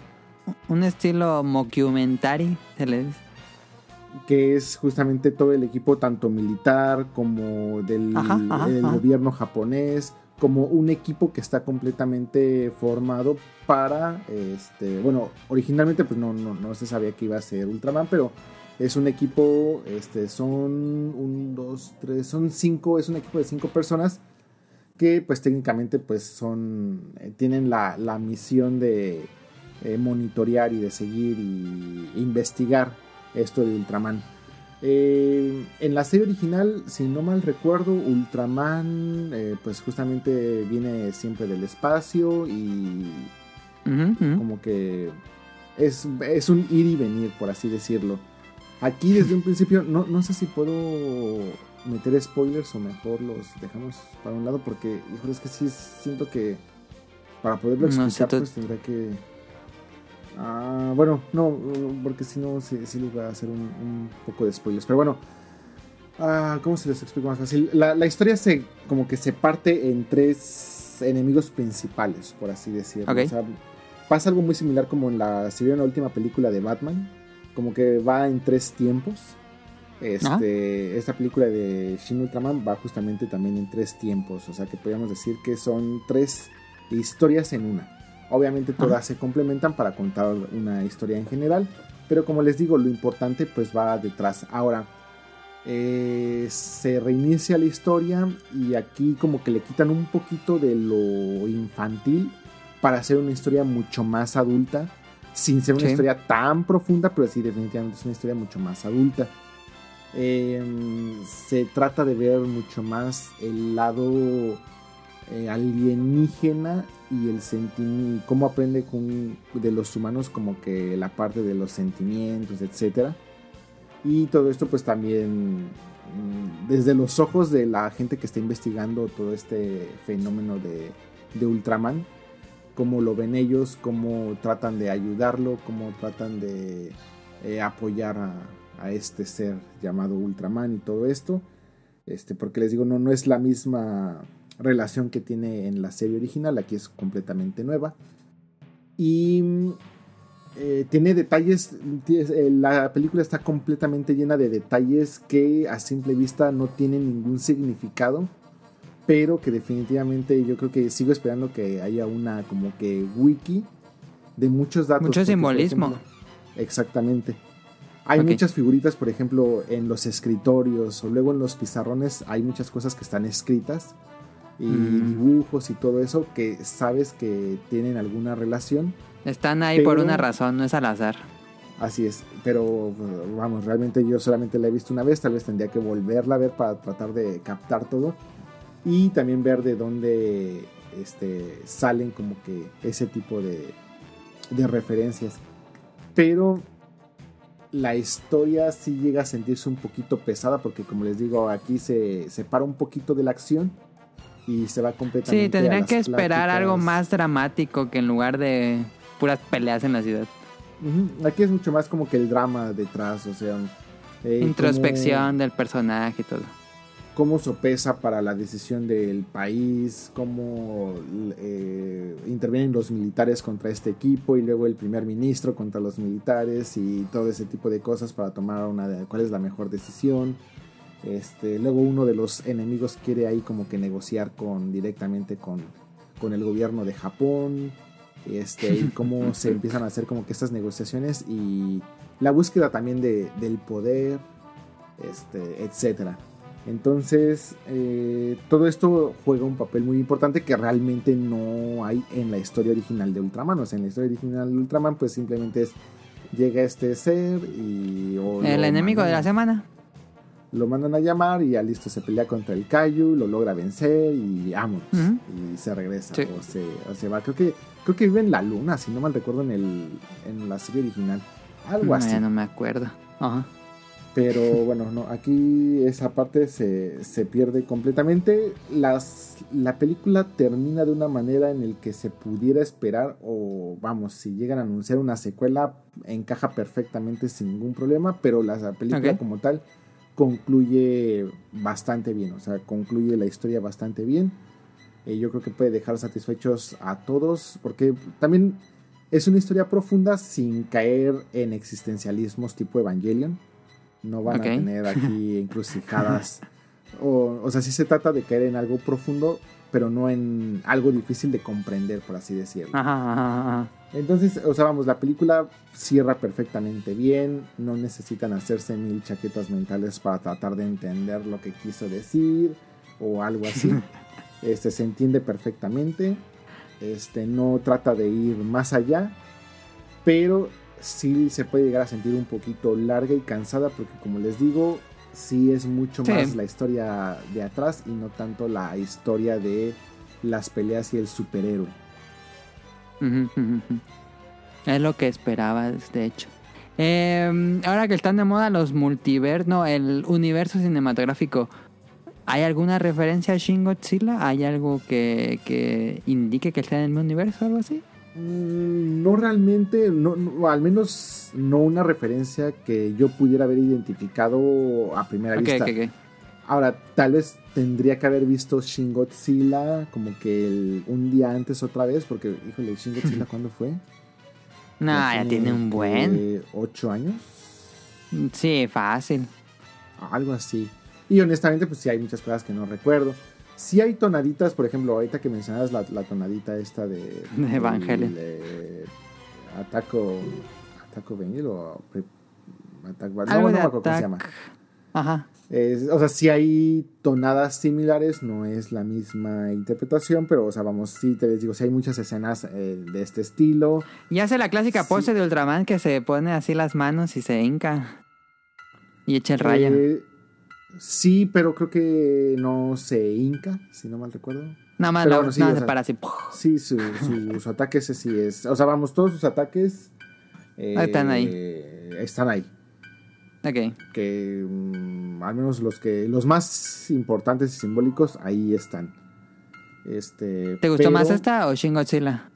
un estilo mockumentary, se le dice. Que es justamente todo el equipo tanto militar como del, Ajá, ajá, del ajá. gobierno japonés, como un equipo que está completamente formado para, este, bueno, originalmente pues no, no, no se sabía que iba a ser Ultraman, pero es un equipo, este, son un, dos, tres, son cinco, es un equipo de cinco personas que pues técnicamente pues son, eh, tienen la, la misión de eh, monitorear y de seguir y investigar esto de Ultraman. Eh, en la serie original, si no mal recuerdo, Ultraman eh, pues justamente viene siempre del espacio y como que es, es un ir y venir, por así decirlo. Aquí desde un principio, no, no sé si puedo meter spoilers o mejor los dejamos para un lado porque, híjole, es que sí siento que para poderlo No explicar pues tendrá que... Ah, bueno, no, porque si no, sí, sí les va a hacer un, un poco de spoilers. Pero bueno, ah, ¿cómo se les explica más fácil? La, la historia se como que se parte en tres enemigos principales, por así decirlo. O sea, pasa algo muy similar como en la, si vieron la última película de Batman, como que va en tres tiempos. Este, esta película de Shin Ultraman va justamente también en tres tiempos, o sea que podríamos decir que son tres historias en una. Obviamente todas se complementan para contar una historia en general, pero como les digo, lo importante pues va detrás. Ahora, eh, se reinicia la historia y aquí como que le quitan un poquito de lo infantil para hacer una historia mucho más adulta, sin ser una Sí. historia tan profunda, pero sí definitivamente es una historia mucho más adulta. Eh, se trata de ver mucho más el lado eh, alienígena y el sentimiento, cómo aprende con, de los humanos como que la parte de los sentimientos, etcétera. Y todo esto pues también mm, desde los ojos de la gente que está investigando todo este fenómeno de, de Ultraman, cómo lo ven ellos, cómo tratan de ayudarlo, cómo tratan de eh, apoyar a, a este ser llamado Ultraman y todo esto. Este, porque les digo, no, no es la misma relación que tiene en la serie original, aquí es completamente nueva. Y eh, tiene detalles, eh, la película está completamente llena de detalles que a simple vista no tienen ningún significado, pero que definitivamente yo creo que sigo esperando que haya una como que wiki de muchos datos. Mucho simbolismo. ejemplo, exactamente. Hay muchas figuritas, por ejemplo, en los escritorios o luego en los pizarrones hay muchas cosas que están escritas y Mm. dibujos y todo eso que sabes que tienen alguna relación. Están ahí por Pero- una razón, no es al azar. Así es, pero vamos, realmente yo solamente la he visto una vez, tal vez tendría que volverla a ver para tratar de captar todo y también ver de dónde este, salen como que ese tipo de, de referencias. Pero la historia sí llega a sentirse un poquito pesada porque como les digo, aquí se separa un poquito de la acción y se va completamente Sí, a tendrían que esperar algo pláticas. más dramático que en lugar de puras peleas en la ciudad. Ujú, Aquí es mucho más como que el drama detrás, o sea... eh, Introspección del personaje y todo. Cómo, cómo sopesa para la decisión del país, cómo eh, intervienen los militares contra este equipo y luego el primer ministro contra los militares y todo ese tipo de cosas para tomar una de cuál es la mejor decisión. Este, luego uno de los enemigos quiere ahí como que negociar con directamente con, con el gobierno de Japón. Este, y <laughs> cómo se empiezan a hacer como que estas negociaciones y la búsqueda también de, del poder, este, etcétera. Entonces, eh, todo esto juega un papel muy importante que realmente no hay en la historia original de Ultraman. O sea, en la historia original de Ultraman, pues simplemente es llega este ser y El enemigo de la semana. Lo mandan a llamar y ya listo se pelea contra el Kaiju, lo logra vencer y vámonos. Y se regresa Sí. o, se, o se va. Creo que, creo que vive en la luna, si no mal recuerdo en, el, en la serie original. Algo así. No, no me acuerdo. Ajá. Pero <laughs> bueno, no, aquí esa parte se, se pierde completamente. Las, la película termina de una manera en el que se pudiera esperar, o vamos, si llegan a anunciar una secuela, encaja perfectamente sin ningún problema, pero la película como tal concluye bastante bien, o sea, concluye la historia bastante bien. Eh, yo creo que puede dejar satisfechos a todos, porque también es una historia profunda sin caer en existencialismos tipo Evangelion. No van a tener <laughs> aquí encrucijadas. o, o sea, sí se trata de caer en algo profundo, pero no en algo difícil de comprender, por así decirlo. Ajá, ajá, ajá. Entonces, o sea, vamos, la película cierra perfectamente bien, no necesitan hacerse mil chaquetas mentales para tratar de entender lo que quiso decir o algo así. <laughs> Este se entiende perfectamente. Este no trata de ir más allá, pero sí se puede llegar a sentir un poquito larga y cansada porque como les digo, sí es mucho Sí. más la historia de atrás y no tanto la historia de las peleas y el superhéroe. Es lo que esperabas, de hecho. Eh, ahora que están de moda los multiversos, no, el universo cinematográfico, ¿hay alguna referencia a Shin Godzilla? ¿Hay algo que, que indique que está en el mismo universo o algo así? Mm, No realmente, no, no, al menos no una referencia que yo pudiera haber identificado a primera vista. Ahora, tal vez tendría que haber visto Shin Godzilla como que el- un día antes otra vez, porque, híjole, Shin Godzilla, <laughs> ¿cuándo fue? No, ya tiene un buen. ¿Ocho años? Sí, fácil. Algo así. Y honestamente, pues sí hay muchas cosas que no recuerdo. Sí hay tonaditas, por ejemplo, ahorita que mencionabas la, la tonadita esta de... <laughs> De Evangelion. eh, Ataco... Ataco Evangel o... Algo no, no me acuerdo cómo se llama. Ajá. Es- o sea, sí hay tonadas similares, no es la misma interpretación, pero, o sea, vamos, sí te les digo, sí hay muchas escenas eh, de este estilo. Y hace la clásica Sí. pose de Ultraman que se pone así las manos y se hinca. Y echa el rayo. Eh, sí, pero creo que no se hinca, si no mal recuerdo. nada más, bueno, sí, o se para así. Sí, su- sus ataques sí es. O sea, vamos, todos sus ataques. eh, están ahí. Están ahí. Que mm, al menos los que. Los más importantes y simbólicos, ahí están. Este. ¿Te gustó pero más esta o Shin Godzilla?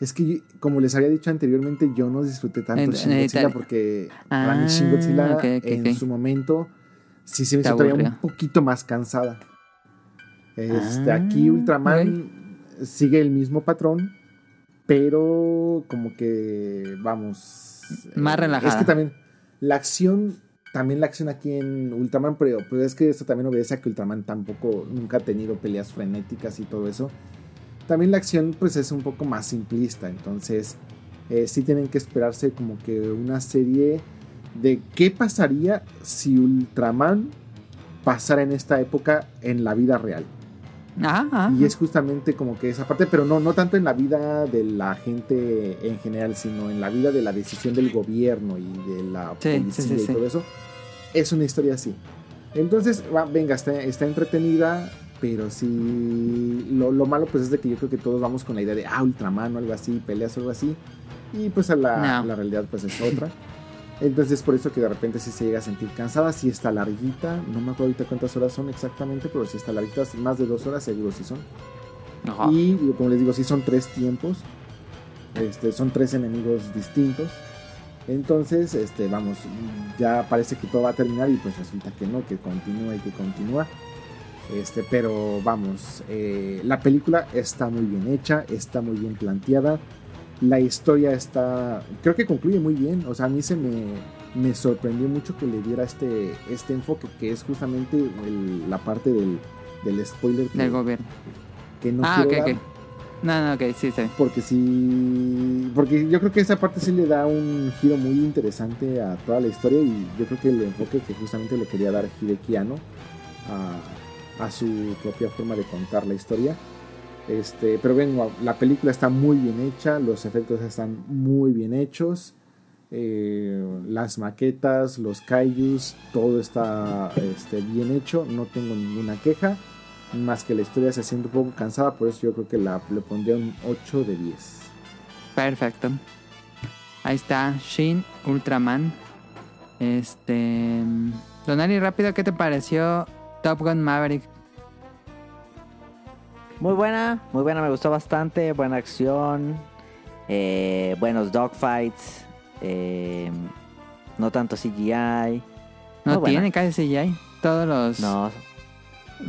Es que, como les había dicho anteriormente, yo no disfruté tanto En- Shin Godzilla Italia. porque para mí Ah, Shin Godzilla en su momento sí se me hizo todavía un poquito más cansada. Este, Ah, aquí Ultraman sigue el mismo patrón, pero como que vamos Más eh, relajada. Es que también la acción, también la acción aquí en Ultraman, pero, pero es que esto también obedece a que Ultraman tampoco nunca ha tenido peleas frenéticas y todo eso. También la acción pues es un poco más simplista, entonces eh, sí tienen que esperarse como que una serie de qué pasaría si Ultraman pasara en esta época en la vida real. Ajá, ajá. Y es justamente como que esa parte, pero no, no tanto en la vida de la gente en general, sino en la vida de la decisión del gobierno y de la Sí, policía sí, y todo eso. Es una historia así. Entonces, va, venga, está, está entretenida, pero sí. Lo, lo malo, pues es de que yo creo que todos vamos con la idea de, ah, Ultraman o algo así, peleas o algo así. Y pues a la, No. la realidad, pues es otra. Entonces, por eso que de repente sí se llega a sentir cansada, sí está larguita. No me acuerdo ahorita cuántas horas son exactamente, pero sí está larguita, más de dos horas seguro sí son. Ajá. Y como les digo, sí son tres tiempos. Este, son tres enemigos distintos. Entonces, este, vamos, ya parece que todo va a terminar y pues resulta que no, que continúa y que continúa. Este, pero vamos, eh, la película está muy bien hecha, está muy bien planteada. La historia está, creo que concluye muy bien. O sea, a mí se me, me sorprendió mucho que le diera este, este enfoque, que es justamente el- la parte del, del spoiler que, Del gobierno. que no ah, ok, quiero dar. ok. No, no, ok, sí, sí. Porque sí. Porque yo creo que esa parte sí le da un giro muy interesante a toda la historia. Y yo creo que el enfoque que justamente le quería dar Hideki Anno a, a su propia forma de contar la historia. Este, pero ven, wow, la película está muy bien hecha, los efectos están muy bien hechos. eh, las maquetas, los kaijus, todo está este, bien hecho, no tengo ninguna queja. Más que la historia se siente un poco cansada, por eso yo creo que le pondría un 8 de 10. Perfecto. Ahí está Shin Ultraman. Este. Donali, rápido, ¿qué te pareció Top Gun Maverick? Muy buena, muy buena, me gustó bastante. Buena acción, eh, buenos dogfights, eh, no tanto CGI. No Muy buena. tiene casi CGI. Todos los, No,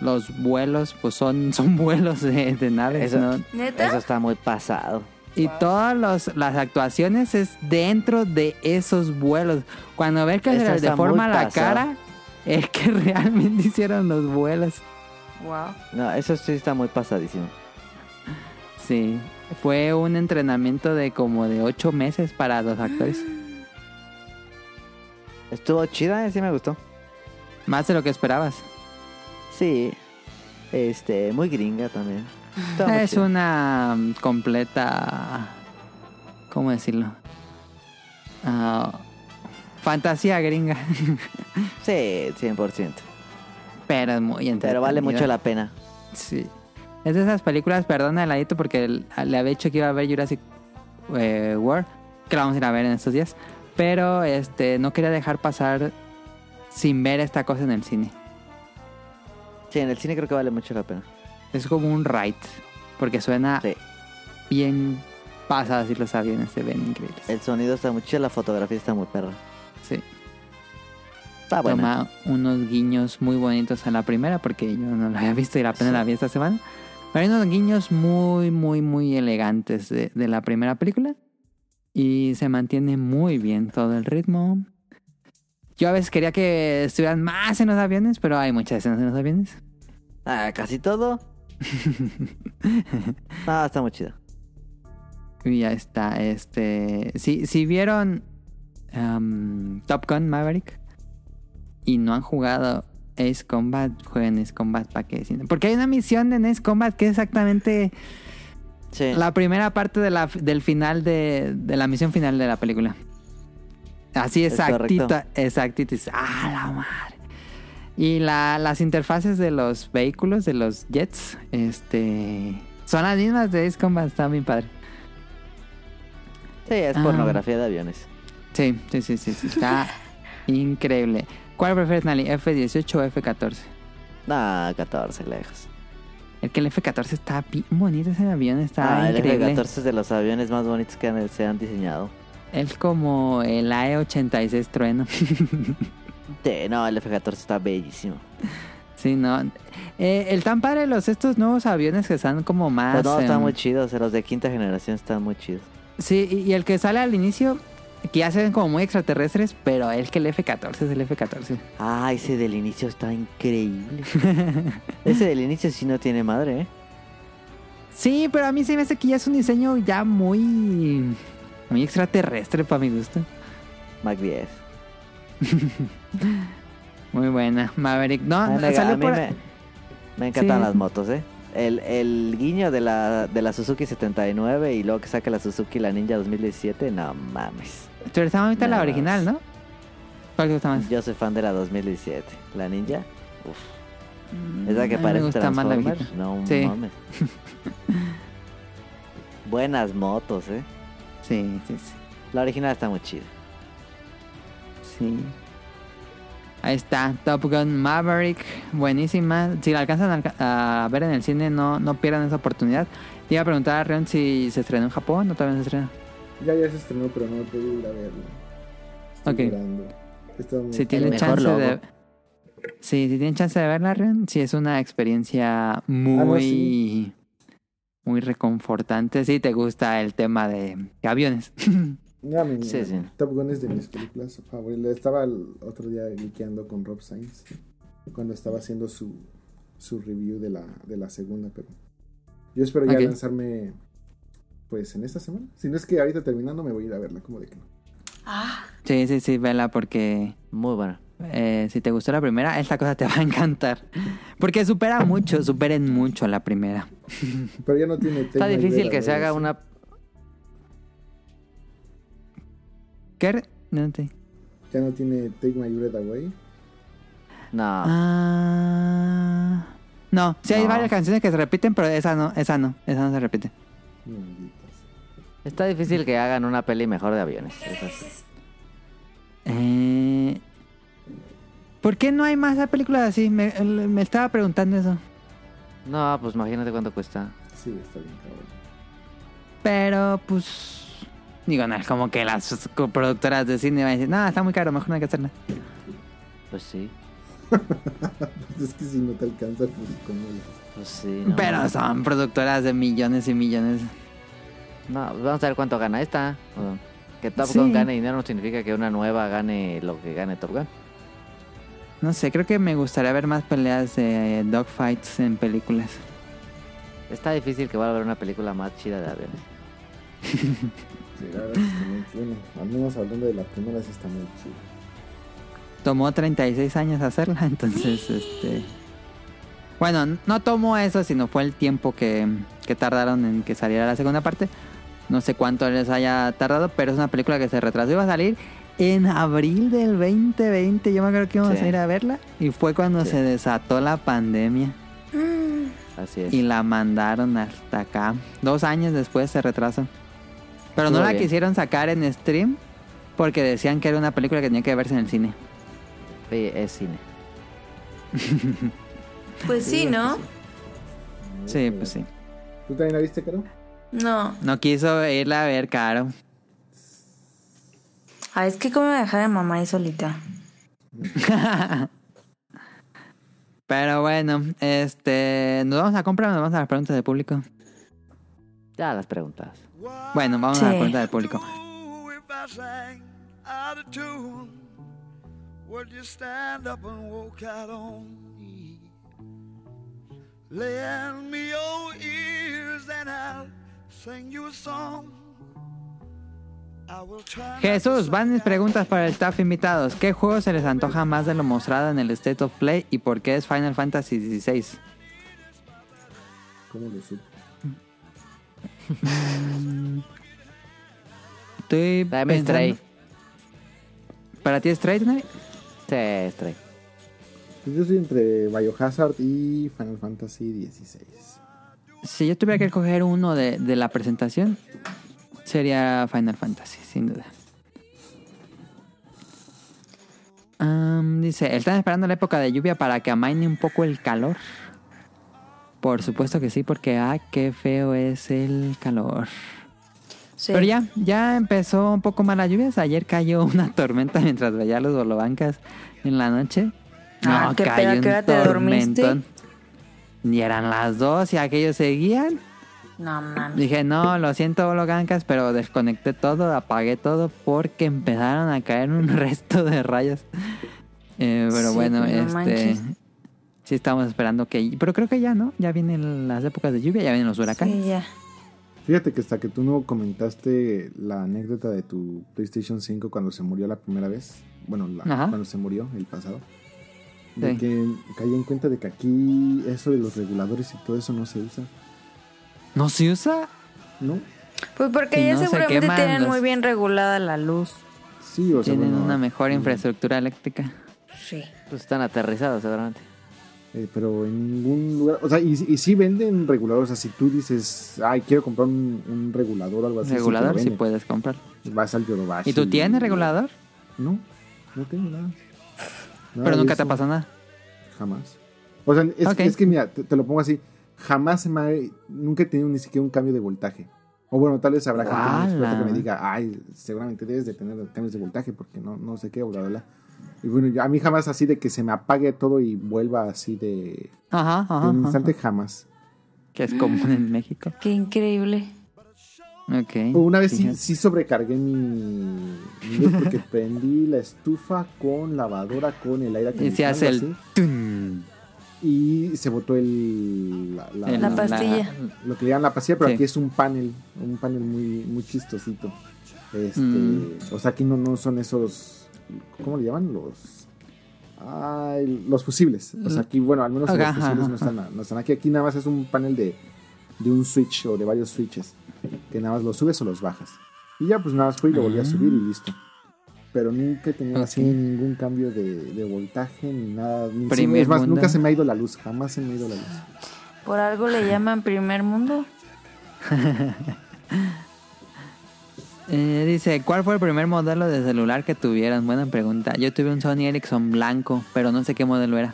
los vuelos, pues son, <laughs> son vuelos de, de naves, Eso- ¿no? ¿Neta? eso está muy pasado. Y todas los- las actuaciones es dentro de esos vuelos. Cuando ves que se Eso les deforma la pasado. cara, es que <laughs> realmente hicieron los vuelos. Wow. No, eso sí está muy pasadísimo. Sí, fue un entrenamiento de como de ocho meses para los actores. <gasps> Estuvo chida, eh, sí me gustó. Más de lo que esperabas. Sí, este, muy gringa también. Estuvo Es chida. una mm, completa... ¿Cómo decirlo? Ah, fantasía gringa. Sí, 100%. Pero es muy entretenida. Pero vale mucho la pena. Sí. Es de esas películas, perdona el ladito porque le había dicho que iba a ver Jurassic eh, World, que la vamos a ir a ver en estos días. Pero este no quería dejar pasar sin ver esta cosa en el cine. Sí, en el cine creo que vale mucho la pena. Es como un ride, porque suena Sí. bien pasadas y los aviones se ven increíbles. El sonido está muy chido, la fotografía está muy perra. Sí. Está buena. Toma unos guiños muy bonitos a la primera, porque yo no la había visto y apenas Sí. la vi esta semana. Pero hay unos guiños muy, muy, muy elegantes de, de la primera película. Y se mantiene muy bien todo el ritmo. Yo a veces quería que estuvieran más en los aviones, pero hay muchas escenas en los aviones. Ah, casi todo. <laughs> Ah, está muy chido. Y ya está. Este. Si, si vieron um, Top Gun Maverick y no han jugado Ace Combat, jueguen Ace Combat para que Porque hay una misión en Ace Combat que es exactamente Sí. la primera parte de la, del final de, de la misión final de la película. Así exactita, exactita. ¡Ah, la madre! Y la- las interfaces de los vehículos, de los jets, este, son las mismas de Ace Combat. Está bien padre. Sí, es Ah. pornografía de aviones. Sí, sí, sí, sí, sí, Está <laughs> increíble. ¿Cuál prefieres, Nali? ¿F18 o F14? Ah, 14 lejos. El que el F14 está bien bonito ese avión, está Ah, el increíble. F-14 es de los aviones más bonitos que se han diseñado. Es como el AE86 trueno. <laughs> No, el F-14 está bellísimo. sí, no. Eh, el tan padre de los estos nuevos aviones que están como más. Pues no, están muy chidos. Los de quinta generación están muy chidos. Sí, y, y el que sale al inicio, que ya se ven como muy extraterrestres, pero el que el F14 es el F14. Ah, ese del inicio está increíble. <laughs> ese del inicio sí no tiene madre, ¿eh? sí, pero a mí se me hace que ya es un diseño ya muy. Muy extraterrestre para mi gusto. Mac 10. <laughs> Muy buena. Maverick. No, no, me, salió a mí por- me, me encantan Sí. las motos, ¿eh? El, el guiño de la, de la Suzuki 79 y luego que saca la Suzuki la Ninja 2017, no mames. Pero está bonita la original, ¿no? ¿Cuál te gusta más? Yo soy fan de la 2017. La Ninja, uf. Esa A que parece más Transformers, no Sí. mames. <laughs> Buenas motos, ¿eh? Sí, sí, sí. La original está muy chida. Sí. Ahí está, Top Gun Maverick, buenísima. Si la alcanzan a alca- a ver en el cine, no, no pierdan esa oportunidad. Te iba a preguntar a Rion si se estrenó en Japón o todavía no se estrena. Ya, ya se estrenó, pero no he podido ir a verlo. Estoy Ok. llorando. Está muy Si tienen chance logo. de... Sí, si tienen chance de verla, Rion, sí es una experiencia muy... sí. Muy reconfortante. Sí, te gusta el tema de, aviones. <laughs> Ya, mi- Sí, sí. Top Gun es de mis películas favoritas. Estaba el otro día geekeando con Rob Sainz cuando estaba haciendo su, su review de la, de la segunda, pero yo espero ya lanzarme pues en esta semana. Si no es que ahorita terminando me voy a ir a verla, como de que no. Ah, sí, sí, sí, vela porque... Muy buena. Eh, si te gustó la primera, esta cosa te va a encantar. Porque supera mucho, superen mucho la primera. Pero ya no tiene Está Take My difícil que se haga una... ¿Qué? No te- Ya no tiene Take My Breath Away. No. Ah, no, sí hay No. varias canciones que se repiten, pero esa no, esa no, esa no se repite. Malditas. Está difícil que hagan una peli mejor de aviones. Eh, ¿Por qué no hay más películas así? Me, me estaba preguntando eso. No, pues imagínate cuánto cuesta. Sí, está bien, cabrón. Pero, pues. Digo, no es como que las productoras de cine van a decir, no, está muy caro, mejor no hay que hacerla. Pues sí. <laughs> Pues es que si no te alcanza, pues como... Pues sí. no Pero son productoras de millones y millones. No, vamos a ver cuánto gana esta. Que Top Sí. Gun gane dinero no significa que una nueva gane lo que gane Top Gun. No sé, creo que me gustaría ver más peleas de dogfights en películas. Está difícil que vaya a haber una película más chida de aviones. <laughs> Sí, la verdad es que está muy bueno. Al menos hablando de la primera, sí está muy chido. Tomó 36 años hacerla, <laughs> entonces, este... Bueno, no tomó eso, sino fue el tiempo que, que tardaron en que saliera la segunda parte. No sé cuánto les haya tardado, pero es una película que se retrasó. Iba a salir en abril del 2020. Yo me acuerdo que íbamos Sí. a ir a verla. Y fue cuando Sí. se desató la pandemia. Así es. Y la mandaron hasta acá. Dos años después se retrasó. Pero no la bien. quisieron sacar en stream porque decían que era una película que tenía que verse en el cine. Sí, es cine. Pues sí, ¿no? Sí, pues sí. ¿Tú también la viste, Caro? No. No quiso irla a ver, Caro. Ah, es que cómo me dejar a mamá ahí solita. <laughs> Pero bueno, este. ¿Nos vamos a comprar o nos vamos a las preguntas del público? Ya las preguntas. Bueno, vamos a las preguntas del público. Lend me your ears and I'll Jesús, van mis preguntas para el staff invitados. ¿Qué juego se les antoja más de lo mostrado en el State of Play y por qué es Final Fantasy XVI? ¿Cómo lo supo? <laughs> Estoy Dame pensando- Stray. ¿Para ti es Stray, Tonali? Sí, Stray. Pues yo soy entre Biohazard y Final Fantasy XVI. Si yo tuviera que escoger uno de, de la presentación, sería Final Fantasy, sin duda. Am, dice, ¿están esperando la época de lluvia para que amaine un poco el calor? Por supuesto que sí, porque ah, qué feo es el calor. Sí. Pero ya, ya empezó un poco más las lluvias. Ayer cayó <laughs> una tormenta mientras veía los bolobancas en la noche. Ah, qué pedo, ¿a qué te dormiste? Y eran las dos y aquellos seguían. No mames. Dije, no, lo siento, Bologancas, pero desconecté todo, apagué todo porque empezaron a caer un <laughs> resto de rayos. Eh, pero Sí, bueno, no este. manches. Sí, estamos esperando que. Pero creo que ya, ¿no? Ya vienen las épocas de lluvia, ya vienen los huracanes. Sí, ya. Fíjate que hasta que tú no comentaste la anécdota de tu PlayStation 5 cuando se murió la primera vez. Bueno, la- cuando se murió el pasado. De Sí. que caí en cuenta de que aquí eso de los reguladores y todo eso no se usa. ¿No se usa? ¿No? Pues porque Si ya no, se seguramente tienen los- muy bien regulada la luz. Sí, o sea, Tienen bueno, una mejor mm, infraestructura eléctrica. Sí. Pues están aterrizados seguramente. eh, pero en ningún lugar. O sea, y, y sí venden reguladores. O sea, si tú dices, ay, quiero comprar un, un regulador o algo así. Regulador sí puedes comprar. Vas al. ¿Y tú tienes regulador? No, no tengo nada. Nada Pero de nunca te pasó nada. Jamás. O sea, es, Ok. es que mira, te, te lo pongo así. Jamás se me ha- nunca he tenido ni siquiera un cambio de voltaje. O bueno, tal vez habrá gente que me diga, ay, seguramente debes de tener cambios de voltaje porque no, no sé qué, bla, bla, bla. Y bueno, yo- a mí jamás así de que se me apague todo y vuelva así de, Ajá, de ajá. un ajá. instante, jamás. Que es común en México. Qué increíble. Ok. O una vez sí, sí sobrecargué mi, mi luz porque <laughs> prendí la estufa con lavadora, con el aire Y se hace el... así, y se botó el, la, la- pastilla. lo que le llaman la pastilla, pero Sí. aquí es un panel, un panel muy, muy chistosito. Este, Mm. O sea, aquí no, no son esos, ¿cómo le llaman? Los, ay, los fusibles. O sea, aquí, bueno, al menos Ajá, los fusibles ajá, no están, no están aquí. Aquí nada más es un panel de, de un switch o de varios switches, que nada más los subes o los bajas. Y ya, pues nada más fui y lo volví a subir y listo. Pero nunca he tenido así ningún cambio de, de voltaje ni nada. Ni, Primer es más, mundo. nunca se me ha ido la luz, jamás se me ha ido la luz. Por algo le llaman primer mundo. <laughs> Eh, dice, ¿cuál fue el primer modelo de celular que tuvieron? Buena pregunta. Yo tuve un Sony Ericsson blanco, pero no sé qué modelo era.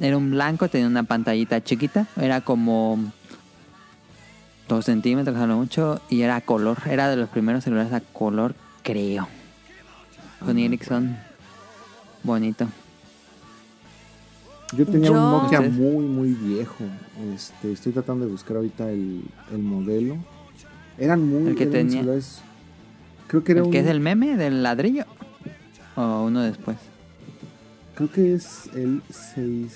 Era un blanco, tenía una pantallita chiquita, era como 2 centímetros a lo mucho y era a color. Era de los primeros celulares a color, creo. Sony Ericsson, bonito. Yo tenía Yo- un Nokia muy, muy viejo. Este, estoy tratando de buscar ahorita el, el modelo. Eran muy El que eran tenía- celulares- Creo que era ¿El un, que es el meme del ladrillo? ¿O uno después? Creo que es el 6,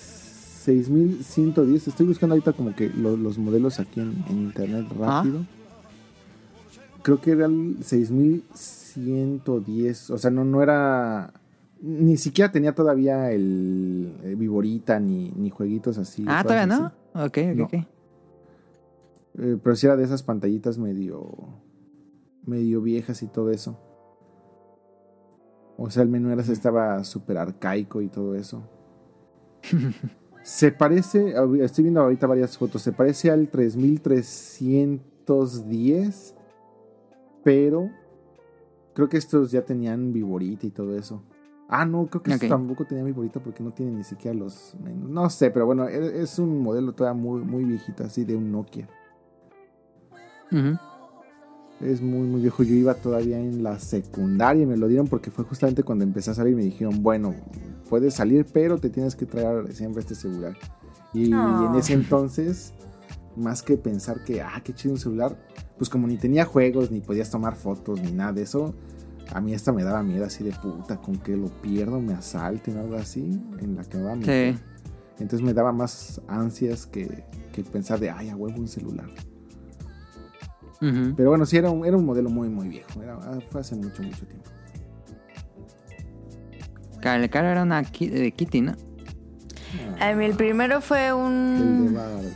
6110. Estoy buscando ahorita como que lo- los modelos aquí en, en internet Ah. rápido. Creo que era el 6110. O sea, no, no era. Ni siquiera tenía todavía el, el Viborita ni, ni jueguitos así. ah, todavía no. Ok, ok, No. ok. Eh, pero sí era de esas pantallitas medio. medio viejas y todo eso. O sea, el menú era, estaba súper arcaico y todo eso. se parece, estoy viendo ahorita varias fotos, se parece al 3310, pero creo que estos ya tenían viborita y todo eso. Ah, no, creo que estos tampoco tenían viborita porque no tienen ni siquiera los menús. No sé, pero bueno, e- es un modelo todavía muy, muy viejito, así de un Nokia. Es muy, muy viejo. Yo iba todavía en la secundaria y me lo dieron porque fue justamente cuando empecé a salir y me dijeron, bueno, puedes salir, pero te tienes que traer siempre este celular. Y No. en ese entonces, más que pensar que, ah, qué chido un celular, pues como ni tenía juegos, ni podías tomar fotos, ni nada de eso, a mí hasta me daba miedo así de puta, con que lo pierdo, me asalten o algo así, en la que me va. Sí. Entonces me daba más ansias que, que pensar de, ay, a huevo un celular. Pero bueno, sí, era un, era un modelo muy, muy viejo. Era, ah, fue hace mucho, mucho tiempo. El caro era una ki- de Kitty, ¿no? A mí el primero fue El de un... Barbie.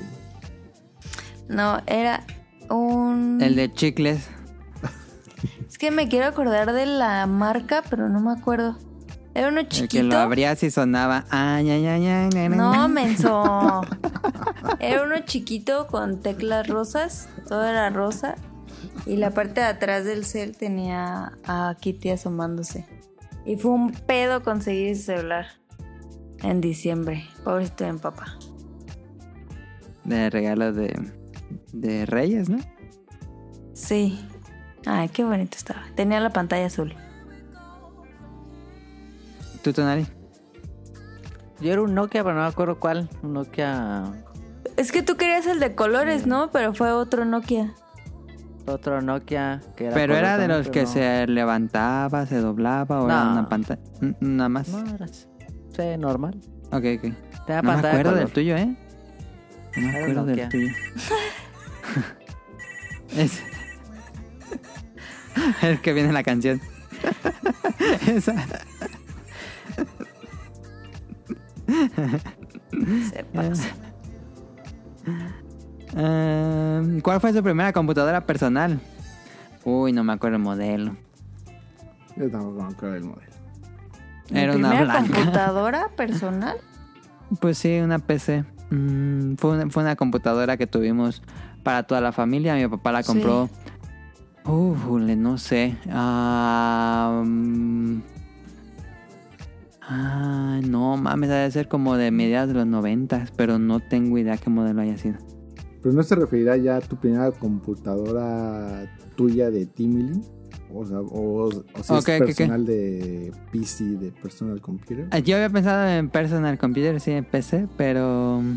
No, era un... El de chicles. Es que me quiero acordar de la marca, pero no me acuerdo. Era uno El que chiquito. lo abrías y sonaba. Ay, ay, ay, ay, ay, ay, No, menso. <laughs> Era uno chiquito con teclas rosas. Todo era rosa. Y la parte de atrás del cel tenía a Kitty asomándose. Y fue un pedo conseguir ese celular. En diciembre. Pobrecito mi papá. De regalo de, de Reyes, ¿no? Sí. Ay, qué bonito estaba. Tenía la pantalla azul. ¿Tú, Tonari? Yo era un Nokia, pero no me acuerdo cuál. Un Nokia. Es que tú querías el de colores, ¿no? Pero fue otro Nokia. Otro Nokia que era. Pero era de los que se levantaba, se doblaba o era una pantalla. Nada más. No, no era. Sí, normal. Ok, ok. Tenía No me pantalla de acuerdo del tuyo, ¿eh? No me acuerdo del tuyo. <laughs> es... <laughs> es que viene la canción. <laughs> Esa. Se pasa. Ehm, ¿Cuál fue su primera computadora personal? Uy, no me acuerdo el modelo. Yo tampoco me acuerdo del modelo. ¿Mi Era una primera blanca. computadora <laughs> personal? Pues sí, una PC. Mm, fue, una, fue una computadora que tuvimos para toda la familia. Mi papá la Sí. compró. Uf, le- no sé. Ah, mm, ah, no mames, debe ser como de mediados de los noventas, pero no tengo idea qué modelo haya sido. Pero no se referirá ya a tu primera computadora tuya de Timely. O sea, o, o si Ok, es personal de PC, de personal computer. Ah, Yo había pensado en personal computer, sí, en PC, pero mm,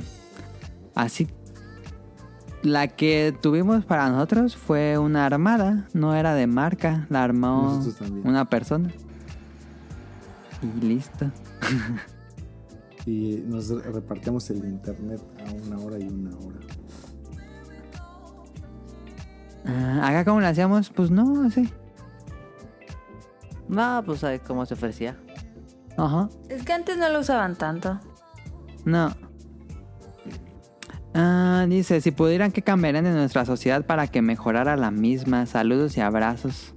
así. La que tuvimos para nosotros fue una armada, no era de marca, la armó una persona. Y listo. <laughs> Y nos repartíamos el internet a una hora y una hora. Ah, Acá como lo hacíamos, pues no, así. No, pues ahí cómo se ofrecía. Ajá. Es que antes no lo usaban tanto. No. Ah, dice, si pudieran, ¿qué cambiarían de nuestra sociedad para que mejorara la misma? Saludos y abrazos.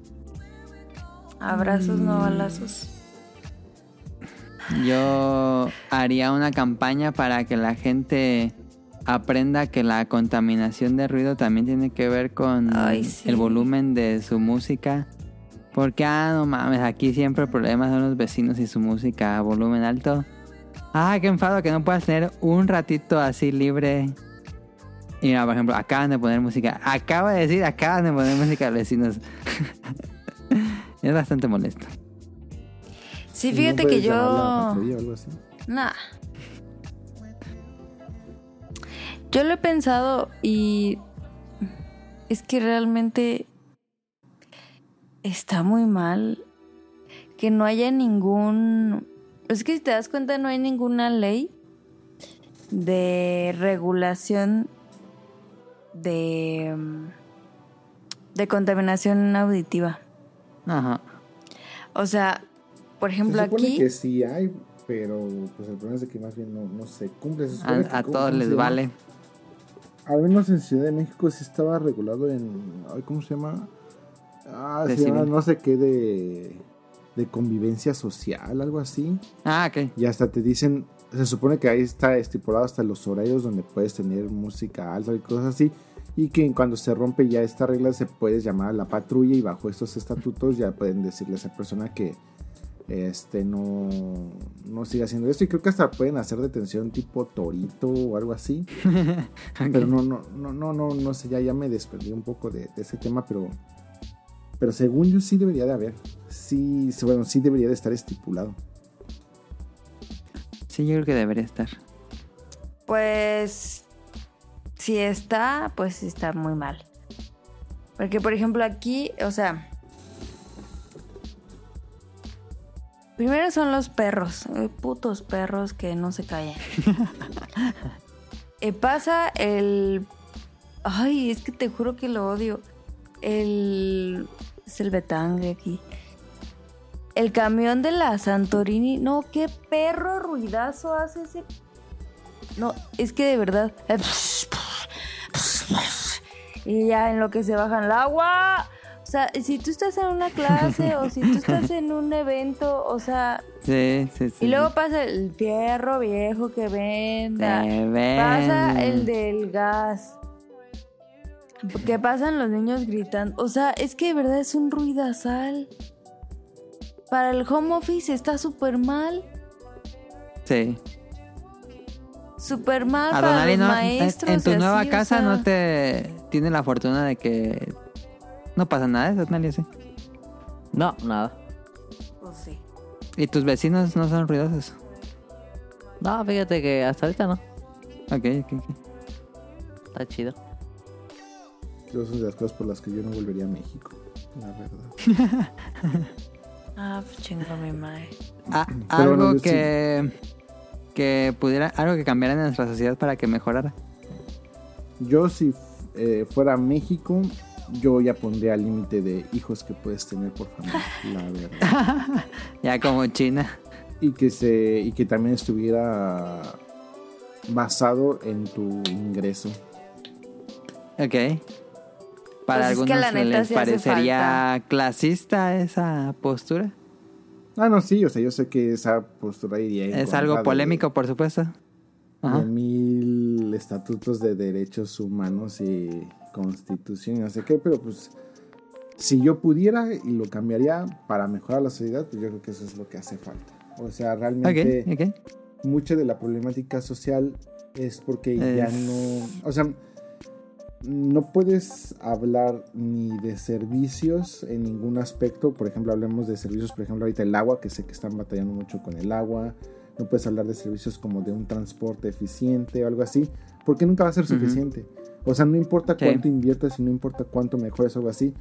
Abrazos, Mm. no balazos. Yo haría una campaña para que la gente aprenda que la contaminación de ruido también tiene que ver con Ay, sí. el volumen de su música. Porque, ah, no mames, aquí siempre el problema son los vecinos y su música a volumen alto. Ah, qué enfado que no puedas tener un ratito así libre. Y mira, por ejemplo, acaban de poner música. Acaba de decir, acaban de poner música a los vecinos. <laughs> es bastante molesto. Sí, ¿Y no fíjate que la yo... patrulla o algo así? Nah. Yo lo he pensado y es que realmente está muy mal que no haya ningún... Es que si te das cuenta no hay ninguna ley de regulación de, de contaminación auditiva. Ajá. O sea, por Se ejemplo supone aquí... que sí hay, pero pues el problema es de que más bien no, no se cumple. Se que A, a ¿cómo- todos se les vale. Al menos en Ciudad de México sí estaba regulado en. ay, ¿Cómo se llama? Ah, se llama no sé qué de. de convivencia social, algo así. Ah, ok. Y hasta te dicen. Se supone que ahí está estipulado hasta los horarios donde puedes tener música alta y cosas así. Y que cuando se rompe ya esta regla se puedes llamar a la patrulla y bajo estos estatutos ya pueden decirle a esa persona que este no, no siga haciendo esto. Y creo que hasta pueden hacer detención tipo torito o algo así. <laughs> Pero no, no, no, no, no, no sé, ya, ya me desprendí un poco de, de ese tema, pero. Pero según yo sí debería de haber. Sí, sí, bueno, sí debería de estar estipulado. Sí, yo creo que debería estar. Pues si está, pues está muy mal. Porque por ejemplo aquí, o sea, primero son los perros, eh, putos perros que no se callan. <laughs> Eh, pasa el, ay, es que te juro que lo odio. El, es el Betangre aquí. El camión de la Santorini, no, qué perro ruidazo hace ese no, es que de verdad. <laughs> Y ya en lo que se bajan el agua. O sea, si tú estás en una clase o si tú estás en un evento, o sea, <laughs> Sí, sí, sí. y luego pasa el fierro viejo que venda. Pasa el del gas. Que pasan los niños gritando. O sea, es que de verdad es un ruidazal. Para el home office está súper mal. Sí. Súper mal A para los no, maestros. en tu nueva así, o casa sea. no te tiene la fortuna de que no pasa nada, ¿eh, Donali, sí. No, nada. Pues sí. Y tus vecinos no son ruidosos. No, fíjate que hasta ahorita no. Ok, ok, ok. Está chido. Yo son de las cosas por las que yo no volvería a México. La verdad. <laughs> Ah, pues chingo mi madre. Ah, algo bueno, yo que que pudiera algo que cambiara en nuestra sociedad para que mejorara. Yo si eh, fuera a México, yo ya pondría el límite de hijos que puedes tener por familia. <laughs> La verdad. <laughs> Ya como China. y que se y que también estuviera basado en tu ingreso. Ok. Para Pues es que algunos la neta les parecería clasista esa postura. Ah, no, sí, o sea, yo sé que esa postura iría Es algo de- polémico, por supuesto. de Ajá. mil estatutos de derechos humanos y constitución y no sé qué, pero pues si yo pudiera y lo cambiaría para mejorar la sociedad, pues yo creo que eso es lo que hace falta. O sea, realmente mucha de la problemática social es porque ya no, o sea, no puedes hablar ni de servicios en ningún aspecto. Por ejemplo, hablemos de servicios, por ejemplo, ahorita el agua, que sé que están batallando mucho con el agua. No puedes hablar de servicios como de un transporte eficiente o algo así, porque nunca va a ser suficiente. O sea, no importa Sí. cuánto inviertas y no importa cuánto mejores o algo así,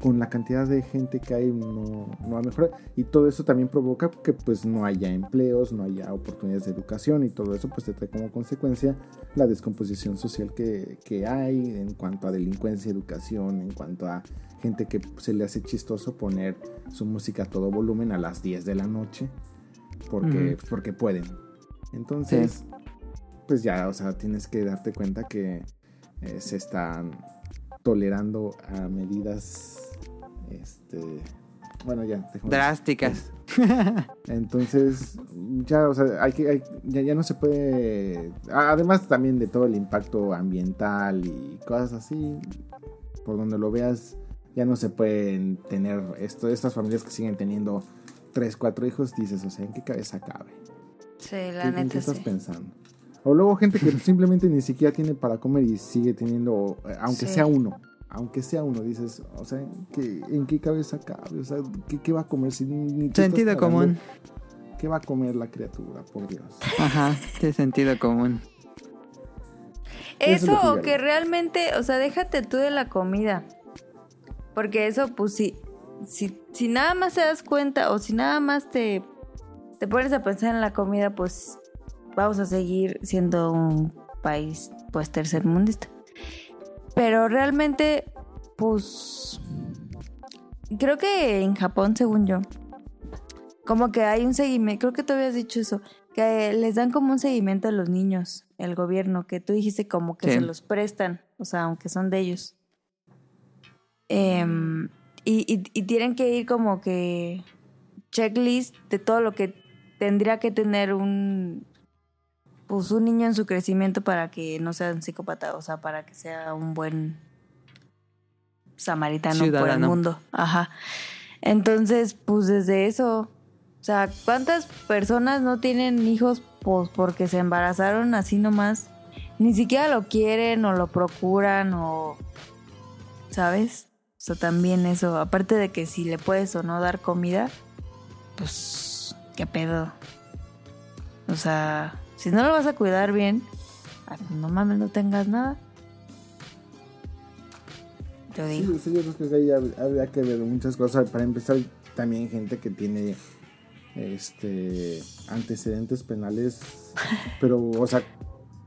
con la cantidad de gente que hay no, no va a mejorar. Y todo eso también provoca que pues no haya empleos, no haya oportunidades de educación y todo eso pues te trae como consecuencia la descomposición social que, que hay en cuanto a delincuencia, educación, en cuanto a gente que se le hace chistoso poner su música a todo volumen a las 10 de la noche porque, Ujú. porque pueden. Entonces, pues ya, o sea, tienes que darte cuenta que eh, se están tolerando a medidas este Bueno, ya. Drásticas. <laughs> Entonces, ya, o sea, hay que, hay- ya, ya no se puede. Además, también de todo el impacto ambiental y cosas así, por donde lo veas, ya no se pueden tener esto, estas familias que siguen teniendo tres, cuatro hijos. Dices, o sea, ¿en qué cabeza cabe? Sí, ¿Qué- la ¿En qué neta estás sí. pensando? O luego gente que <laughs> simplemente ni siquiera tiene para comer y sigue teniendo, eh, aunque Sí. sea uno, aunque sea uno, dices, o sea, ¿qué- ¿en qué cabeza cabe? O sea, ¿qué, qué va a comer si ni Sentido común. ¿Qué va a comer la criatura, por Dios? Ajá, sí, sentido común. Eso es Eso lo que o que realmente, o sea, déjate tú de la comida. Porque eso, pues si, si, si nada más te das cuenta o si nada más te, te pones a pensar en la comida, pues vamos a seguir siendo un país, pues, tercermundista. Pero realmente, pues, creo que en Japón, según yo, como que hay un seguimiento, creo que tú habías dicho eso, que les dan como un seguimiento a los niños, el gobierno, que tú dijiste como que Sí. se los prestan, o sea, aunque son de ellos. Em, y, y- y tienen que ir como que checklist de todo lo que tendría que tener un pues un niño en su crecimiento para que no sea un psicópata, o sea, para que sea un buen samaritano por el mundo. Ajá. Entonces, pues desde eso, o sea, ¿cuántas personas no tienen hijos pues porque se embarazaron así nomás? Ni siquiera lo quieren o lo procuran o ¿sabes? O sea, también eso, aparte de que si le puedes o no dar comida, pues qué pedo. O sea, si no lo vas a cuidar bien, ah, no mames, no tengas nada. Yo Sí, digo. sí, yo creo que ahí hab- habría que ver muchas cosas. Para empezar, también gente que tiene este antecedentes penales, <laughs> pero, o sea,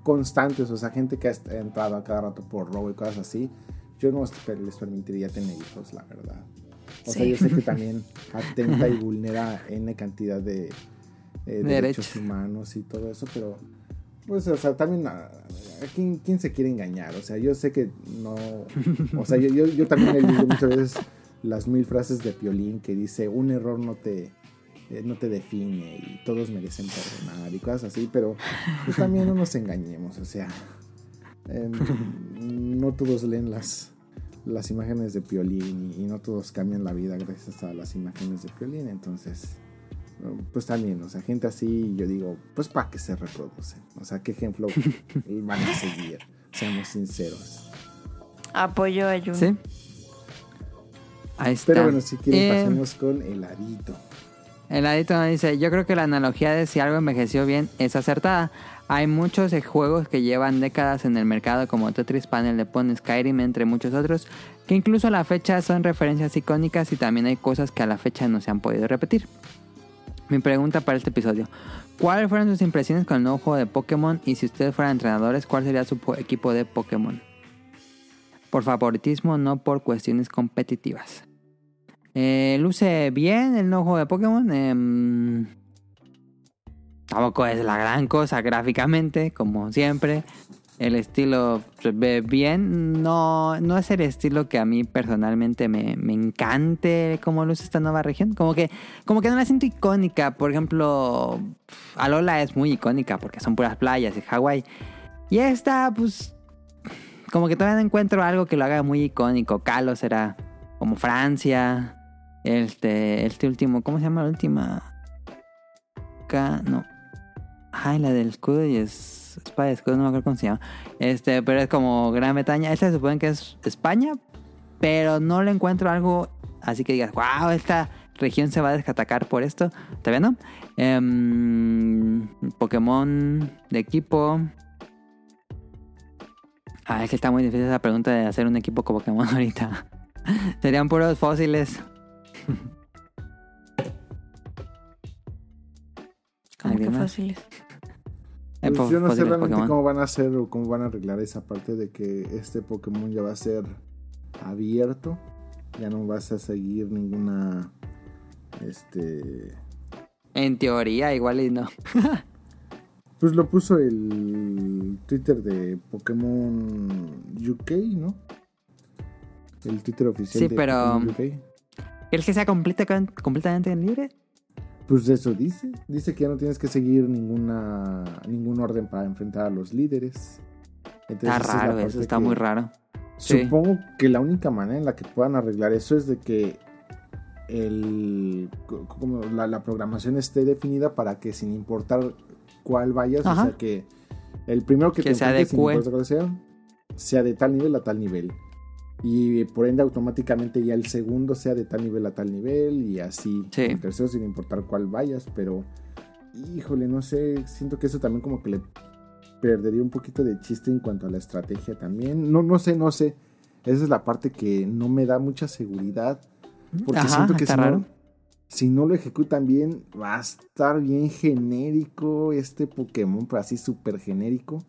constantes, o sea, gente que ha entrado a cada rato por robo y cosas así. Yo no les permitiría tener hijos, la verdad. O sea, yo sé que también <laughs> atenta y vulnera N cantidad de eh, derechos. Humanos y todo eso, pero pues, o sea, también, ¿a, a quién, quién se quiere engañar? O sea, yo sé que no, o sea, yo, yo, yo también he leído muchas veces las mil frases de Piolín que dice, un error no te, eh, no te define y todos merecen perdonar y cosas así, pero pues también no nos engañemos, o sea, no todos leen las, las imágenes de Piolín y, y no todos cambian la vida gracias a las imágenes de Piolín, entonces pues también, o sea, gente así, yo digo, pues para que se reproducen. O sea, qué ejemplo <laughs> van a seguir, seamos sinceros. Apoyo a Jun. Sí. Ahí está. Pero bueno, si quieren, Eh, pasemos con heladito. El adito nos dice, yo creo que la analogía de si algo envejeció bien es acertada. Hay muchos eh, juegos que llevan décadas en el mercado como Tetris Panel de Pon Skyrim, entre muchos otros, que incluso a la fecha son referencias icónicas y también hay cosas que a la fecha no se han podido repetir. Mi pregunta para este episodio, ¿cuáles fueron sus impresiones con el nuevo juego de Pokémon? Y si ustedes fueran entrenadores, ¿cuál sería su po- equipo de Pokémon? Por favoritismo, no por cuestiones competitivas. Eh, luce bien el nuevo juego de Pokémon. em, tampoco es la gran cosa gráficamente, como siempre. El estilo bien. No, no es el estilo que a mí personalmente me, me encante como luce esta nueva región. Como que, como que no la siento icónica. Por ejemplo, Alola es muy icónica porque son puras playas y Hawái. Y esta, pues, como que todavía no encuentro algo que lo haga muy icónico. Kalos será como Francia. Este, este último, ¿cómo se llama la última? No. Ay, la del escudo y es de escudo, no me acuerdo cómo se llama. Este, pero es como Gran Bretaña. Esta se supone que es España, pero no le encuentro algo así que digas, wow, esta región se va a descatacar por esto. ¿Todavía no? Em, Pokémon de equipo. Ah, es que está muy difícil esa pregunta de hacer un equipo con Pokémon <laughs> ahorita. Serían puros fósiles. Como que ¿Alguien Pues yo no sé realmente Pokémon. cómo van a hacer o cómo van a arreglar esa parte de que este Pokémon ya va a ser abierto. Ya no vas a seguir ninguna. Este. En teoría, igual y no. <laughs> Pues lo puso el Twitter de Pokémon UK, ¿no? El Twitter oficial Sí, de pero- Pokémon UK. ¿El que sea completa- completamente libre? Pues eso dice. Dice que ya no tienes que seguir ninguna ningún orden para enfrentar a los líderes. Entonces, Está es raro, eso está muy raro. Sí. Supongo que la única manera en la que puedan arreglar eso es de que el, co- como la, la programación esté definida para que sin importar cuál vayas, Ajá. o sea que el primero que, Que te se enfrentes, sin importar cuál sea, sea de tal nivel a tal nivel. Y por ende automáticamente ya el segundo sea de tal nivel a tal nivel y así. Sí. El tercero sin importar cuál vayas, pero híjole, no sé, siento que eso también como que le perdería un poquito de chiste en cuanto a la estrategia también. No, no sé, no sé. Esa es la parte que no me da mucha seguridad. Porque Ajá, siento que si no, si no lo ejecutan bien, va a estar bien genérico este Pokémon, pero así súper genérico.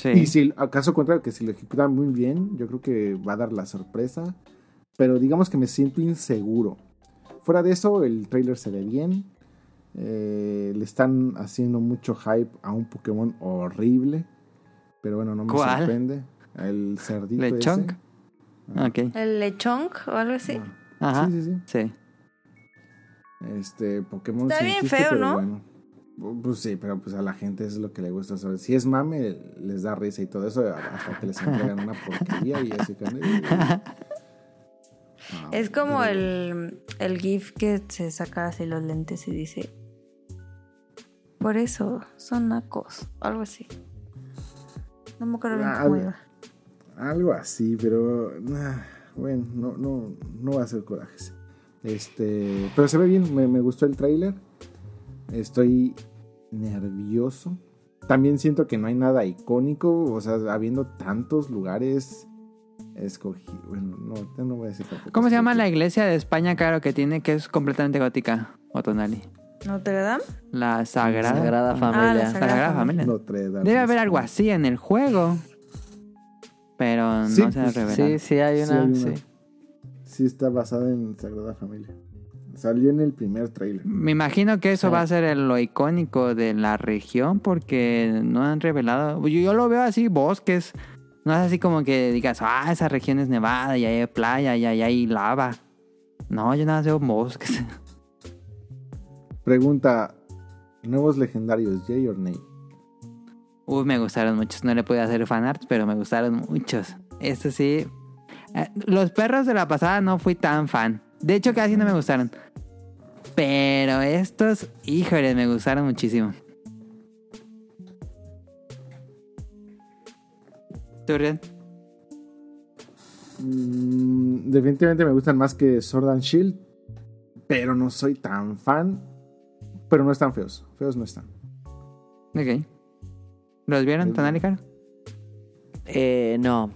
Sí. Y si acaso contrario, que si lo ejecutan muy bien, yo creo que va a dar la sorpresa. Pero digamos que me siento inseguro. Fuera de eso, el trailer se ve bien. Eh, le están haciendo mucho hype a un Pokémon horrible. Pero bueno, no me ¿Cuál? sorprende. El cerdito ese. ¿Lechonk? Ok. ¿El lechonk o algo así? Ajá. Sí, sí, sí. Sí. Este, Pokémon Está bien feo, pero ¿no? bueno. Pues sí, pero pues a la gente es lo que le gusta saber. Si es mame, les da risa y todo eso, hasta que les entregan una porquería y así. Ah, <laughs> Es como pero- el, el GIF que se saca así los lentes y dice. Por eso son nacos. Algo así. No me acuerdo bien Ah, cómo iba. Algo así, pero ah, bueno, no, no, no va a ser corajes. Este, pero se ve bien, me, me gustó el tráiler. Estoy nervioso. También siento que no hay nada icónico, o sea, habiendo tantos lugares escogí, bueno, no, no voy a decir tampoco. ¿Cómo se llama la iglesia de España, claro, que tiene, que es completamente gótica, Otonali? ¿Notre Dame? La Sagrada, Sagrada Ah, Familia. la La Sagrada Sagrada Familia. Notre Dame. Debe haber algo así en el juego. Pero Sí, no se ha pues, revelado. Sí, sí hay Sí, una. hay Sí, una. Sí está basada en Sagrada Familia. Salió en el primer tráiler. Me imagino que eso Sí. va a ser el- lo icónico de la región porque no han revelado. Yo, yo lo veo así, bosques. No es así como que digas, ah, esa región es nevada y hay playa y ahí hay lava. No, yo nada más veo bosques. <laughs> Pregunta, nuevos legendarios, Jay or Nay? Uy, me gustaron muchos. No le pude hacer fanarts, pero me gustaron muchos. Este sí. Eh, los perros de la pasada no fui tan fan. De hecho, casi no me gustaron. Pero estos, híjole, me gustaron muchísimo. ¿Tú, Rian? Mm, definitivamente me gustan más que Sword and Shield, pero no soy tan fan. Pero no están feos. Feos no están. Ok. ¿Los vieron. Tonali, Caro? Eh, no,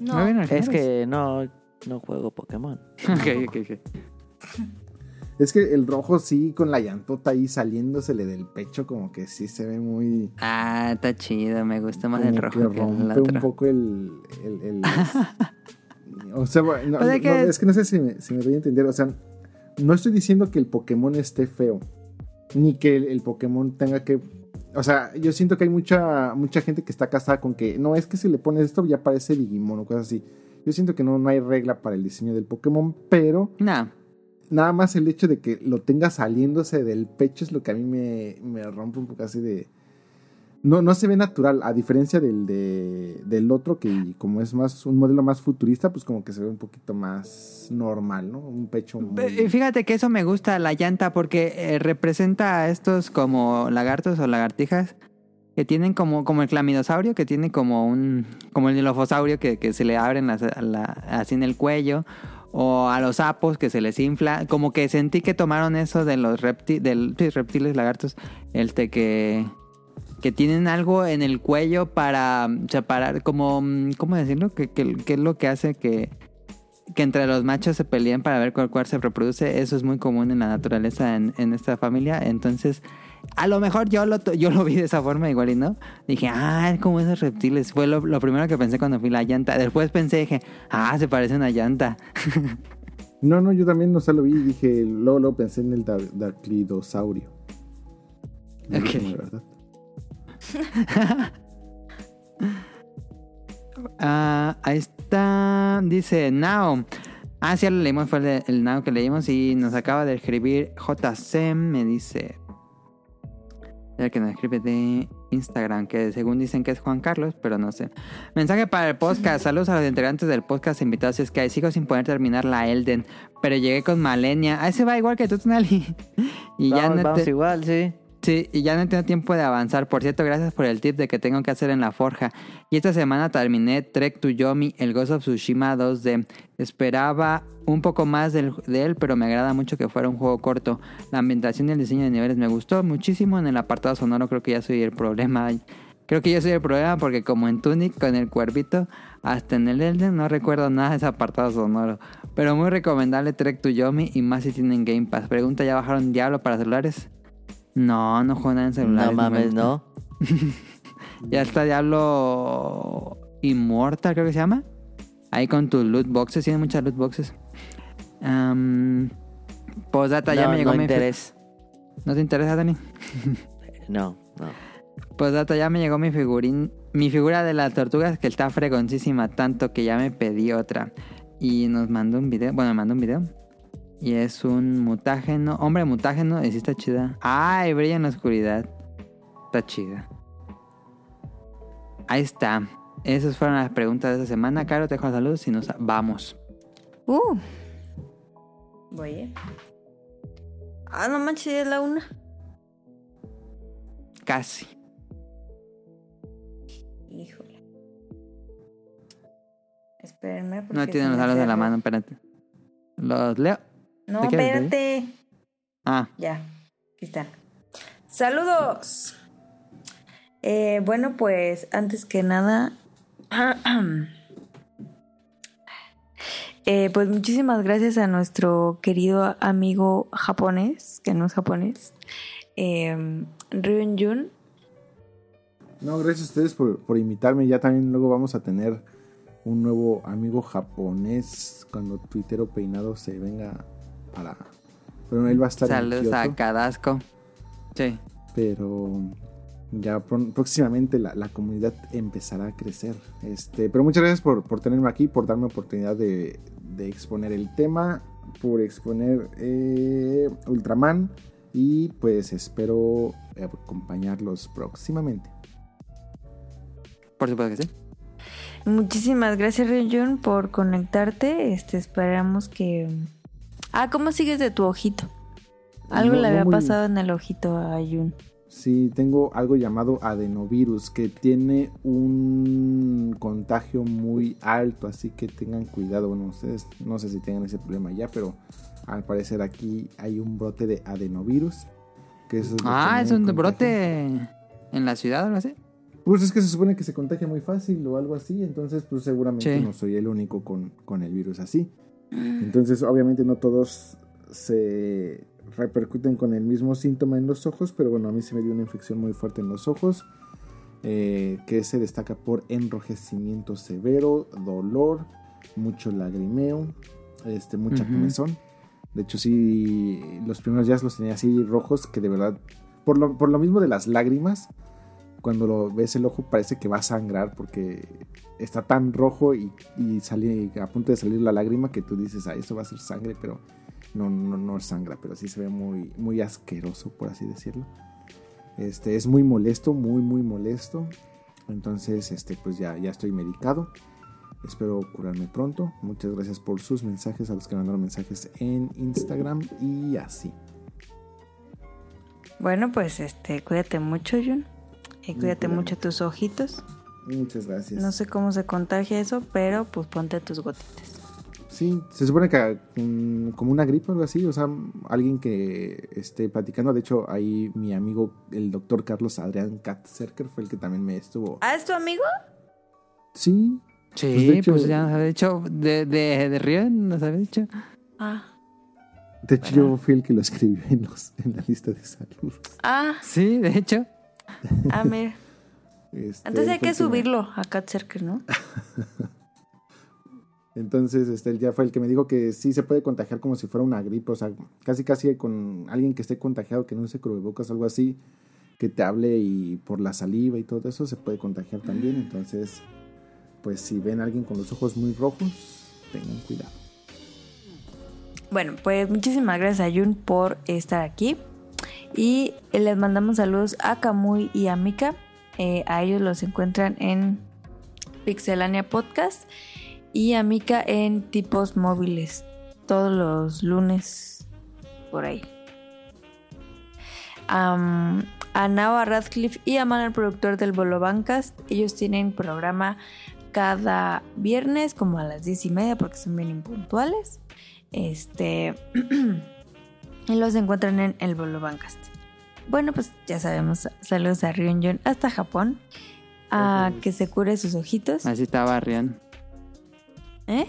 No. ¿No vieron es que no, no juego Pokémon. <laughs> Ok, ok, ok. <laughs> Es que el rojo sí, con la llantota ahí saliéndosele del pecho, como que sí se ve muy. Ah, está chido. Me gusta más como el que rojo que el rompe un poco el. el- el- <laughs> o sea, bueno, no, es que no sé si me, si me doy a entender. O sea, no estoy diciendo que el Pokémon esté feo, ni que el, el Pokémon tenga que. O sea, yo siento que hay mucha, mucha gente que está casada con que no es que si le pones esto ya parece Digimon o cosas así. Yo siento que no, no hay regla para el diseño del Pokémon, pero No. nada más el hecho de que lo tenga saliéndose del pecho es lo que a mí me, me rompe un poco así de... No, no se ve natural, a diferencia del, de- del otro que como es más un modelo más futurista, pues como que se ve un poquito más normal, ¿no? Un pecho muy... Fíjate que eso me gusta la llanta porque eh, representa a estos como lagartos o lagartijas que tienen como, como el clamidosaurio que tiene como un como el dilofosaurio que, que se le abren las- la- así en el cuello o a los sapos que se les infla como que sentí que tomaron eso de los repti- reptiles lagartos este que que tienen algo en el cuello para mm, separar como mm, cómo decirlo que, que, es lo que hace que que entre los machos se peleen para ver cuál, cuál se reproduce. Eso es muy común en la naturaleza en, en esta familia. Entonces, a lo mejor yo lo, yo lo vi de esa forma igual y no. Dije, ah, es como esos reptiles. Fue lo, lo primero que pensé cuando fui la llanta. Después pensé, dije, ah, se parece a una llanta. <laughs> No, no, yo también no sé, lo vi dije, luego, luego pensé en el Darklidosaurio. No, Ok. verdad. <laughs> Ah, ahí está. Dice, Now. Ah, sí, lo leímos, fue el, el now que leímos y nos acaba de escribir JCM, me dice. El que nos escribe de Instagram, que según dicen que es Juan Carlos, pero no sé. Mensaje para el podcast. Saludos a los integrantes del podcast invitados. Es que hay sigo sin poder terminar la Elden, pero llegué con Malenia. Ah, ese va igual que tú, Tonali. <laughs> Y ya vamos, no vamos te- igual, sí. Sí, y ya no tengo tiempo de avanzar. Por cierto, gracias por el tip de que tengo que hacer en la forja. Y esta semana terminé Trek to Yomi, el Ghost of Tsushima 2D. Esperaba un poco más del- de él, pero me agrada mucho que fuera un juego corto. La ambientación y el diseño de niveles me gustó muchísimo. En el apartado sonoro creo que ya soy el problema. Creo que yo soy el problema porque como en Tunic con el cuervito, hasta en el Elden no recuerdo nada de ese apartado sonoro. Pero muy recomendable Trek to Yomi y más si tienen Game Pass. Pregunta, ¿ya bajaron Diablo para celulares? No, no juego nada en celulares. No me mames, no. <laughs> Ya está Diablo Immortal, creo que se llama. Ahí con tus loot boxes, tiene muchas loot boxes. Um, Postdata, ya no, me llegó no mi. interés. ¿No te interesa, Dani? <laughs> No, no. Postdata, ya me llegó mi figurín. Mi figura de las tortugas que está fregoncísima, tanto que ya me pedí otra. Y nos mandó un video. Bueno, me mandó un video. Y es un mutágeno. Hombre, mutágeno. Y sí está chida. Ay, brilla en la oscuridad. Está chida. Ahí está. Esas fueron las preguntas de esta semana. Caro, te dejo saludos y nos vamos. Uh. Voy, eh. Ah, no manches, ya es la una. Casi. Híjole. Espérenme. porque No tienen los saludos de la mano, espérate. Los leo. No, ¿Te quieres espérate. Ah, Ya, aquí están. Saludos. Eh, bueno, pues antes que nada, <clears throat> eh, pues muchísimas gracias a nuestro querido amigo japonés, que no es japonés, eh, Ryun Jun. No, gracias a ustedes por, por invitarme. Ya también luego vamos a tener un nuevo amigo japonés cuando Twittero Peinado se venga para... Pero él va a estar saludos en a Cadasco. Sí. pero ya próximamente la, la comunidad empezará a crecer. Este, pero muchas gracias por, por tenerme aquí, por darme oportunidad de, de exponer el tema, por exponer eh, Ultraman y pues espero acompañarlos próximamente. Por supuesto que sí. Muchísimas gracias Ryun por conectarte. Este, esperamos que... Ah, ¿cómo sigues de tu ojito? Algo No- le no había muy- pasado en el ojito a Jun. Sí, tengo algo llamado adenovirus que tiene un contagio muy alto, así que tengan cuidado. Bueno, ustedes no sé si tengan ese problema ya, pero al parecer aquí hay un brote de adenovirus. Que eso es lo que Ah, es un brote en la ciudad o algo así. Pues es que se supone que se contagia muy fácil o algo así, entonces pues seguramente Sí. no soy el único con, con el virus así. Entonces obviamente no todos se repercuten con el mismo síntoma en los ojos, pero bueno, a mí se me dio una infección muy fuerte en los ojos, eh, que se destaca por enrojecimiento severo, dolor, mucho lagrimeo, este, mucha Ujú. comezón. De hecho sí, los primeros días los tenía así rojos, que de verdad, por lo, por lo mismo de las lágrimas, cuando lo ves el ojo parece que va a sangrar porque está tan rojo y, y sale a punto de salir la lágrima que tú dices, ah, eso va a ser sangre, pero no, no, no sangra, pero sí se ve muy, muy asqueroso, por así decirlo. Este, es muy molesto, muy, muy molesto. Entonces, este, pues ya, ya estoy medicado. Espero curarme pronto. Muchas gracias por sus mensajes, a los que mandaron mensajes en Instagram y así. Bueno, pues este, cuídate mucho, Jun. Y cuídate mucho tus ojitos. Muchas gracias. No sé cómo se contagia eso, pero pues ponte tus gotitas. Sí, se supone que mm, como una gripe o algo así, o sea, alguien que esté platicando, de hecho ahí mi amigo el doctor Carlos Adrián Katzerker fue el que también me estuvo. ¿Ah, es tu amigo? Sí, Sí, Pues, pues, de hecho- ya nos había dicho. De, de, de Río nos había dicho. Ah. de hecho yo fui el que lo escribió en, los, en la lista de saludos. Ah, Sí, de hecho. Ah, mira. Este, Entonces hay que subirlo a Catcerker, ¿no? <laughs> Entonces, este, él ya fue el que me dijo que sí se puede contagiar como si fuera una gripe, o sea, casi casi con alguien que esté contagiado, que no use cubrebocas algo así, que te hable y por la saliva y todo eso se puede contagiar también. Entonces, pues si ven a alguien con los ojos muy rojos, tengan cuidado. Bueno, pues muchísimas gracias a Jun por estar aquí. Y les mandamos saludos a Kamui y a Mika. Eh, a ellos los encuentran en Pixelania Podcast y a Mika en Tipos Móviles todos los lunes por ahí. A Nao, a Radcliffe y a Man, el productor del Bolo Bancast. Ellos tienen programa cada viernes como a las 10 y media porque son bien impuntuales. Este. <clears throat> y los encuentran en el Bolo Bancast. Bueno, pues ya sabemos. Saludos a Ryunjun hasta Japón. A que se cure sus ojitos. Así estaba Rion. ¿Eh?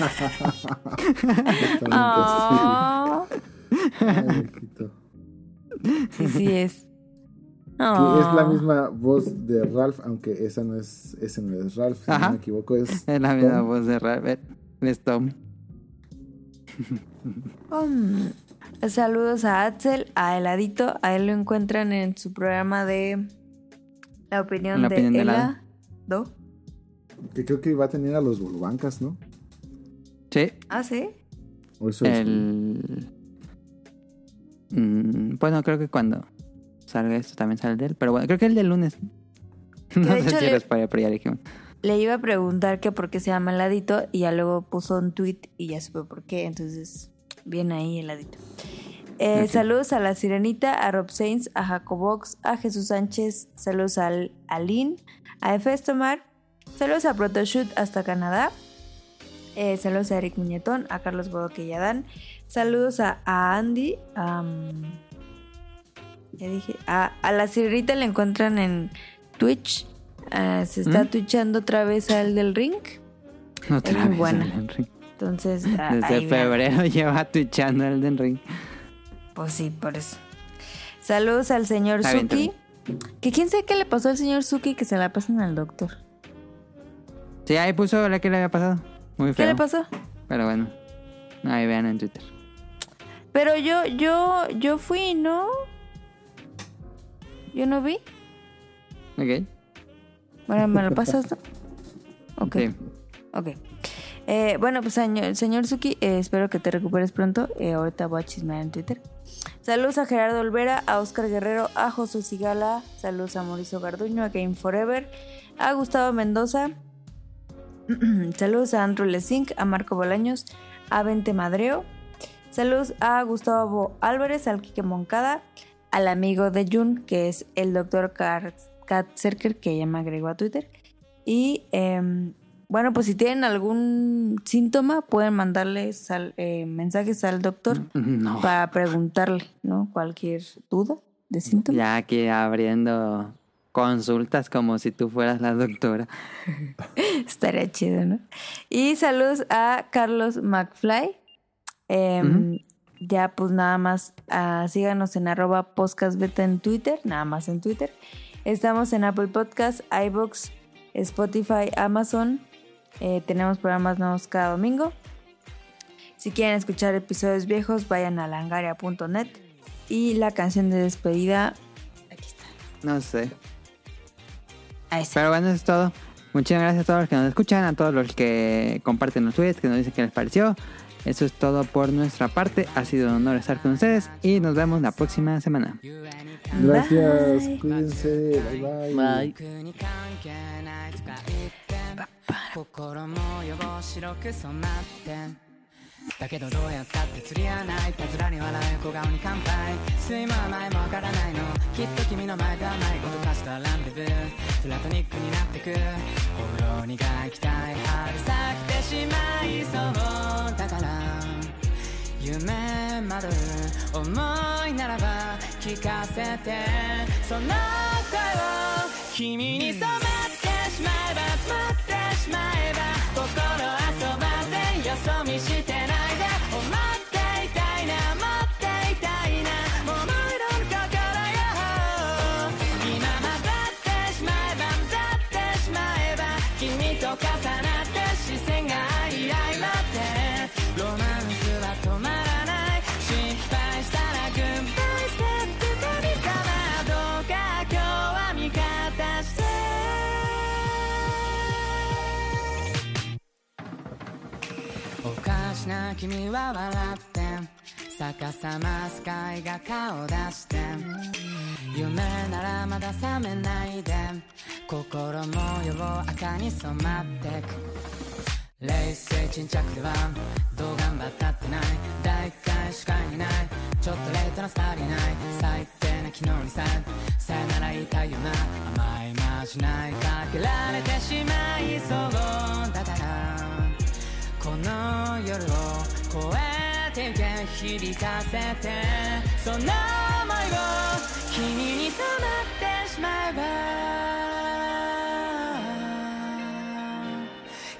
Exactamente Oh. Ay, sí, sí es. Que es la misma voz de Ralph, aunque esa no es, ese no es Ralph, si Ajá. no me equivoco, es <laughs> Es la misma Tom. voz de Rabbit. Es Tom. Um, saludos a Axel, a Heladito. A él lo encuentran en su programa de La opinión La de opinión de que creo que iba a tener a los Bolubancas, ¿no? Sí. Ah, sí. O eso es- El... Mm, bueno, creo que cuando salga esto también sale de él. Pero bueno, creo que el del lunes. <laughs> No de sé hecho si le- spoilé, pero ya dijimos. Le iba a preguntar que por qué se llama Heladito y ya luego puso un tweet y ya supe por qué. Entonces, bien ahí Heladito. Eh. Saludos a la Sirenita, a Rob Sainz, a Jacobox, a Jesús Sánchez. Saludos al, a Lynn, a Efestomar. Saludos a Protoshoot hasta Canadá. Eh, saludos a Eric Muñetón, a Carlos Bodoque y Adán. Saludos a, a Andy. am, ya dije. A, a la Sirenita le encuentran en Twitch. Ah, se está ¿Mm? twitchando otra vez al del ring. Otra muy vez buena. Ring. Entonces, <laughs> Desde febrero <laughs> lleva twitchando Elden Ring. Pues sí, por eso. Saludos al señor Está bien, Suki. Que quién sabe qué le pasó al señor Suki que se la pasan al doctor. Sí, ahí puso la que le había pasado. Muy ¿Qué feo. le pasó? Pero bueno. Ahí vean en Twitter. Pero yo, yo, yo fui, ¿no? Yo no vi. Ok. Bueno, ¿me lo pasas? no? Ok. Sí. Ok. Eh, bueno, pues señor, señor Suki, eh, espero que te recuperes pronto. Eh, ahorita voy a chismear en Twitter. Saludos a Gerardo Olvera, a Oscar Guerrero, a José Sigala. Saludos a Mauricio Garduño, a Game Forever, a Gustavo Mendoza. <clears throat> Saludos a Andrew Lesink, a Marco Bolaños, a Vente Madreo. Saludos a Gustavo Álvarez, al Quique Moncada, al amigo de Jun, que es el doctor Kat Serker, que ya me agregó a Twitter. Y em, bueno, pues si tienen algún síntoma, pueden mandarles al- eh, mensajes al doctor <laughs> No. para preguntarle, ¿no? Cualquier duda de síntoma. Ya aquí abriendo consultas como si tú fueras la doctora. <laughs> Estaría chido, ¿no? Y saludos a Carlos McFly. Em, Ya pues nada más ah, síganos en arroba podcastbeta en Twitter, nada más en Twitter. Estamos en Apple Podcast, iBox, Spotify, Amazon. Eh, tenemos programas nuevos cada domingo. Si quieren escuchar episodios viejos, vayan a langaria.net. Y la canción de despedida, aquí está. No sé. Ahí está. Pero bueno, eso es todo. Muchas gracias a todos los que nos escuchan, a todos los que comparten los tweets, que nos dicen qué les pareció. Eso es todo por nuestra parte. Ha sido un honor estar con ustedes y nos vemos la próxima semana. Gracias, Bye. cuídense, bye bye. Bye. 僕に関係ないとか言って心も汚白く染まって だけどどうやったって釣り合わない。たずらに笑う小顔に乾杯。睡魔は前もわからないの。きっと君の前で甘いことかしたランデブー。プラトニックになってく。ほろ苦い期待。春咲きてしまいそうだから。夢惑う思いならば聞かせて。その声を君に染まってしまえば染まってしまえば心遊ばせよ。そ見してない君は笑って逆さまスカイが顔出して。夢ならまだ覚めないで。心模様赤に染まってく。冷静沈着ではどう頑張ったってない。大体視界にない。ちょっとレートなスターリーない。最低な昨日にささよなら言いたいよな。甘いまじないかけられてしまいそう。だからこの夜を越えてゆけ響かせてその想いを君に染まってしまえば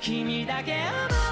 君だけ思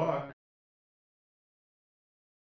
luck.